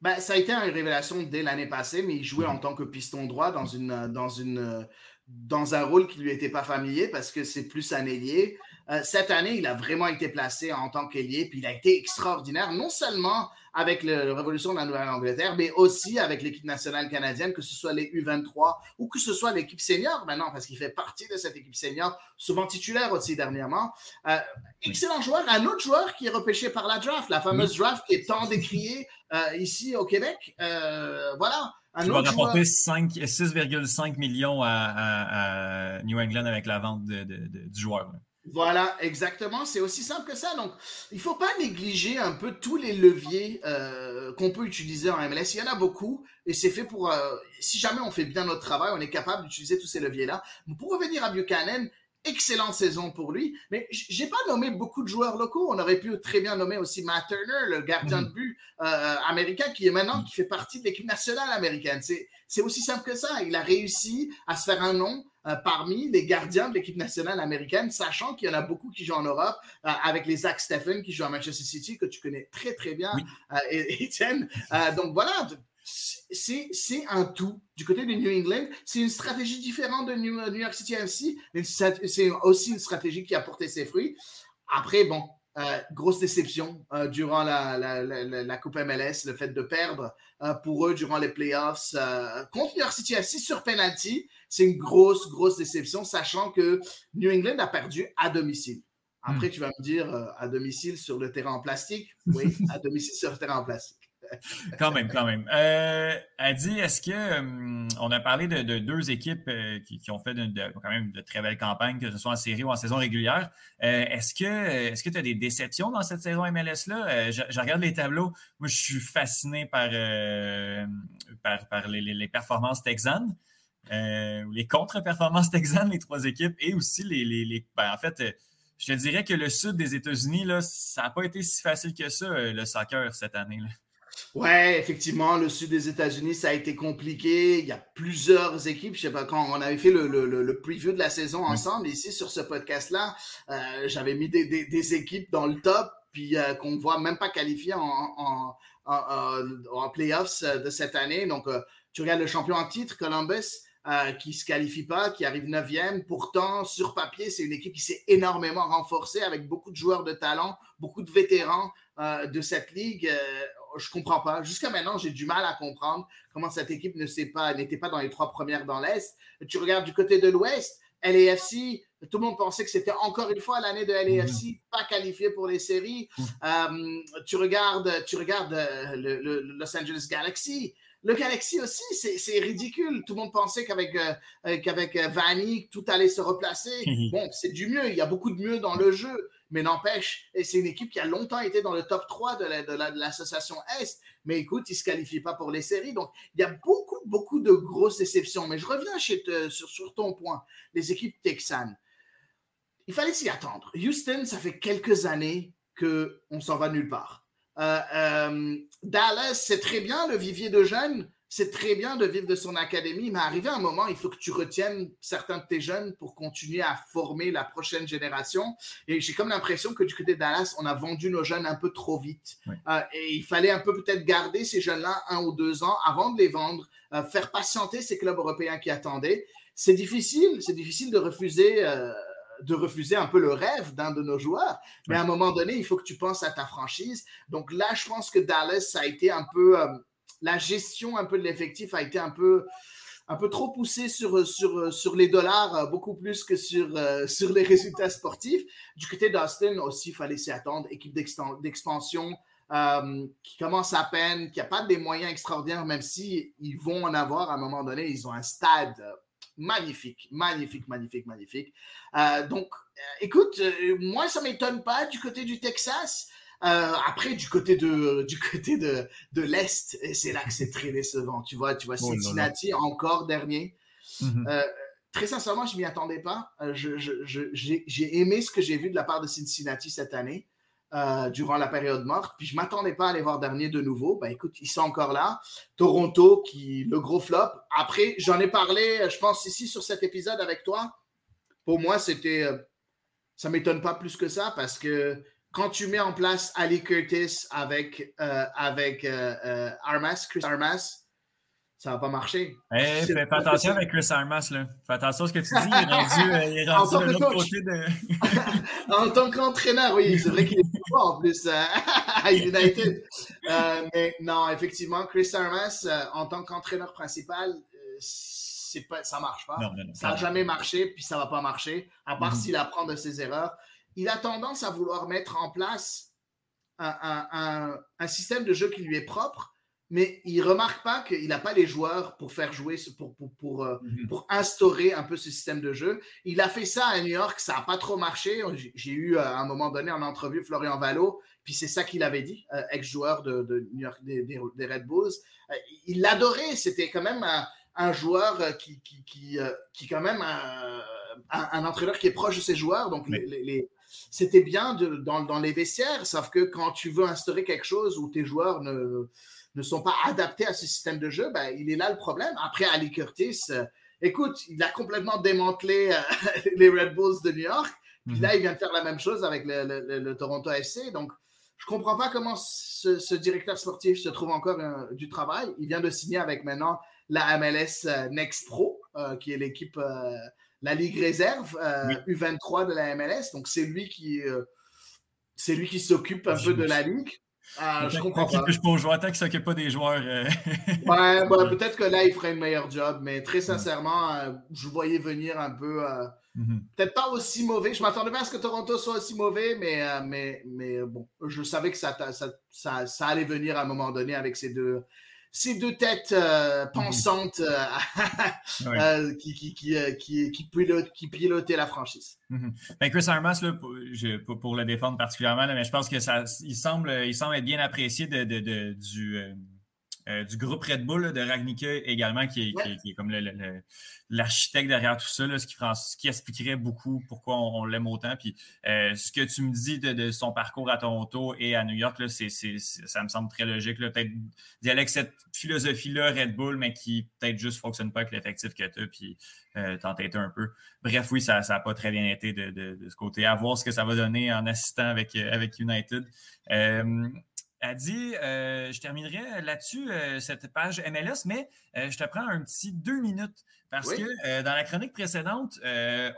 Ben, ça a été une révélation dès l'année passée, mais il jouait en tant que piston droit dans, une, euh, dans, une, euh, dans un rôle qui lui était pas familier parce que c'est plus un ailier. Euh, cette année, il a vraiment été placé en tant qu'ailier, puis il a été extraordinaire, non seulement avec le, le Révolution de la Nouvelle-Angleterre, mais aussi avec l'équipe nationale canadienne, que ce soit les U23 ou que ce soit l'équipe senior maintenant, parce qu'il fait partie de cette équipe senior, souvent titulaire aussi dernièrement. Euh, excellent joueur. Un autre joueur qui est repêché par la draft, la fameuse draft qui est tant décriée euh, ici au Québec. Euh, voilà. Un Qui va rapporter 5 6,5 millions à, à- à New England avec la vente de- de- de- du joueur. là. Voilà, exactement. C'est aussi simple que ça. Donc, il ne faut pas négliger un peu tous les leviers euh, qu'on peut utiliser en MLS. Il y en a beaucoup et c'est fait pour. euh, si jamais on fait bien notre travail, on est capable d'utiliser tous ces leviers-là. Pour revenir à Buchanan, excellente saison pour lui. Mais j'ai pas nommé beaucoup de joueurs locaux. On aurait pu très bien nommer aussi Matt Turner, le gardien de but euh, américain qui est maintenant qui fait partie de l'équipe nationale américaine. C'est aussi simple que ça. Il a réussi à se faire un nom euh, parmi les gardiens de l'équipe nationale américaine, sachant qu'il y en a beaucoup qui jouent en Europe, euh, avec les Zach Steffen qui joue à Manchester City, que tu connais très très bien, Oui. euh, et- Étienne. Euh, donc voilà, c'est un tout. Du côté de New England, c'est une stratégie différente de New, New York City FC, mais c'est aussi une stratégie qui a porté ses fruits. après, bon, euh, grosse déception euh, durant la, la, la, Coupe MLS, le fait de perdre euh, pour eux durant les playoffs contre New York City FC sur penalty. C'est une grosse, grosse déception, sachant que New England a perdu à domicile. Après, hmm. tu vas me dire à domicile sur le terrain en plastique? Oui, à domicile sur le terrain en plastique. Quand même, quand même. Euh, Adi, est-ce que hum, on a parlé de, deux équipes euh, qui, ont fait quand même de très belles campagnes, que ce soit en série ou en saison régulière. Euh, est-ce que est-ce que tu as des déceptions dans cette saison MLS-là? Je, regarde les tableaux. Moi, je suis fasciné par, par, les, performances texanes. les contre-performances texanes, les trois équipes, et aussi les. les, ben, en fait, je te dirais que le sud des États-Unis, ça n'a pas été si facile que ça, le soccer cette année. Là. Ouais, effectivement, le sud des États-Unis, ça a été compliqué. Il y a plusieurs équipes. Je sais pas, quand on avait fait le, le, preview de la saison ensemble, ici sur ce podcast-là, euh, j'avais mis des, des, équipes dans le top, puis euh, qu'on ne voit même pas qualifier en, en, en, en playoffs euh, de cette année. Donc, tu regardes le champion en titre, Columbus, qui ne se qualifie pas, qui arrive 9e. Pourtant, sur papier, c'est une équipe qui s'est énormément renforcée avec beaucoup de joueurs de talent, beaucoup de vétérans de cette ligue je comprends pas. Jusqu'à maintenant, j'ai du mal à comprendre comment cette équipe ne s'est pas, n'était pas dans les trois premières dans l'Est. Tu regardes du côté de l'Ouest, LAFC, tout le monde pensait que c'était encore une fois l'année de LAFC, mhm. pas qualifié pour les séries. Mhm. Euh, tu regardes, tu regardes euh, le, Los Angeles Galaxy. Le Galaxy aussi, c'est ridicule. Tout le monde pensait qu'avec euh, qu'avec Vanny, tout allait se replacer. Bon, c'est du mieux. Il y a beaucoup de mieux dans le jeu. Mais n'empêche, c'est une équipe qui a longtemps été dans le top 3 de l'association Est. Mais écoute, ils ne se qualifient pas pour les séries. Donc, il y a beaucoup, beaucoup de grosses déceptions. Mais je reviens sur, ton point, les équipes texanes. Il fallait s'y attendre. Houston, ça fait quelques années qu'on s'en va nulle part. Euh, euh, Dallas, c'est très bien le vivier de jeunes, c'est très bien de vivre de son académie, mais arrivé un moment, il faut que tu retiennes certains de tes jeunes pour continuer à former la prochaine génération. Et j'ai comme l'impression que du côté de Dallas, on a vendu nos jeunes un peu trop vite. Euh, et il fallait un peu peut-être garder ces jeunes-là un ou deux ans avant de les vendre, euh, faire patienter ces clubs européens qui attendaient. C'est difficile, c'est difficile de refuser. Euh, de refuser un peu le rêve d'un de nos joueurs. Mais à un moment donné, il faut que tu penses à ta franchise. Donc là, je pense que Dallas, ça a été un peu la gestion un peu de l'effectif a été un peu, un peu trop poussée sur, sur, sur les dollars, euh, beaucoup plus que sur, euh, sur les résultats sportifs. Du côté d'Austin aussi, il fallait s'y attendre. Équipe d'expansion euh, qui commence à peine, qui n'a pas des moyens extraordinaires, même si vont en avoir à un moment donné. Ils ont un stade magnifique, magnifique, magnifique, magnifique. donc, écoute, moi, ça ne m'étonne pas du côté du Texas. Euh, après, du côté de, du côté de, de l'Est, c'est là que c'est très décevant. Tu vois, tu vois oh Cincinnati encore dernier. Mhm. Euh, très sincèrement, je m'y attendais pas. Euh, j'ai aimé ce que j'ai vu de la part de Cincinnati cette année. durant la période morte. Puis je m'attendais pas à les voir dernier de nouveau. Ben écoute, ils sont encore là. Toronto, qui le gros flop. Après, j'en ai parlé, je pense ici sur cet épisode avec toi. Pour moi, c'était, ça m'étonne pas plus que ça parce que quand tu mets en place Ali Curtis avec, euh, avec euh, euh, Armas, Chris Armas, ça va pas marcher. Hey, fais, attention avec Chris Armas. Là. Fais attention à ce que tu dis. Il est rendu, il est rendu de l'autre côté de. en tant qu'entraîneur, oui, c'est vrai qu'il est fort en plus à United. mais non, effectivement, Chris Armas, en tant qu'entraîneur principal, c'est pas, ça marche pas. ça n'a jamais marché, puis ça va pas marcher, à part mm-hmm. s'il apprend de ses erreurs il a tendance à vouloir mettre en place un, système de jeu qui lui est propre, mais il remarque pas qu'il n'a pas les joueurs pour faire jouer, pour, pour, euh, mhm. pour, instaurer un peu ce système de jeu. Il a fait ça à New York, ça n'a pas trop marché. J'ai eu euh, à un moment donné en entrevue Florian Valo, puis c'est ça qu'il avait dit, euh, ex-joueur de, New York, des, Red Bulls. il l'adorait, c'était quand même un, joueur qui, qui, qui, qui quand même un, un, entraîneur qui est proche de ses joueurs. Donc, les, c'était bien dans, les vestiaires, sauf que quand tu veux instaurer quelque chose où tes joueurs ne, ne sont pas adaptés à ce système de jeu, ben, il est là le problème. Après, Ali Curtis, euh, écoute, il a complètement démantelé euh, les Red Bulls de New York. Puis là, mhm. il vient de faire la même chose avec le, Toronto FC. Donc, je ne comprends pas comment ce, directeur sportif se trouve encore euh, du travail. Il vient de signer avec maintenant la MLS Next Pro, qui est l'équipe la Ligue réserve, U23 euh, de la MLS. Donc, c'est lui qui, euh, c'est lui qui s'occupe un peu de la ligue. Ah, je comprends pas. Je peux jouer tant qu'il ne s'occupe pas des joueurs. euh. Ouais, ouais, peut-être que là, il ferait un meilleur job, mais très sincèrement, euh, je voyais venir un peu. euh, Mhm. Peut-être pas aussi mauvais. Je m'attendais pas à ce que Toronto soit aussi mauvais, mais, euh, mais, mais euh, bon, je savais que ça, ça, ça, ça allait venir à un moment donné avec ces deux, ces deux têtes euh, pensantes euh, euh, qui, qui, qui, euh, qui, pilotent- qui pilotaient la franchise. Ben, Chris Armas, là, pour, je- pour- pour le défendre particulièrement, là, mais je pense que ça, il semble, il semble être bien apprécié de, de- de- du, euh, du groupe Red Bull, là, de Ragnica également, qui est, qui est- qui est comme l'architecte derrière tout ça, là, ce, qui, fera- ce qui expliquerait beaucoup pourquoi on, on l'aime autant. Puis euh, ce que tu me dis de, de son parcours à Toronto et à New York, là, ça me semble très logique. Peut-être d'y aller avec cette philosophie-là, Red Bull, mais qui peut-être juste ne fonctionne pas avec l'effectif que tu as, puis euh, t'entêter un peu. Bref, oui, ça n'a pas très bien été de, de- de ce côté. À voir ce que ça va donner en assistant avec, euh, avec United. Elle dit, euh, je terminerai là-dessus, euh, cette page MLS, mais euh, je te prends un petit deux minutes parce Oui. que dans la chronique précédente,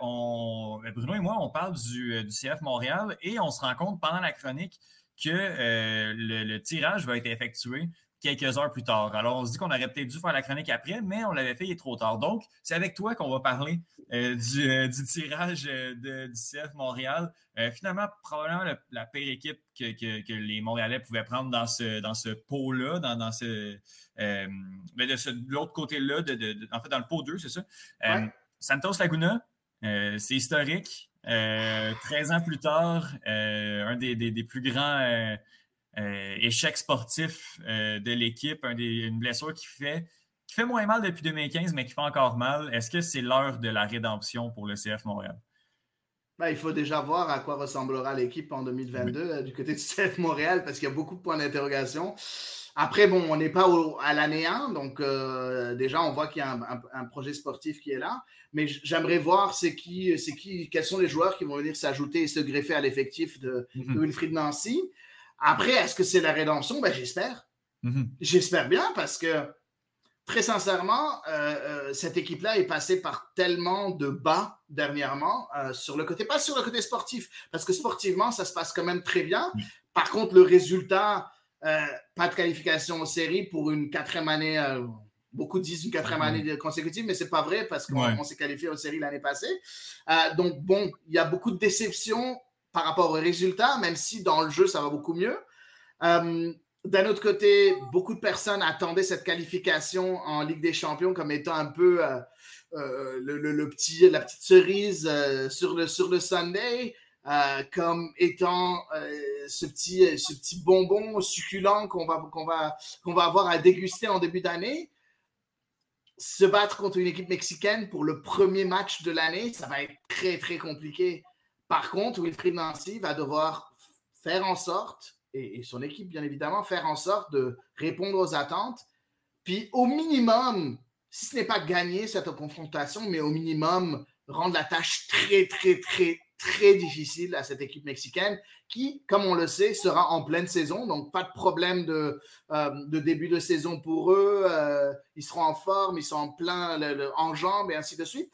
on, Bruno et moi, on parle du, du CF Montréal et on se rend compte pendant la chronique que le, le tirage va être effectué quelques heures plus tard. Alors, on se dit qu'on aurait peut-être dû faire la chronique après, mais on l'avait fait, il est trop tard. Donc, c'est avec toi qu'on va parler euh, du, euh, du tirage euh, de- du CF Montréal. Finalement, probablement le- la pire équipe que, que- que les Montréalais pouvaient prendre dans ce, dans ce pot-là, dans, dans ce, mais de, ce- de l'autre côté-là, de, de- de- en fait, dans le pot 2, c'est ça? Ouais. Santos Laguna, c'est historique. Euh, 13 ans plus tard, un des, des- des plus grands euh, échecs sportifs euh, de l'équipe, un une blessure qui fait, qui fait moins mal depuis 2015, mais qui fait encore mal. Est-ce que c'est l'heure de la rédemption pour le CF Montréal? Ben, il faut déjà voir à quoi ressemblera l'équipe en 2022 euh, du côté du CF Montréal parce qu'il y a beaucoup de points d'interrogation. Après, bon, on n'est pas au- à l'année 1, donc déjà, on voit qu'il y a un, un- un projet sportif qui est là. Mais j'aimerais voir c'est qui, c'est qui, quels sont les joueurs qui vont venir s'ajouter et se greffer à l'effectif de, de Wilfried Nancy. Après, est-ce que c'est la rédemption? Ben, j'espère. Mhm. J'espère bien parce que très sincèrement, euh, euh, cette équipe-là est passée par tellement de bas dernièrement euh, sur le côté, pas sur le côté sportif, parce que sportivement, ça se passe quand même très bien. Par contre, le résultat, euh, pas de qualification aux séries pour une quatrième année. Beaucoup disent une quatrième Mhm. année consécutive, mais c'est pas vrai parce qu'on Ouais. s'est qualifié aux séries l'année passée. Donc bon, il y a beaucoup de déceptions par rapport aux résultats, même si dans le jeu ça va beaucoup mieux. Euh, d'un autre côté, beaucoup de personnes attendaient cette qualification en Ligue des Champions comme étant un peu euh, euh, le, petit, la petite cerise sur, le, sur le Sunday, comme étant ce, petit, ce petit bonbon succulent qu'on va, qu'on va, qu'on va avoir à déguster en début d'année. Se battre contre une équipe mexicaine pour le premier match de l'année, ça va être très, très compliqué. Par contre, Wilfried Nancy va devoir faire en sorte, et, son équipe bien évidemment, faire en sorte de répondre aux attentes. Puis au minimum, si ce n'est pas gagner cette confrontation, mais au minimum rendre la tâche très, très, très, très difficile à cette équipe mexicaine qui, comme on le sait, sera en pleine saison. Donc, pas de problème de, euh, début de saison pour eux. Euh, ils seront en forme, ils sont en plein le- et ainsi de suite.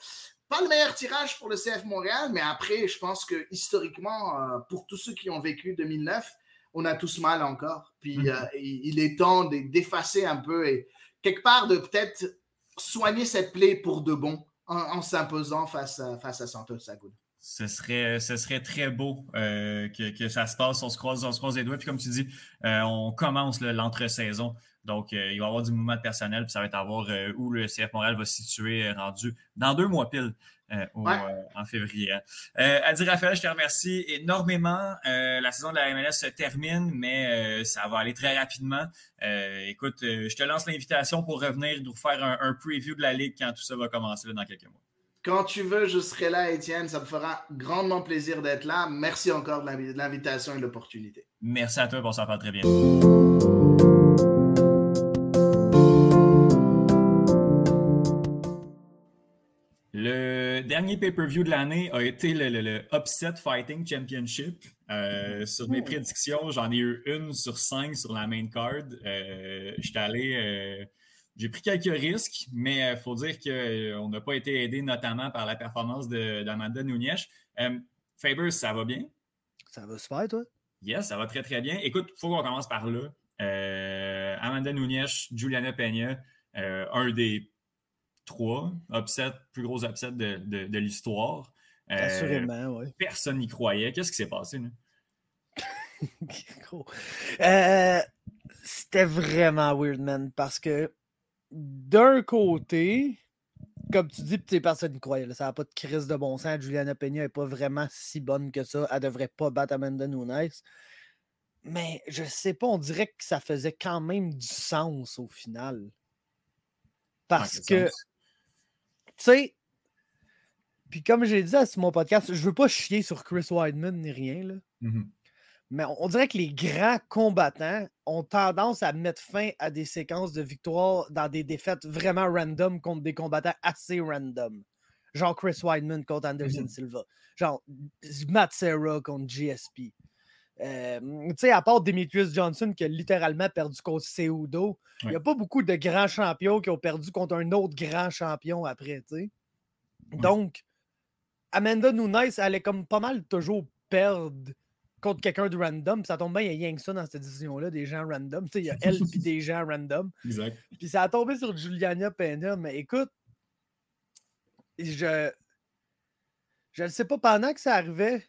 Pas le meilleur tirage pour le CF Montréal, mais après, je pense que historiquement, euh, pour tous ceux qui ont vécu 2009, on a tous mal encore. Puis Mhm. euh, il, il est temps de- d'effacer un peu et quelque part de peut-être soigner cette plaie pour de bon en, en s'imposant face à, face à Santos Laguna. Ce serait, ce serait très beau euh, que, que ça se passe. On se croise, on se croise les doigts. Puis comme tu dis, on commence l'entre-saison. Donc, euh, il va y avoir du mouvement de personnel. Puis ça va être à voir euh, où le CF Montréal va se situer euh, rendu dans deux mois pile. euh, au, Ouais. euh, en février. hein. Euh, Adi Raphaël, je te remercie énormément. La saison de la MLS se termine, mais ça va aller très rapidement. Écoute, je te lance l'invitation pour revenir nous faire un, un preview de la Ligue quand tout ça va commencer là, dans quelques mois. Quand tu veux, je serai là, Étienne. Ça me fera grandement plaisir d'être là. Merci encore de l'invi- de l'invitation et de l'opportunité. Merci à toi, on s'en parle très bien. Dernier pay-per-view de l'année a été le, le- le Upset Fighting Championship. Euh, sur mes prédictions, j'en ai eu une sur cinq sur la main card. Euh, J'étais allé. euh, j'ai pris quelques risques, mais il faut dire qu'on n'a pas été aidé notamment par la performance d'Amanda Nunez. Euh, Faber, ça va bien? Ça va super, toi? Yes, ça va très, très bien. Écoute, il faut qu'on commence par là. Euh, Amanda Nunes, Juliana Peña, euh, un des trois upsets, plus gros upsets de, de, l'histoire. Euh, Assurément, oui. Personne n'y croyait. Qu'est-ce qui s'est passé, nous? C'était vraiment weird, man, parce que d'un côté, comme tu dis, personne n'y croyait. Ça n'a pas de crise de bon sens. Juliana Peña n'est pas vraiment si bonne que ça. Elle ne devrait pas battre Amanda Nunes. Mais je sais pas, on dirait que ça faisait quand même du sens au final. Parce que, sais, puis comme j'ai dit à mon podcast, je veux pas chier sur Chris Weidman ni rien, là. Mmh mais on dirait que les grands combattants ont tendance à mettre fin à des séquences de victoire dans des défaites vraiment random contre des combattants assez random. Genre Chris Weidman contre Anderson mmh Silva. Genre Matt Serra contre GSP. Euh, tu sais, à part Demetrius Johnson qui a littéralement perdu contre Seudo, il n'y a pas beaucoup de grands champions qui ont perdu contre un autre grand champion après, tu sais. Donc, Amanda Nunes, elle est comme pas mal toujours perdre contre quelqu'un de random. Ça tombe bien, il y a rien que ça dans cette décision-là, des gens random. Il y a elle et des gens random. Exact. Puis ça a tombé sur Juliana Pena, mais écoute, je. Je ne sais pas, pendant que ça arrivait,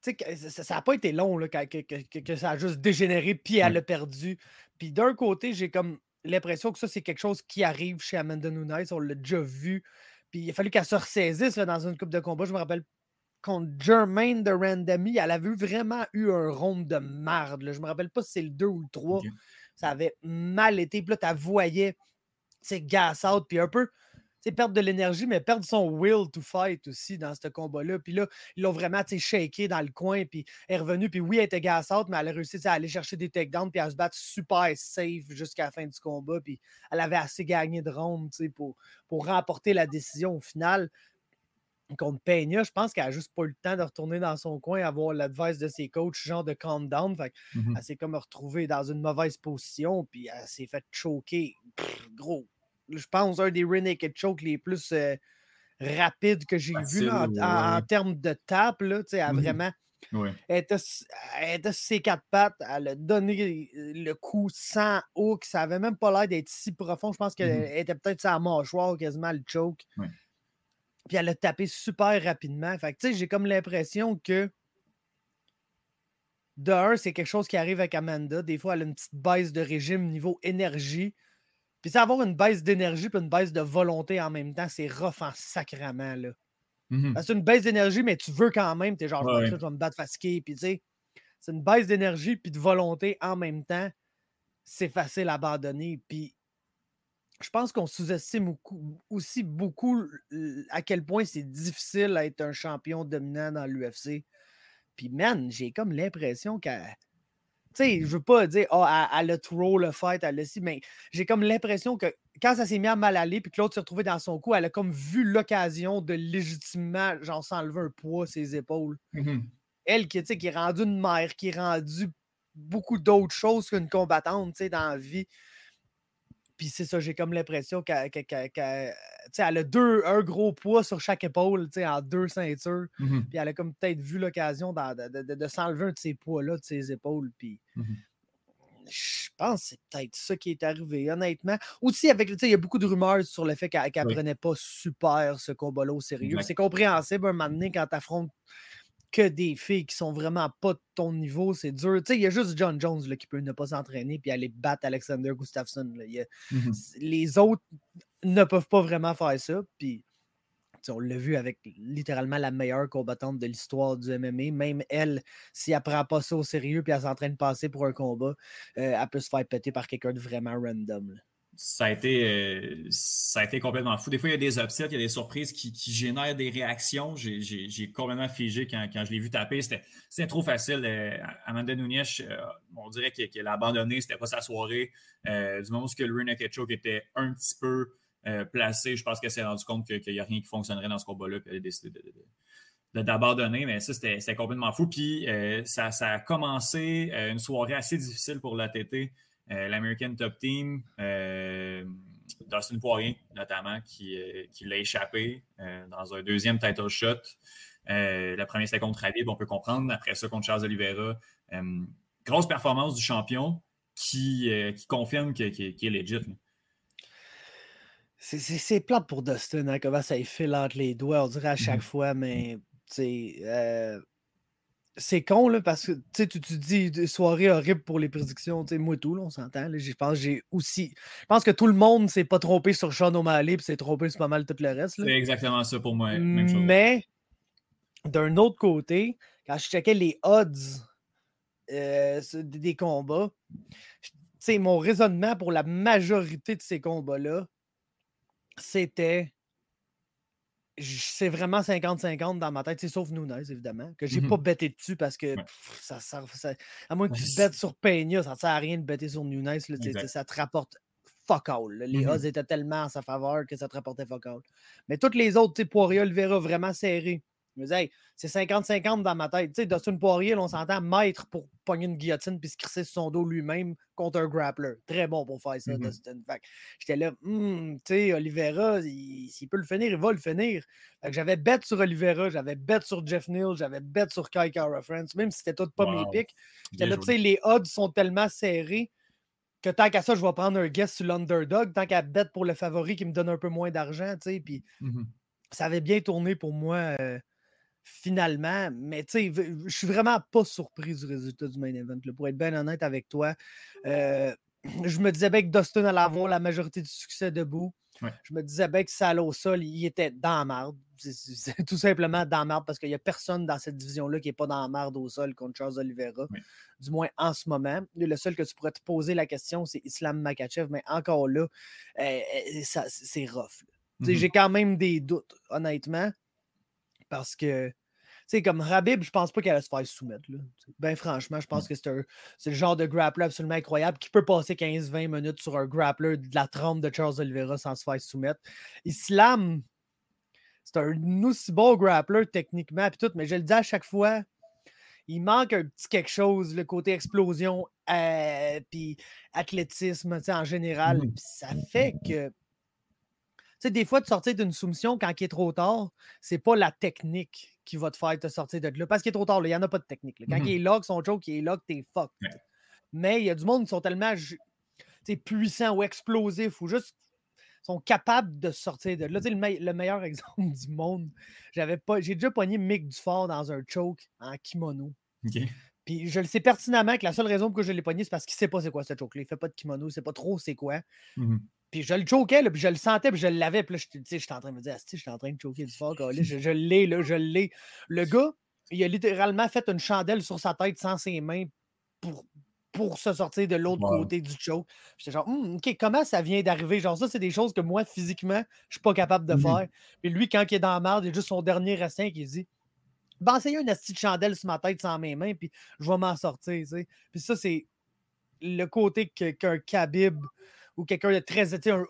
ça n'a pas été long là, que, ça a juste dégénéré, puis elle a perdu. Puis d'un côté, j'ai comme l'impression que ça, c'est quelque chose qui arrive chez Amanda Nunes. On l'a déjà vu. Puis il a fallu qu'elle se ressaisisse dans une coupe de combat. Je me rappelle contre Jermaine de Randomy, elle avait vraiment eu un rond de marde. Là. Je me rappelle pas si c'est le 2 ou le 3. Ça avait mal été. Puis là, tu voyais, c'est gas out, puis un peu perdre de l'énergie, mais perdre son will to fight aussi dans ce combat-là. Puis là, ils l'ont vraiment shaké dans le coin, puis elle est revenue. Puis oui, elle était gassante, mais elle a réussi à aller chercher des takedowns, puis à se battre super safe jusqu'à la fin du combat. Puis elle avait assez gagné de rondes pour, pour remporter la décision au final. Contre Peña, je pense qu'elle a juste pas eu le temps de retourner dans son coin, avoir l'advice de ses coachs, genre de calm down. Fait mmh Elle s'est comme retrouvée dans une mauvaise position, puis elle s'est fait choquer. gros, je pense, un des rear naked choke les plus euh, rapides que j'ai vu en, termes de tape. Là, mmh vraiment. Elle, était, sur ses quatre pattes, elle a donné le coup sans hook. Ça n'avait même pas l'air d'être si profond. Je pense qu'elle mmh était peut-être sa mâchoire, quasiment le choke. Puis elle a tapé super rapidement. Fait j'ai comme l'impression que de un, c'est quelque chose qui arrive avec Amanda. Des fois, elle a une petite baisse de régime niveau énergie. Puis c'est avoir une baisse d'énergie et une baisse de volonté en même temps, c'est rough en sacrament. Là. Mmh C'est une baisse d'énergie, mais tu veux quand même. Tu es genre, je vais me battre fatigué. Puis tu sais, c'est une baisse d'énergie puis de volonté en même temps. C'est facile à abandonner. Puis je pense qu'on sous-estime aussi beaucoup à quel point c'est difficile d'être un champion dominant dans l'UFC. Puis man, j'ai comme l'impression qu'elle tu sais, je veux pas dire, oh, elle, a trop le fight, elle a si, mais j'ai comme l'impression que quand ça s'est mis à mal aller, puis que l'autre s'est retrouvé dans son coup, elle a comme vu l'occasion de légitimement, genre, s'enlever un poids ses épaules. Mmh elle, qui, qui est rendue une mère, qui est rendue beaucoup d'autres choses qu'une combattante, tu sais, dans la vie. Puis c'est ça, j'ai comme l'impression qu'elle a deux, un gros poids sur chaque épaule, en deux ceintures. Mmh puis elle a comme peut-être vu l'occasion de, s'enlever un de ces poids-là de ses épaules. Puis mmh je pense que c'est peut-être ça qui est arrivé, honnêtement. Aussi, avec, il y a beaucoup de rumeurs sur le fait qu'elle ne prenait pas super ce combat-là au sérieux. C'est compréhensible un moment donné quand tu affrontes que des filles qui sont vraiment pas de ton niveau, c'est dur. Tu sais, il y a juste John Jones là, qui peut ne pas s'entraîner puis aller battre Alexander Gustafsson. Mmh les autres ne peuvent pas vraiment faire ça. Puis on l'a vu avec littéralement la meilleure combattante de l'histoire du MMA. Même elle, si elle prend pas ça au sérieux puis elle s'entraîne passer pour un combat, euh, elle peut se faire péter par quelqu'un de vraiment random ça a, été, euh, ça a été complètement fou. Des fois, il y a des upsets, il y a des surprises qui, génèrent des réactions. J'ai complètement figé quand, je l'ai vu taper. C'était trop facile. Euh, Amanda Nunes, euh, on dirait qu'elle a abandonné. C'était pas sa soirée. du moment où Rena Choke était un petit peu placé, je pense qu'elle s'est rendu compte qu'il n'y a rien qui fonctionnerait dans ce combat-là. Elle a décidé d'abandonner, mais ça, c'était complètement fou. Puis ça, ça, a commencé une soirée assez difficile pour l'ATT. Euh, L'American Top Team, euh, Dustin Poirier, notamment, qui, euh, qui l'a échappé dans un deuxième title shot. Le premier, c'était contre Habib, on peut comprendre. Après ça, contre Charles Oliveira. Grosse performance du champion qui, qui confirme qu'il qui, qui est legit. là. C'est- plate pour Dustin, hein, comment ça y file entre les doigts, on dirait à chaque Mhm. fois, mais tu sais, euh, c'est con là, parce que tu tu dis des soirées horribles pour les prédictions, moi tout, là, on s'entend. Je pense que j'ai aussi. Je pense que tout le monde s'est pas trompé sur Sean O'Malley, puis s'est trompé sur pas mal tout le reste. C'est exactement ça pour moi. Même chose. Mais d'un autre côté, quand je checkais les odds euh, des combats, je- tu sais, mon raisonnement pour la majorité de ces combats-là, c'était. C'est vraiment 50-50 dans ma tête, c'est sauf Nunes, évidemment, que j'ai Mhm. pas bêté dessus parce que Ouais. pff, ça, sert- ça- À moins que tu bêtes sur Peña, ça ne sert à rien de bêter sur Nunes. là, ça te rapporte fuck all. là. Les Mhm. odds étaient tellement en sa faveur que ça te rapportait fuck all. Mais toutes les autres, tu sais, Poirier, Oliveira, vraiment serré. Je me disais, hey, c'est 50-50 dans ma tête. Tu sais, Dustin Poirier, là, on s'entend maître pour pogner une guillotine puis se crisser sur son dos lui-même contre un grappler. Très bon pour faire ça, Mhm. Dustin. Fait j'étais là, Hmm, tu sais, Oliveira, il- s'il peut le finir, il va le finir. Fait que j'avais bet sur Oliveira, j'avais bet sur Jeff Neal, j'avais bet sur Kai Kara France, même si c'était tout pas mes Wow. picks. J'étais là, tu sais, les odds sont tellement serrés que tant qu'à ça, je vais prendre un guess sur l'underdog, tant qu'à bet pour le favori qui me donne un peu moins d'argent, tu sais, puis Mhm. ça avait bien tourné pour moi euh, finalement, mais tu sais, je suis vraiment pas surpris du résultat du main event, là, pour être bien honnête avec toi. Euh, je me disais bien que Dustin allait avoir la majorité du succès debout. Ouais. Je me disais bien que ça allait au sol, il était dans la marde. Tout simplement dans la marde parce qu'il n'y a personne dans cette division-là qui n'est pas dans la marde au sol contre Charles Oliveira, Ouais. du moins en ce moment. Le seul que tu pourrais te poser la question, c'est Islam Makachev, mais encore là, euh, euh, ça- c'est rough. Mhm. J'ai quand même des doutes, honnêtement, parce que, tu sais, comme Rabib, je pense pas qu'elle allait se faire soumettre. Là. Ben franchement, je pense que c'est un- c'est le genre de grappler absolument incroyable qui peut passer 15-20 minutes sur un grappler de la trempe de Charles Oliveira sans se faire soumettre. Islam, c'est un aussi bon grappler techniquement, puis tout, mais je le dis à chaque fois, il manque un petit quelque chose, le côté explosion, euh, puis athlétisme, tu sais, en général. Puis ça fait que sais, des fois, de sortir d'une soumission quand il est trop tard, c'est pas la technique qui va te faire te sortir de là. Parce qu'il est trop tard, là, il n'y en a pas de technique. là. Quand il est lock, son choke, il est lock, t'es fuck. Ouais. Mais il y a du monde qui sont tellement puissants ou explosifs ou juste sont capables de sortir de là. Tu sais, le, me- le meilleur exemple du monde, j'avais pas, j'ai déjà pogné Mick Dufort dans un choke en kimono. Puis je le sais pertinemment que la seule raison pour que je l'ai pogné, c'est parce qu'il sait pas c'est quoi ce choke-là. Il fait pas de kimono, il sait pas trop c'est quoi. Mhm. Puis je le choquais, là, puis je le sentais, puis je l'avais. Puis là, je- j'étais en train de me dire, je suis en train de choquer du fort, je, je l'ai, là, je l'ai. Le gars, il a littéralement fait une chandelle sur sa tête sans ses mains pour, pour se sortir de l'autre Wow. côté du choke. J'étais genre, Hum, OK, comment ça vient d'arriver? Genre, ça, c'est des choses que moi, physiquement, je suis pas capable de Mhm. faire. Puis lui, quand il est dans la merde, il a juste son dernier restant qui dit, ben, essayer une petite chandelle sur ma tête sans mes mains, puis je vais m'en sortir, tu sais. Puis ça, c'est le côté qu'un Khabib ou quelqu'un de très, tu sais, un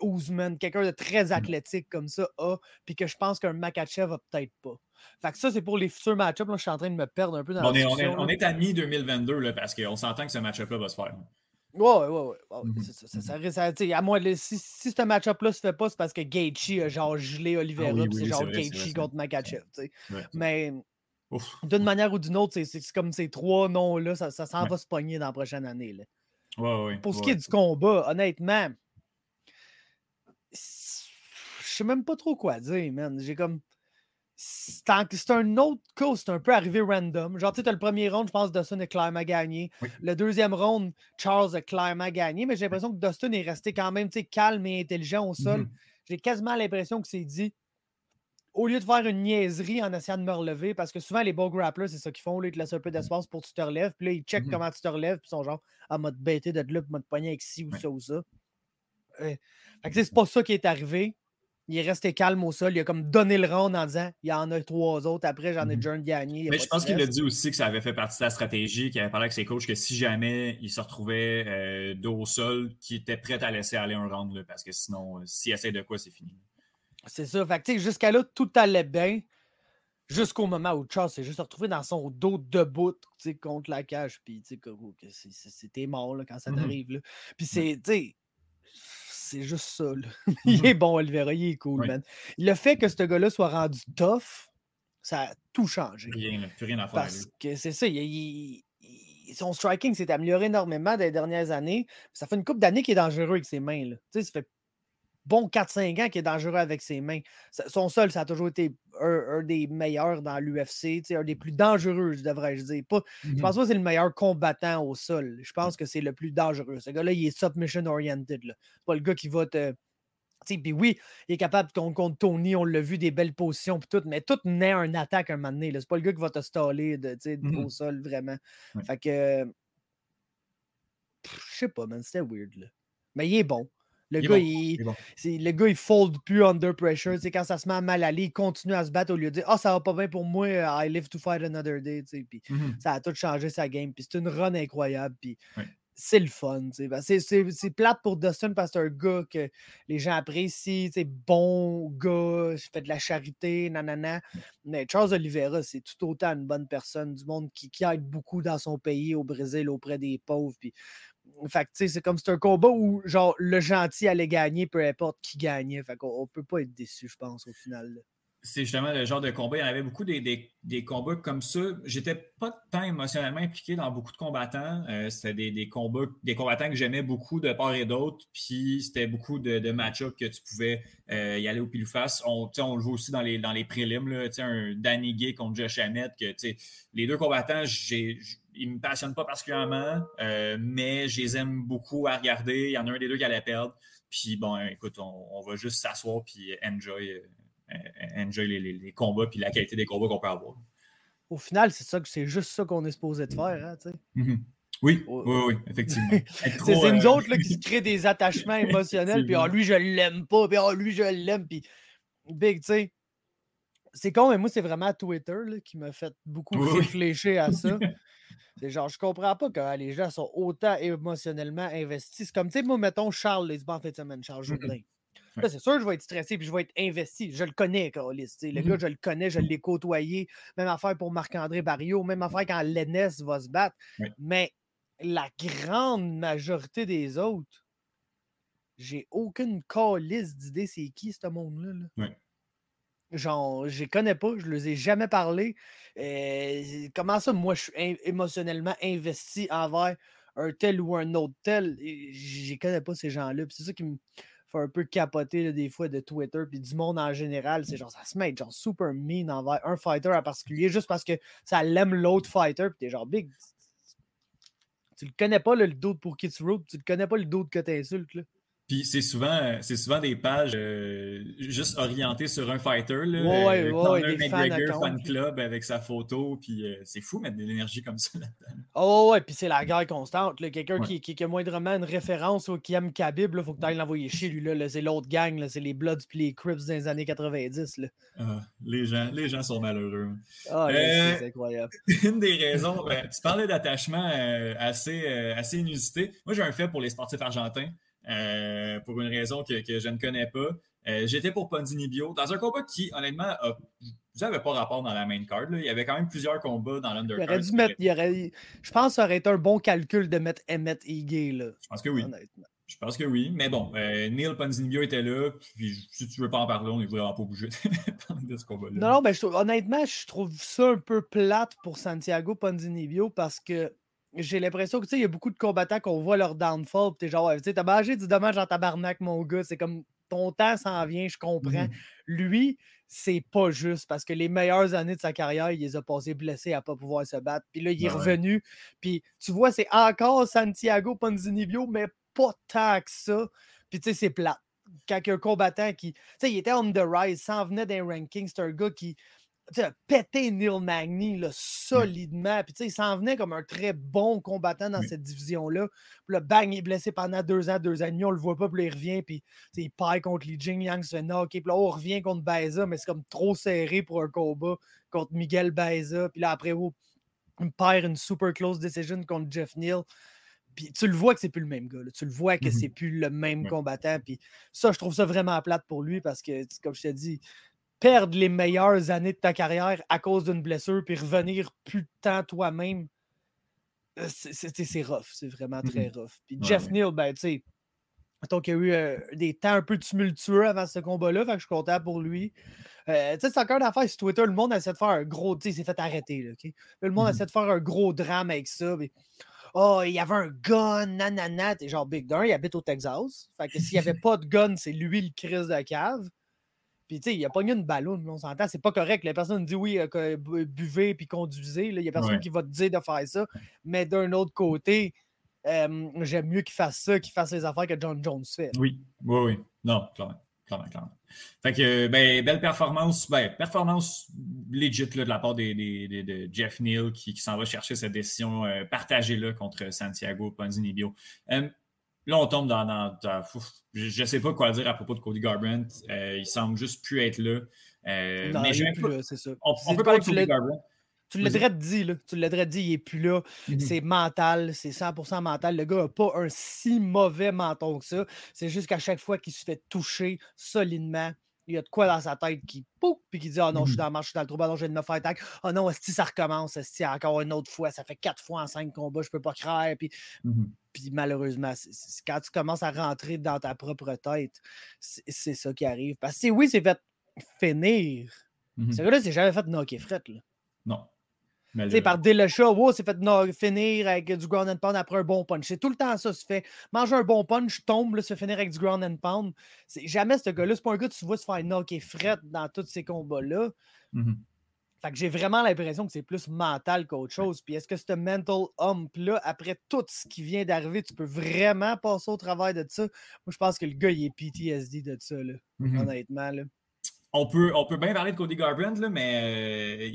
quelqu'un de Mmh. très athlétique comme ça a, puis que je pense qu'un Makachev a peut-être pas. Fait que ça, c'est pour les futurs match-ups. Là, je suis en train de me perdre un peu dans On la est, on, est, on est à mi-2022 là, parce qu'on s'entend que ce match-up-là va se faire. Ouais, ouais, ouais. c'est ça, ça, à- moins, le- si, si ce match-up-là se fait pas, c'est parce que Gaethje a genre gelé Oliveira, Ah oui, c'est genre vrai, Gaethje contre Makachev, tu sais. Ouais. Mais d'une manière ou d'une autre, c'est- comme ces trois noms-là, ça, ça s'en Ouais. va se pogner dans la prochaine année. Là. Ouais, ouais, Pour ce qui est du combat, honnêtement, je sais même pas trop quoi dire, man. J'ai comme. C'est un autre cas, c'est un peu arrivé random. Genre, tu sais, le premier round, je pense que Dustin et clairement gagné. Oui. Le deuxième round, Charles a clairement gagné, mais j'ai l'impression que Dustin est resté quand même calme et intelligent au sol. Mhm. J'ai quasiment l'impression que c'est dit, au lieu de faire une niaiserie en essayant de me relever, parce que souvent les bons grapplers, c'est ça qu'ils font, là, ils te laissent un peu d'espace pour que tu te relèves, puis là, ils checkent Mhm. comment tu te relèves, puis ils sont genre, ah, m'a te bêté de là, puis m'a te pogné avec ci ou Ouais. ça ou ça. Euh, fait que c'est pas ça qui est arrivé. Il est resté calme au sol. Il a comme donné le round en disant il y en a trois autres. Après, j'en ai Mhm. déjà un gagné. Mais je pense qu'il a dit aussi que ça avait fait partie de la stratégie, qu'il avait parlé avec ses coachs que si jamais il se retrouvait euh, dos au sol, qu'il était prêt à laisser aller un round, là, parce que sinon, euh, s'il essaie de quoi, c'est fini. C'est ça. Fait que, tu sais, jusqu'à là, tout allait bien. Jusqu'au moment où Charles s'est juste retrouvé dans son dos debout, tu sais, contre la cage. Puis, tu sais, c'était mort là, quand ça Mhm. t'arrive. là. Puis, c'est, tu sais, c'est juste ça. là. il est bon, Oliveira, il est cool, Oui. man. Le fait que ce gars-là soit rendu tough, ça a tout changé. Rien, plus rien à faire. Parce que c'est ça, il- il- il- son striking s'est amélioré énormément dans les dernières années. Ça fait une couple d'années qu'il est dangereux avec ses mains. Là. Tu sais, ça fait bon 4-5 ans qu'il est dangereux avec ses mains. Son sol, ça a toujours été un, un des meilleurs dans l'UFC, un des plus dangereux, je devrais-je dire. Pas, Je Mhm. pense pas que c'est le meilleur combattant au sol. Je pense que c'est le plus dangereux. Ce gars-là, il est submission oriented. là. C'est pas le gars qui va te. Tu sais, Puis oui, il est capable contre, Tony, on l'a vu, des belles positions, puis tout, mais tout naît un attaque un moment donné. là. C'est pas le gars qui va te staller de, Mhm. au sol, vraiment. Ouais. Fait que. Je sais pas, man, c'était weird. Là. Mais il est bon. Le Il gars, bon, il, bon. le gars, il fold plus under pressure. Tu sais, quand ça se met à mal aller, il continue à se battre au lieu de dire Ah, ça va pas bien pour moi, euh, I live to fight another day. Mhm. ça a tout changé sa game. Puis c'est une run incroyable. Puis c'est le fun. Ben, c'est- plate pour Dustin parce que c'est un gars que les gens apprécient. Bon gars, fait de la charité, nanana. Mais Charles Oliveira, c'est tout autant une bonne personne du monde qui, qui aide beaucoup dans son pays, au Brésil, auprès des pauvres. Puis c'est comme c'est un combat où genre le gentil allait gagner, peu importe qui gagnait. Fait qu'on on peut pas être déçu, je pense, au final. là. C'est justement le genre de combat. Il y en avait beaucoup des, des- combats comme ça. J'étais pas tant émotionnellement impliqué dans beaucoup de combattants. Euh, c'était des, combats, des combattants que j'aimais beaucoup de part et d'autre. Puis c'était beaucoup de, match-up que tu pouvais euh, y aller au pile ou face. On, on le voit aussi dans les, dans les prélims. Là, un Danny Gay contre Josh Hammett. Que, les deux combattants, j'ai, ils me passionnent pas particulièrement, euh, mais je les aime beaucoup à regarder. Il y en a un des deux qui allait perdre. Puis bon, écoute, on, on va juste s'asseoir puis enjoy. Enjoy les, les- les combats puis la qualité des combats qu'on peut avoir. Au final, c'est ça c'est juste ça qu'on est supposé de faire. Hein. Mhm. Oui, oui, oui, effectivement. C'est nous euh, autres là, qui se créent des attachements émotionnels, puis ah, lui, je l'aime pas, puis ah, lui, je l'aime, puis Big, tu sais. C'est con, mais moi, c'est vraiment Twitter là, qui m'a fait beaucoup Oui, réfléchir à ça. C'est genre, je comprends pas que les gens sont autant émotionnellement investis. C'est comme, tu sais, moi, mettons Charles, les en de semaine, Charles Mhm. Jourdain. Là, c'est sûr, je vais être stressé puis je vais être investi. Je le connais, Carlis. Le gars, Mhm. je le connais, je l'ai côtoyé. Même affaire pour Marc-André Barrio, même affaire quand Lennes va se battre. Mais la grande majorité des autres, j'ai aucune calice d'idée c'est qui ce monde-là. là. Genre, je les connais pas, je les ai jamais parlé. Euh, comment ça, moi, je suis in- émotionnellement investi envers un tel ou un autre tel? Je les connais pas, ces gens-là. C'est ça qui me fait un peu capoter des fois de Twitter puis du monde en général. C'est genre, ça se met genre super mean envers un fighter en particulier juste parce que ça l'aime l'autre fighter. Puis t'es genre, big. Tu le connais pas, le doute pour qui tu tu le connais pas, le doute que t'insultes. Puis c'est souvent, c'est souvent des pages euh, juste orientées sur un fighter. Là, Ouais, ouais, Euh, ouais, des fan McGregor fan accounts. club avec sa photo. Puis euh, c'est fou mettre de l'énergie comme ça là-dedans. Oh ouais, puis c'est la guerre constante. Quelqu'un qui, qui, qui a moindrement une référence ou qui aime Khabib, il faut que tu ailles l'envoyer chez lui. Là, là. C'est l'autre gang, là. c'est les Bloods puis les Crips dans les années 90. Là. Ah, les, gens, les gens sont malheureux. Ah, Euh, c'est- incroyable. Une des raisons, ben, tu parlais d'attachement assez, assez inusité. Moi, j'ai un fait pour les sportifs argentins, euh, pour une raison que, que je ne connais pas. Euh, J'étais pour Ponzini Bio, dans un combat qui, honnêtement, n'avez pas rapport dans la main card. là. Il y avait quand même plusieurs combats dans Il l'undercard. aurait dû mettre. il aurait- je pense que ça aurait été un bon calcul de mettre Emmett Higuet, là. Je pense que oui. Honnêtement. Je pense que oui. Mais bon, euh, Neil Ponzinibio était là. Puis si tu veux pas en parler, on n'est vraiment pas obligé de parler de ce combat-là. Non, non, ben, je honnêtement, je trouve ça un peu plate pour Santiago Ponzinibbio parce que j'ai l'impression que tu sais, il y a beaucoup de combattants qu'on voit leur downfall. T'es genre, tu sais, t'as mangé du dommage en tabarnak, mon gars. C'est comme ton temps s'en vient, je comprends. Mhm. Lui, c'est pas juste parce que les meilleures années de sa carrière, il les a passées blessés à pas pouvoir se battre. Puis là, il est Ben ouais. revenu. Puis tu vois, c'est encore Santiago Ponzinibbio, mais pas tant que ça. Puis tu sais, c'est plate. Quand un combattant qui. Tu sais, il était on the rise, s'en venait d'un ranking. C'est un gars qui a pété Neil Magny là, solidement. Puis il s'en venait comme un très bon combattant dans Oui. cette division-là. Puis là, bang, il est blessé pendant deux ans, deux ans et demi. On le voit pas, puis il revient. Puis il perd contre Li Jingliang, se fait knocker. Puis là, on revient contre Baeza, mais c'est comme trop serré pour un combat contre Miguel Baeza. Puis là, après, oh, il perd une super close decision contre Jeff Neal. Puis tu le vois que c'est plus le même gars. là. Tu le vois que Mhm. c'est plus le même Ouais. combattant. Puis ça, je trouve ça vraiment plate pour lui parce que, comme je t'ai dit, perdre les meilleures années de ta carrière à cause d'une blessure, puis revenir plus de temps toi-même, euh, c'est- rough. C'est vraiment très rough. Puis Ouais, Jeff ouais. Neal, ben, tu sais, Donc, il y a eu euh, des temps un peu tumultueux avant ce combat-là, fait que je suis content pour lui. Euh, tu sais, c'est encore une affaire sur Twitter, le monde essaie de faire un gros. Tu sais, il s'est fait arrêter, là, OK? Le monde Mhm. essaie de faire un gros drame avec ça. mais, Oh, il y avait un gun, nanana. T'es genre Big D'un, il habite au Texas. Fait que s'il n'y avait pas de gun, c'est lui le crise de cave. Puis, tu sais, il a pogné une ballonne, on s'entend. C'est pas correct. La personne dit oui, euh, bu- buvez puis conduisez. Il y a personne Ouais. qui va te dire de faire ça. Mais d'un autre côté, euh, j'aime mieux qu'il fasse ça qu'il fasse les affaires que John Jones fait. Oui, oui, oui. Non, clairement. Clairement, clairement. Fait que, ben, belle performance. Ben, performance legit là, de la part des, des- des- de Jeff Neal qui, qui s'en va chercher cette décision euh, partagée là, contre Santiago Ponzinibbio. Euh, là, on tombe dans. dans- dans- ouf, je ne sais pas quoi dire à propos de Cody Garbrandt. Euh, il semble juste plus être là. Euh, Non, mais il est plus pas- là, c'est ça. on, peut pas parler de tu Cody Garbrandt. Tu l'as dit, là. Tu l'as dit, il est plus là. Mhm. C'est mental, c'est 100% mental. Le gars n'a pas un si mauvais menton que ça. C'est juste qu'à chaque fois qu'il se fait toucher solidement, il y a de quoi dans sa tête qui poup, puis qui dit Ah non, je suis Mhm. dans le match, je suis dans le trou, non, je viens de me faire tag. Ah non, si ça recommence, esti, encore une autre fois, ça fait quatre fois en cinq combats, je peux pas croire. Puis, Mhm. puis malheureusement, c'est- c'est- quand tu commences à rentrer dans ta propre tête, c'est c'est ça qui arrive. Parce que oui, c'est fait finir. Mhm. Ce gars-là, c'est jamais fait knocker fret. Là. Non. Tu sais, par Dillashaw, wow, c'est fait finir avec du ground and pound après un bon punch. C'est tout le temps ça, se fait manger un bon punch, tombe, là, se finir avec du ground and pound. C'est jamais ce gars-là, c'est pas un gars que tu vois se faire knocker fret dans tous ces combats-là. Mhm. Fait que j'ai vraiment l'impression que c'est plus mental qu'autre chose. Puis est-ce que ce mental hump-là, après tout ce qui vient d'arriver, tu peux vraiment passer au travers de ça? Moi, je pense que le gars, il est PTSD de ça, là, Mhm. honnêtement. Là. On peut, on peut bien parler de Cody Garbrandt, là, mais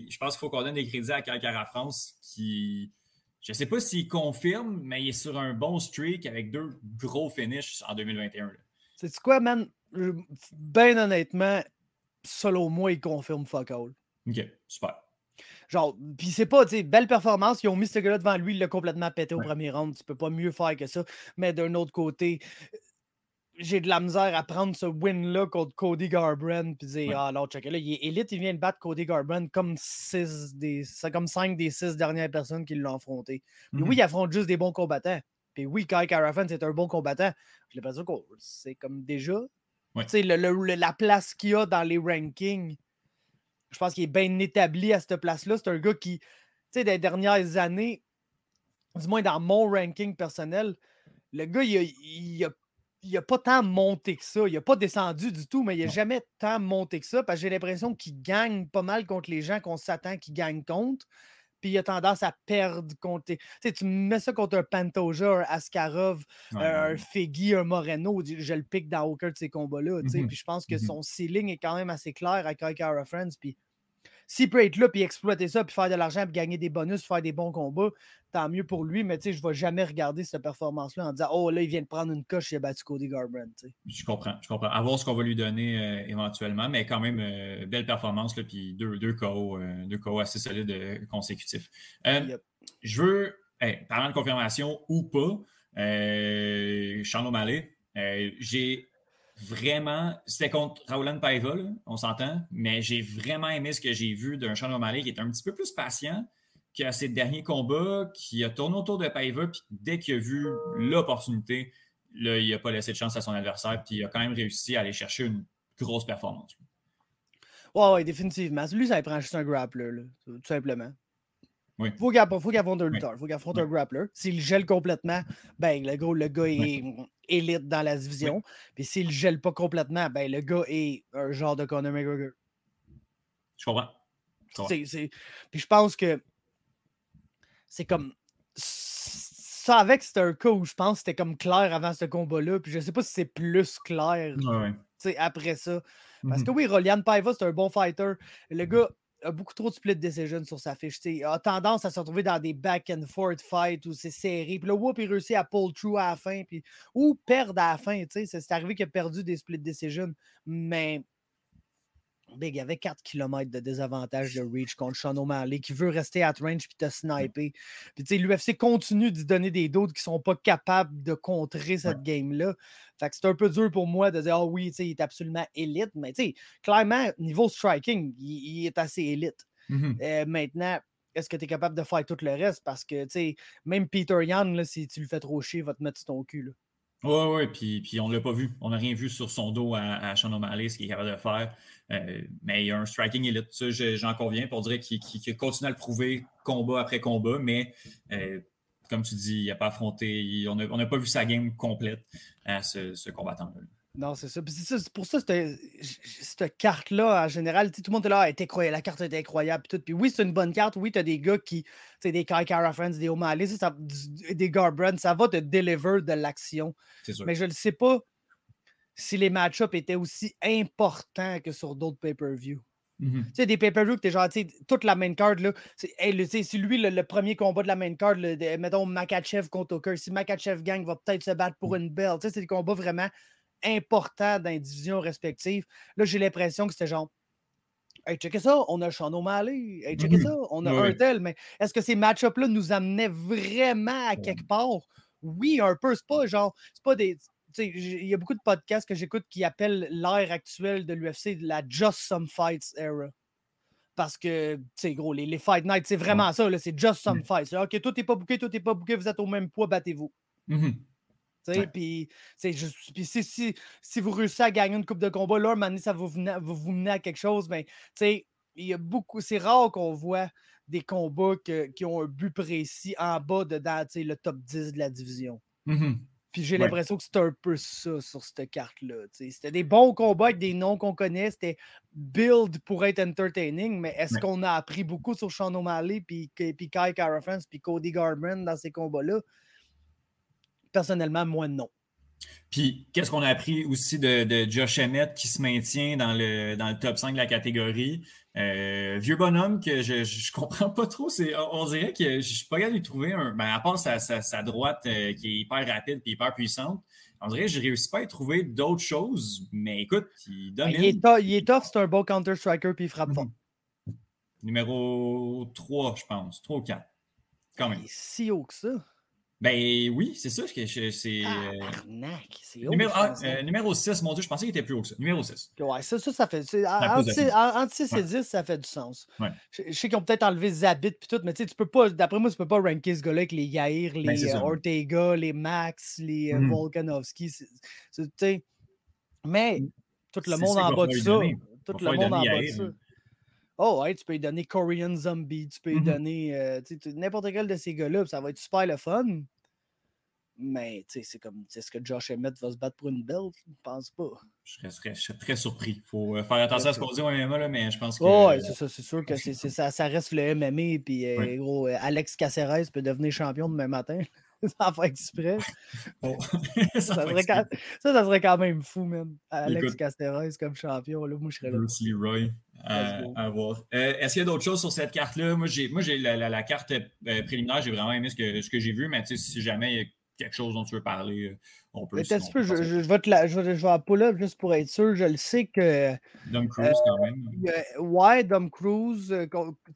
euh, je pense qu'il faut qu'on donne des crédits à Calcara France qui, je ne sais pas s'il confirme, mais il est sur un bon streak avec deux gros finishes en 2021. là. C'est quoi, man? Ben honnêtement, selon moi, il confirme fuck all. OK, super. Genre, puis c'est pas, tu sais, belle performance. Ils ont mis ce gars-là devant lui, il l'a complètement pété au Ouais. premier round. Tu peux pas mieux faire que ça. Mais d'un autre côté, j'ai de la misère à prendre ce win-là contre Cody Garbrandt puis dire Ouais. Ah non, check là, il est élite, il vient de battre Cody Garbrandt comme six des. Comme cinq des six dernières personnes qui l'ont affronté. Puis Mhm. oui, il affronte juste des bons combattants. Puis oui, Kai Karafan, c'est un bon combattant. J'ai l'impression que c'est comme déjà. Ouais. Tu sais, le- le- le- la place qu'il a dans les rankings, je pense qu'il est bien établi à cette place-là. C'est un gars qui, tu sais, des dernières années, du moins dans mon ranking personnel, le gars, il a, il a- il a pas tant monté que ça. Il a pas descendu du tout, mais il a Non. jamais tant monté que ça parce que j'ai l'impression qu'il gagne pas mal contre les gens qu'on s'attend qu'il gagne contre. Puis il a tendance à perdre contre. Tu sais, tu mets ça contre un Pantoja, un Askarov, Ouais, un ouais. Feggy, un Moreno, je le pique dans aucun de ces combats-là. Mhm. Puis je pense que Mhm. son ceiling est quand même assez clair à Kai Kara Friends. Puis s'il peut être là, puis exploiter ça, puis faire de l'argent, puis gagner des bonus, faire des bons combats, tant mieux pour lui. Mais tu sais, je ne vais jamais regarder cette performance-là en disant Oh là, il vient de prendre une coche, il a battu Cody Garbrandt. Je comprends, je comprends. À voir ce qu'on va lui donner euh, éventuellement, mais quand même, euh, belle performance, là, puis deux, deux KO, euh, deux KO assez solides consécutifs. Yep. Je veux, hey, parlant de confirmation ou pas, Sean O'Malley, j'ai vraiment, c'était contre Raulan Paiva, on s'entend, mais j'ai vraiment aimé ce que j'ai vu d'un Sean O'Malley qui est un petit peu plus patient que ses derniers combats, qui a tourné autour de Paiva, puis dès qu'il a vu l'opportunité, là, il n'a pas laissé de chance à son adversaire, puis il a quand même réussi à aller chercher une grosse performance. Ouais, ouais, définitivement. Lui, ça prend juste un grappler, tout simplement. Oui. Faut qu'il affronte un lutteur, faut qu'il affronte un grappler. S'il gèle complètement, ben le gros, le gars est Oui. élite dans la division. Puis s'il gèle pas complètement, ben le gars est un genre de Conor McGregor. Je comprends. Je Puis je pense que c'est comme. Ça avec, c'était un cas où je pense que c'était comme clair avant ce combat-là. Puis je sais pas si c'est plus clair Ouais, ouais. après ça. Parce Mhm. que oui, Rolian Paiva, c'est un bon fighter. Le gars a beaucoup trop de split decision sur sa fiche. Il a tendance à se retrouver dans des back and forth fights où c'est serré. Puis là, whoop, il réussit à pull through à la fin. Puis, ou perdre à la fin. c'est arrivé qu'il a perdu des split decisions. Mais Big, il y avait 4 km de désavantage de reach contre Sean O'Malley qui veut rester at range puis te sniper. Puis tu sais, l'UFC continue d'y donner des doutes qui sont pas capables de contrer cette game-là. Fait que c'est un peu dur pour moi de dire, ah oui, tu sais, il est absolument élite. Mais tu sais, clairement, niveau striking, il, il est assez élite. Mhm. Euh, maintenant, est-ce que tu es capable de faire tout le reste? Parce que, tu sais, même Peter Yan, là, si tu le fais trop chier, il va te mettre sur ton cul. Là. Oui, oui, puis, puis on ne l'a pas vu. On n'a rien vu sur son dos à, à Sean ce qu'il est capable de faire. Euh, mais il y a un striking elite, ça, je- j'en conviens, pour dire qu'il continue à le prouver combat après combat, mais euh, comme tu dis, il n'a pas affronté, il- on n'a on n'a pas vu sa game complète à ce, ce combattant-là. Non, c'est ça. Puis c'est pour ça, cette, cette carte-là, en général, tout le monde est là, elle est incroyable, la carte est incroyable. Puis, tout. puis oui, c'est une bonne carte. Oui, tu as des gars qui, tu sais, des Kai Kara Friends, des O'Malley, ça, ça- du- des Garbrandt, ça va te deliver de l'action. Mais je ne sais pas si les match-ups étaient aussi importants que sur d'autres pay-per-view. Mhm. Tu sais, des pay-per-view que t'es genre, tu sais, toute la main card, là, c'est, hey, le- tu sais, si lui, le, le premier combat de la main card, le- de- mettons Makachev contre Hooker, si Makachev gang va peut-être se battre pour une belle, tu sais, c'est des combats vraiment importants dans les divisions respectives. Là, j'ai l'impression que c'était genre, hey, checkez ça, on a Sean O'Malley, hey, checkez Mhm. ça, on a Ouais, un tel, mais est-ce que ces match-ups-là nous amenaient vraiment à quelque part? Oui, un peu, c'est pas genre, c'est pas des. Il y a beaucoup de podcasts que j'écoute qui appellent l'ère actuelle de l'UFC la Just Some Fights era. Parce que, tu sais, gros, les, les Fight Nights, c'est vraiment ça, là, c'est Just Some Fights. OK, tout n'est pas bouqué, tout n'est pas bouqué, vous êtes au même poids, battez-vous. Mhm. Ouais. Puis, c'est juste- puis si, si, si vous réussissez à gagner une coupe de combat, là, un moment donné, ça va vous, vous mener à quelque chose. Mais, tu sais, il y a beaucoup. C'est rare qu'on voit des combats que- qui ont un but précis en bas de dans, tu sais, le top 10 de la division. Mhm. Puis j'ai Ouais. l'impression que c'était un peu ça sur cette carte-là. C'était des bons combats avec des noms qu'on connaît. C'était build pour être entertaining. Mais est-ce Ouais. qu'on a appris beaucoup sur Sean O'Malley, puis, puis Kai Kara France, puis Cody Garbrandt dans ces combats-là? Personnellement, moi, non. Puis, qu'est-ce qu'on a appris aussi de, de Josh Emmett qui se maintient dans le, dans le top 5 de la catégorie? Euh, vieux bonhomme que je, je comprends pas trop. C'est, on dirait que je suis pas capable de lui trouver un. Ben, à part sa, sa- sa droite euh, qui est hyper rapide et hyper puissante, on dirait que je réussis pas à y trouver d'autres choses. Mais écoute, il domine. il, est tough, il est tough, c'est un bon counter-striker, puis il frappe Mhm. fort. Numéro 3, je pense. 3 ou 4. Quand même. Il est si haut que ça. Ben oui, c'est ça. c'est, haut. numéro, ah, euh, numéro 6, mon Dieu, je pensais qu'il était plus haut que ça. Numéro 6. Ouais, ça, ça, ça fait. Entre six- ça. en- entre 6 et Ouais. 10, ça fait du sens. Ouais. Je, je sais qu'ils ont peut-être enlevé Zabit puis tout, mais tu sais, tu peux pas, d'après moi, tu peux pas ranker ce gars-là avec les Yair, les Ben, euh. Ortega, les Max, les euh, Mhm. Volkanovski. c'est- tu sais. Mais tout le monde en bas de ça. Tout le monde en bas de ça. Oh, tu peux lui donner Korean Zombie, tu peux lui Mhm. donner euh, n'importe quel de ces gars-là, ça va être super le fun. Mais tu sais, c'est comme, est-ce que Josh Emmett va se battre pour une belt? Je pense pas. Je serais, je très surpris. Il faut euh, faire attention à ce qu'on dit au MMA, là, mais je pense que. Oh, ouais, c'est ça, c'est sûr que ça, ça reste le MMA, puis euh, Ouais. gros, Alex Caceres peut devenir champion demain matin, sans faire exprès. Bon. Ça, Ça va serait quand, ça, ça serait quand même fou, man. Alex Écoute. Caceres comme champion, là, moi je serais là. Bruce Leroy go. à voir. Euh, Est-ce qu'il y a d'autres choses sur cette carte-là? Moi, j'ai, moi, j'ai la, la- la carte euh, préliminaire, j'ai vraiment aimé ce que, ce que j'ai vu, mais si jamais il y a quelque chose dont tu veux parler, euh, on peut. Sinon, peu, je, je- vais te la, je vais, vais juste pour être sûr. Je le sais que. Dom Cruise, quand même. euh, ouais, Dom Cruise, euh,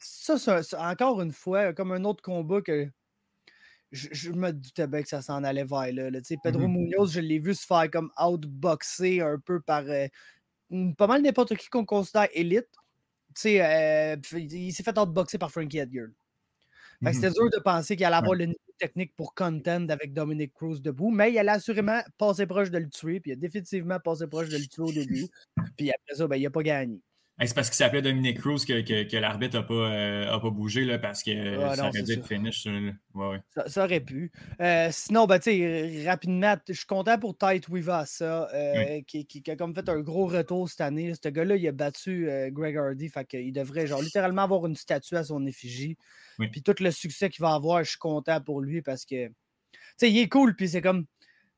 ça, c'est encore une fois, comme un autre combat que. Je, je me doutais bien que ça s'en allait vers là. Pedro Mhm. Munoz, je l'ai vu se faire comme outboxer un peu par euh, pas mal n'importe qui qu'on considère élite. Tu sais, euh, il s'est fait outboxer par Frankie Edgar. Mhm. c'était dur de penser qu'il allait avoir le niveau technique pour contend avec Dominic Cruz debout, mais il allait assurément passer proche de le tuer, puis il a définitivement passé proche de le tuer au début. Puis après ça, ben, il n'a pas gagné. Hey, c'est parce qu'il s'appelait Dominic Cruz que, que, que l'arbitre n'a pas, euh, pas bougé là, parce que ça non, aurait dû être ça. finish. ça, là. Ouais, ouais. Ça, ça aurait pu. Euh, sinon, ben, rapidement, je suis content pour Tight Wivasa, euh, qui, qui- qui a comme fait un gros retour cette année. Ce gars-là, il a battu euh, Greg Hardy, fait qu'il devrait genre littéralement avoir une statue à son effigie. Oui. Puis tout le succès qu'il va avoir, je suis content pour lui parce que, tu sais, il est cool, puis c'est comme,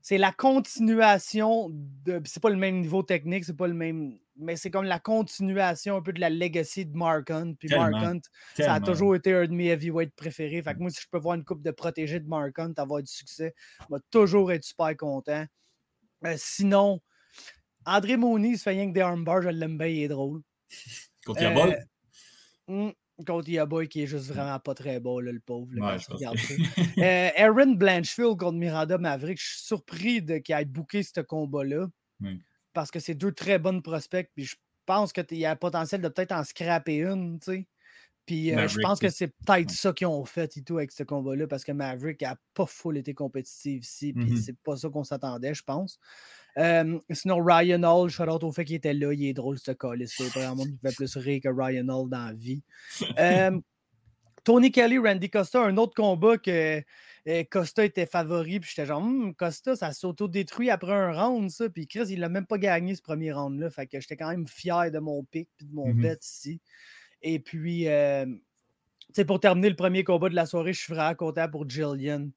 c'est la continuation de, c'est pas le même niveau technique, c'est pas le même, mais c'est comme la continuation un peu de la legacy de Mark Hunt. Puis Mark. Hunt, ça a toujours été un de mes heavyweight préférés. Fait que moi, si je peux voir une coupe de protégés de Mark Hunt avoir du succès, je vais toujours être super content. Euh, sinon, André Mooney se fait rien que des armbars, je l'aime bien, il est drôle. Contre? Euh, contre Yaboy qui est juste vraiment pas très beau, là, le pauvre. là, Ouais. Euh, Aaron Blanchfield contre Miranda Maverick, je suis surpris de, qu'il ait booké ce combat-là. Parce que c'est deux très bonnes prospects. Puis je pense qu'il y a le potentiel de peut-être en scraper une, tu sais. Puis euh, je pense que c'est- peut-être ça qu'ils ont fait et tout avec ce combat-là, parce que Maverick a pas full été compétitive ici, puis Mhm. c'est pas ça qu'on s'attendait, je pense. Euh, sinon, Ryan Hall, shout out au fait qu'il était là, il est drôle ce y a pas grand monde qui fait plus rire que Ryan Hall dans la vie. Euh, Tony Kelly, Randy Costa, un autre combat que euh, Costa était favori, puis j'étais genre, Hum, Costa, ça s'auto-détruit après un round, ça. Puis Chris, il l'a même pas gagné ce premier round-là. Fait que j'étais quand même fier de mon pick puis de mon Mhm. bet ici. Et puis, pour terminer le premier combat de la soirée, je suis vraiment content pour Jillian.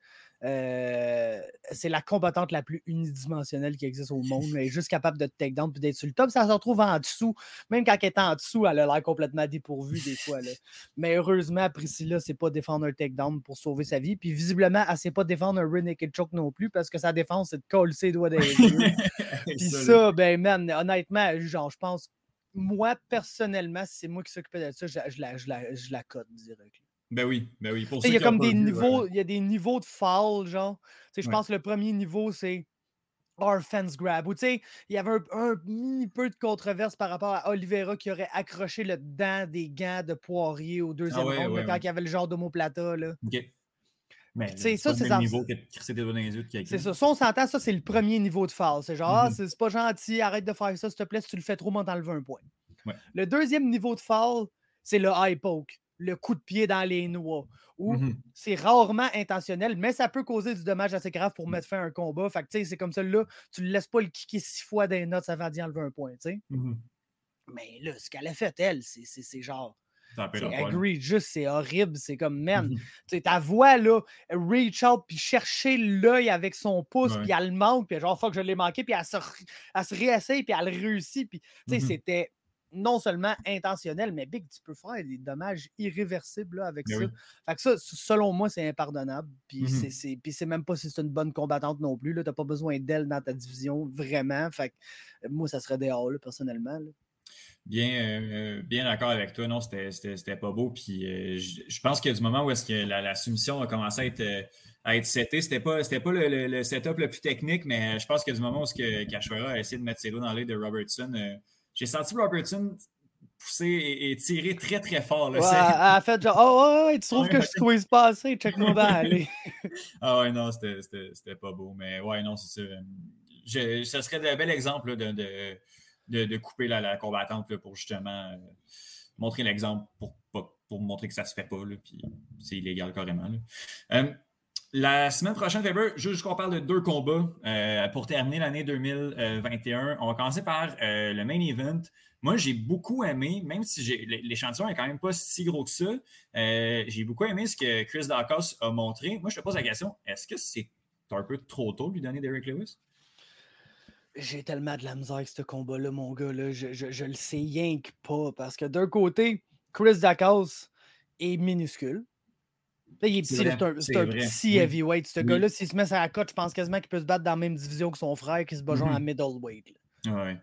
Euh, c'est la combattante la plus unidimensionnelle qui existe au monde. Elle est juste capable de te take down puis d'être sur le top. Ça se retrouve en dessous. Même quand elle est en dessous, elle a l'air complètement dépourvue des fois. là. Mais heureusement, Priscilla ne sait pas défendre un takedown pour sauver sa vie. Puis visiblement, elle ne sait pas défendre un rear naked choke non plus parce que sa défense, c'est de coller ses doigts yeux. Puis Ça, ben man, honnêtement, genre, je pense, moi, personnellement, si c'est moi qui s'occupais de ça, je, la- je la, je, la, je la cote direct. Ben oui, ben oui. Pour Il y a comme des niveaux, il y a des niveaux de foul, genre. Je Ouais. pense que le premier niveau, c'est offense grab. Ou tu sais, il y avait un, un mini peu de controverse par rapport à Oliveira qui aurait accroché le dent des gants de Poirier au deuxième ouais, round, là, quand il y avait le genre d'homoplata, là. OK. Mais c'est ça, c'est niveau que. C'est ça. Ça, on s'entend, ça, c'est le premier niveau de foul. C'est genre, ah, Mhm. c'est c'est pas gentil, arrête de faire ça, s'il te plaît, si tu le fais trop, m'en t'enlever un point. Le deuxième niveau de foul, c'est le high poke, le coup de pied dans les noix, où Mhm. c'est rarement intentionnel, mais ça peut causer du dommage assez grave pour mettre fin à un combat. Fait que, tu sais, c'est comme ça, là, tu le laisses pas le kicker six fois des notes avant d'y enlever un point, tu sais. Mhm. Mais là, ce qu'elle a fait, elle, c'est- genre, Ça peut c'est horrible, c'est comme, man, tu sais, ta voix, là, reach out, puis chercher l'œil avec son pouce, puis elle le manque, puis genre, fuck, je l'ai manqué, puis elle se, elle se réessaye, puis elle réussit, puis, tu sais, Mhm. c'était non seulement intentionnel, mais big, tu peux faire des dommages irréversibles là, avec ça. oui. Fait que ça, selon moi, c'est impardonnable, puis Mhm. c'est- c'est même pas si c'est une bonne combattante non plus, là, t'as pas besoin d'elle dans ta division, vraiment, fait que euh, moi, ça serait dehors, là, personnellement, là. Bien, euh, bien d'accord avec toi. Non, c'était- pas beau. Puis euh, je pense qu'il y a du moment où est-ce que la, la soumission a commencé à être, euh, à être setée. C'était pas, pas le, le- le setup le plus technique, mais je pense qu'il y a du moment où est-ce que Cachoeira a essayé de mettre ses doigts dans l'œil de Robertson. Euh, J'ai senti Robertson pousser et, et tirer très, très fort. là. Ouais, elle a fait genre, oh, ouais, ouais, tu trouves que je squeeze pas assez, check-moi bien, allez. Ah ouais, non, c'était- pas beau. Mais ouais, non, c'est ça. Je, ce serait un bel exemple là, de, de, de- de couper la, la combattante là, pour justement euh, montrer l'exemple pour, pour montrer que ça se fait pas. Là, puis c'est illégal carrément. là. Euh, la semaine prochaine, Faber, juste qu'on parle de deux combats euh, pour terminer l'année 2021. On va commencer par euh, le main event. Moi, j'ai beaucoup aimé, même si j'ai- l'échantillon est quand même pas si gros que ça, euh, j'ai beaucoup aimé ce que Chris Dacos a montré. Moi, je te pose la question, est-ce que c'est un peu trop tôt de lui donner Derek Lewis? J'ai tellement de la misère avec ce combat-là, mon gars. Je le sais rien que pas. Parce que d'un côté, Chris Dacos est minuscule. Il est C'est petit, c'est un, petit heavyweight. Ce Oui. gars-là, s'il se met sur la cote, je pense quasiment qu'il peut se battre dans la même division que son frère qui se bat genre Mhm. à middleweight. là. Ouais. ouais.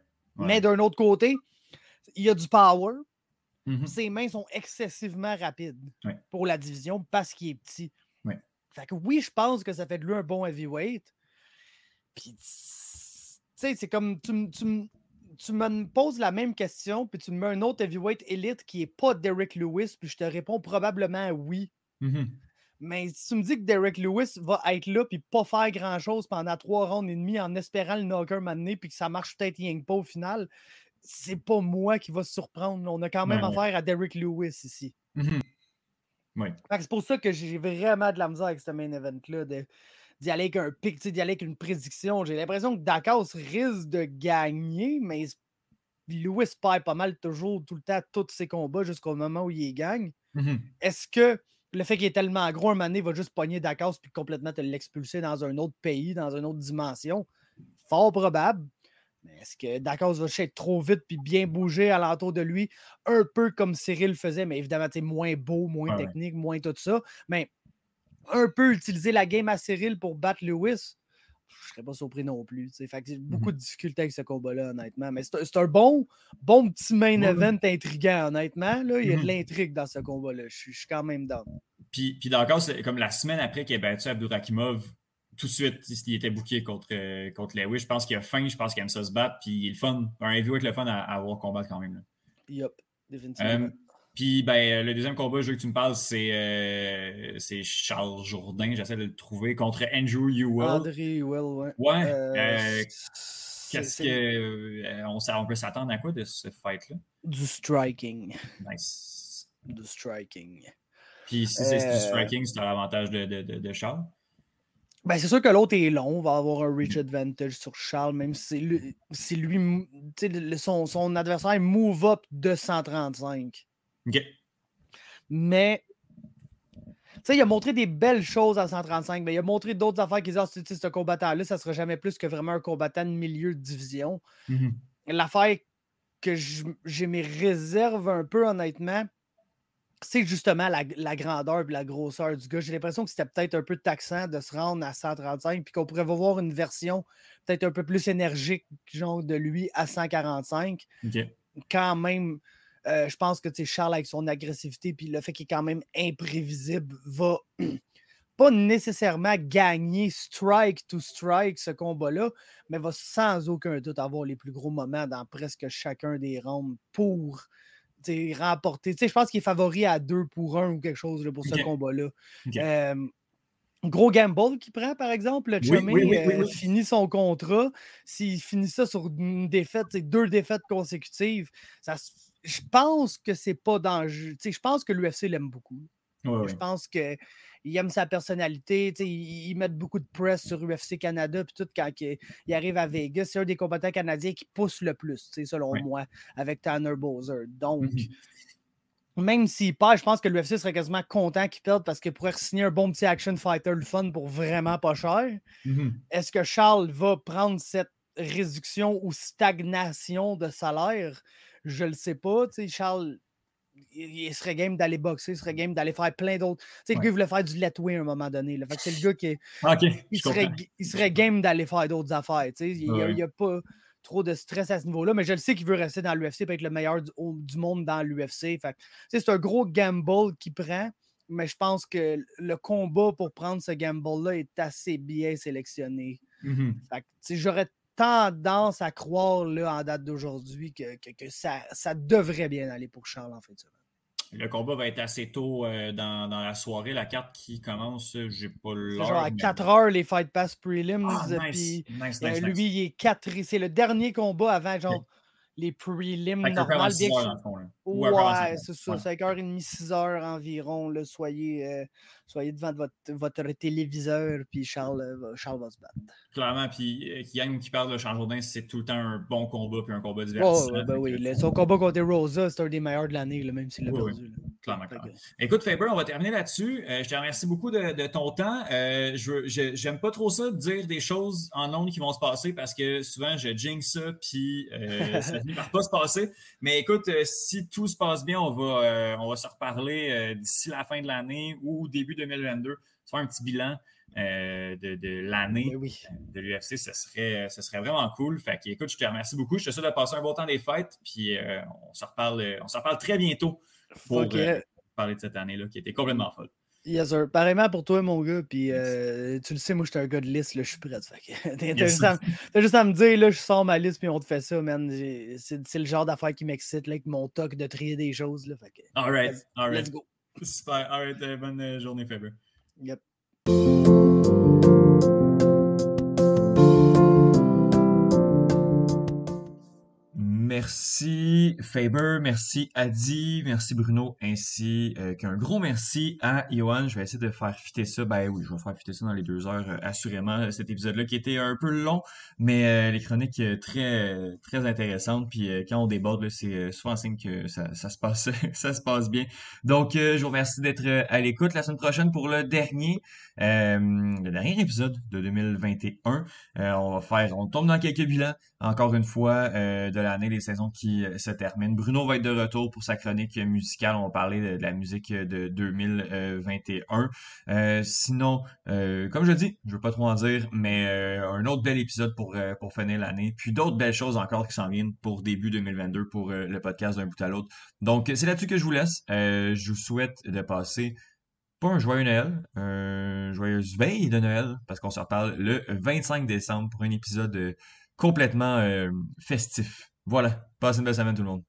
Mais d'un autre côté, il a du power. Mhm. Ses mains sont excessivement rapides Ouais. pour la division parce qu'il est petit. Fait que oui, je pense que ça fait de lui un bon heavyweight. Puis, tu sais, c'est comme tu, tu, tu me poses la même question, puis tu me mets un autre heavyweight élite qui est pas Derek Lewis, puis je te réponds probablement oui. Mhm. Mais si tu me dis que Derek Lewis va être là puis pas faire grand-chose pendant trois rounds et demi en espérant le knocker m'amener puis que ça marche peut-être rien que pas au final, c'est pas moi qui va se surprendre. On a quand même Ouais, ouais. affaire à Derek Lewis ici. Fait que C'est pour ça que j'ai vraiment de la misère avec ce main event-là, d'y aller avec un pic, d'y aller avec une prédiction. J'ai l'impression que Dakos risque de gagner, mais Lewis perd pas mal toujours, tout le temps, tous ses combats jusqu'au moment où il gagne. Mhm. Est-ce que le fait qu'il est tellement gros, un moment donné, il va juste pogner Dakos puis complètement te l'expulser dans un autre pays, dans une autre dimension? Fort probable. Mais est-ce que Dakos va juste être trop vite puis bien bouger alentour de lui, un peu comme Cyril faisait, mais évidemment, sais, moins beau, moins ouais. technique, moins tout ça. Mais un peu utiliser la game à Cyril pour battre Lewis, je serais pas surpris non plus. tu sais. Fait que j'ai beaucoup de difficultés avec ce combat-là, honnêtement. Mais c'est un- bon, bon petit main ouais. event intriguant, honnêtement. Là. Il y a de Mhm. l'intrigue dans ce combat-là. Je suis- quand même down. Puis, puis d'accord, c'est comme la semaine après qu'il a battu Abdurakimov, tout de suite, il était booké contre, euh, contre Lewis. Je pense qu'il a faim, je pense qu'il aime ça se battre, puis il est le fun. Un heavyweight le fun à, à avoir combattre quand même. là. Yup, définitivement. Euh, Puis ben, le deuxième combat, je veux que tu me parles, c'est euh, c'est Charles Jourdain. J'essaie de le trouver contre Andrew Ewell. André Ewell, ouais. Ouais. Euh, euh, Qu'est-ce que euh, on, peut s'attendre à quoi de ce fight-là? Du striking. Nice. Du striking. Puis si c'est Euh, du striking, c'est à l'avantage de, de, de, de Charles? Ben, c'est sûr que l'autre est long, on va avoir un reach advantage sur Charles, même si, lui, si lui le- son, son adversaire move up de 135. OK. Mais, tu sais, il a montré des belles choses à 135, mais il a montré d'autres affaires qui disent, ah, sais, ce combattant-là, ça sera jamais plus que vraiment un combattant de milieu de division. Mhm. L'affaire que j'ai mes réserves un peu, honnêtement, c'est justement la, la grandeur et la grosseur du gars. J'ai l'impression que c'était peut-être un peu taxant de se rendre à 135, puis qu'on pourrait voir une version peut-être un peu plus énergique, genre de lui à 145 OK. quand même, euh, je pense que Charles, avec son agressivité, puis le fait qu'il est quand même imprévisible, va pas nécessairement gagner strike to strike ce combat-là, mais va sans aucun doute avoir les plus gros moments dans presque chacun des rounds pour remporter. Je pense qu'il est favori à 2 pour 1 ou quelque chose là, pour ce combat-là. Euh, Gros gamble qu'il prend, par exemple. Le oui, oui, oui, euh, oui. finit son contrat. S'il finit ça sur une défaite, deux défaites consécutives, ça, se- je pense que c'est pas dangereux. Tu sais, Je pense que l'UFC l'aime beaucoup. Ouais. Je pense qu'il aime sa personnalité. tu sais, Ils, mettent beaucoup de press sur UFC Canada. Puis tout, quand il, il arrive à Vegas, c'est un des combattants canadiens qui pousse le plus, tu sais, selon Ouais. moi, avec Tanner Bowser. Donc, Mhm. même s'il perd, je pense que l'UFC serait quasiment content qu'il perde parce qu'il pourrait signer un bon petit action fighter le fun pour vraiment pas cher. Mhm. Est-ce que Charles va prendre cette réduction ou stagnation de salaire? Je le sais pas. Tu sais, Charles, il, il serait game d'aller boxer, il serait game d'aller faire plein d'autres. Tu sais, le Ouais. gars, il voulait faire du letway à un moment donné. là. Fait que c'est le gars qui il serait, il serait game d'aller faire d'autres affaires. tu sais. Il n'y a, Ouais. pas trop de stress à ce niveau-là, mais je le sais qu'il veut rester dans l'UFC et être le meilleur du, au- du monde dans l'UFC. Fait C'est un gros gamble qu'il prend, mais je pense que le combat pour prendre ce gamble-là est assez bien sélectionné. Mhm. Sais, J'aurais tendance à croire là, en date d'aujourd'hui que, que- que ça, ça devrait bien aller pour Charles en fait. Le combat va être assez tôt euh, dans, dans la soirée. La carte qui commence, j'ai pas l'heure. genre à mais- 4 heures les Fight Pass Prelims. Ah, euh, nice, puis, nice, euh, nice, lui, il est 4. C'est le dernier combat avant genre les prelims normales. bien que fond, là. Ouais, c'est heures. ça, Ouais. 5h30, 6h environ. Là, soyez, euh, soyez devant votre, votre téléviseur, puis Charles, euh, va- Charles va se battre. Clairement, puis euh, Yang qui parle de Charles Jourdain, c'est tout le temps un bon combat puis un combat Oh, divertissant. ouais, ben Fait oui, le- son combat contre Rosa, c'est un des meilleurs de l'année, même s'il l'a Oui, perdu. Clairement, Écoute, Faber, on va terminer là-dessus. Euh, je te remercie beaucoup de, de ton temps. Euh, je J'aime pas trop ça de dire des choses en ondes qui vont se passer parce que souvent je jinx ça puis ça par pas se passer. Mais écoute, euh, si tout se passe bien, on va, euh, on va se reparler euh, d'ici la fin de l'année ou début 2022. Se faire un petit bilan de, de l'année Ben oui. de l'UFC, ce serait, ce serait vraiment cool. Fait que, écoute, je te remercie beaucoup. Je te souhaite de passer un bon temps des fêtes. Puis on se reparle, on se reparle très bientôt pour parler de cette année-là qui était complètement folle. Yes, sir. Pareillement pour toi, mon gars. Puis euh, tu le sais, moi, je suis un gars de liste. Là, je suis prêt. T'as Yes, juste, à me- t'as juste à me dire, là, je sors ma liste, puis on te fait ça, man. C'est le genre d'affaire qui m'excite, là, avec mon toc de trier des choses. Là, fait que, All right, Let's- all right. let's go. Super. All right, euh, bonne euh, journée, Faber. Yep. Merci Faber, merci Adi, merci Bruno, ainsi euh, qu'un gros merci à Johan. Je vais essayer de faire fitter ça. Ben oui, je vais faire fitter ça dans les deux heures, euh, assurément. Cet épisode-là qui était un peu long, mais euh, les chroniques euh, très euh, très intéressantes. Puis euh, quand on déborde, c'est euh, souvent un signe que ça, ça se passe ça se passe bien. Donc euh, je vous remercie d'être euh, à l'écoute la semaine prochaine pour le dernier euh, le dernier épisode de 2021. Euh, on va faire, on tombe dans quelques bilans encore une fois euh, de l'année, saisons qui euh, se terminent. Bruno va être de retour pour sa chronique musicale. On va parler de, la musique de 2021. Euh, sinon, euh, comme je dis, je veux pas trop en dire, mais un autre bel épisode pour, pour finir l'année. Puis d'autres belles choses encore qui s'en viennent pour début 2022 pour le podcast d'un bout à l'autre. Donc, c'est là-dessus que je vous laisse. Je vous souhaite de passer pas un joyeux Noël, un joyeuse veille de Noël, parce qu'on se reparle le 25 décembre pour un épisode complètement festif. Voilà. Passez une belle semaine tout le monde.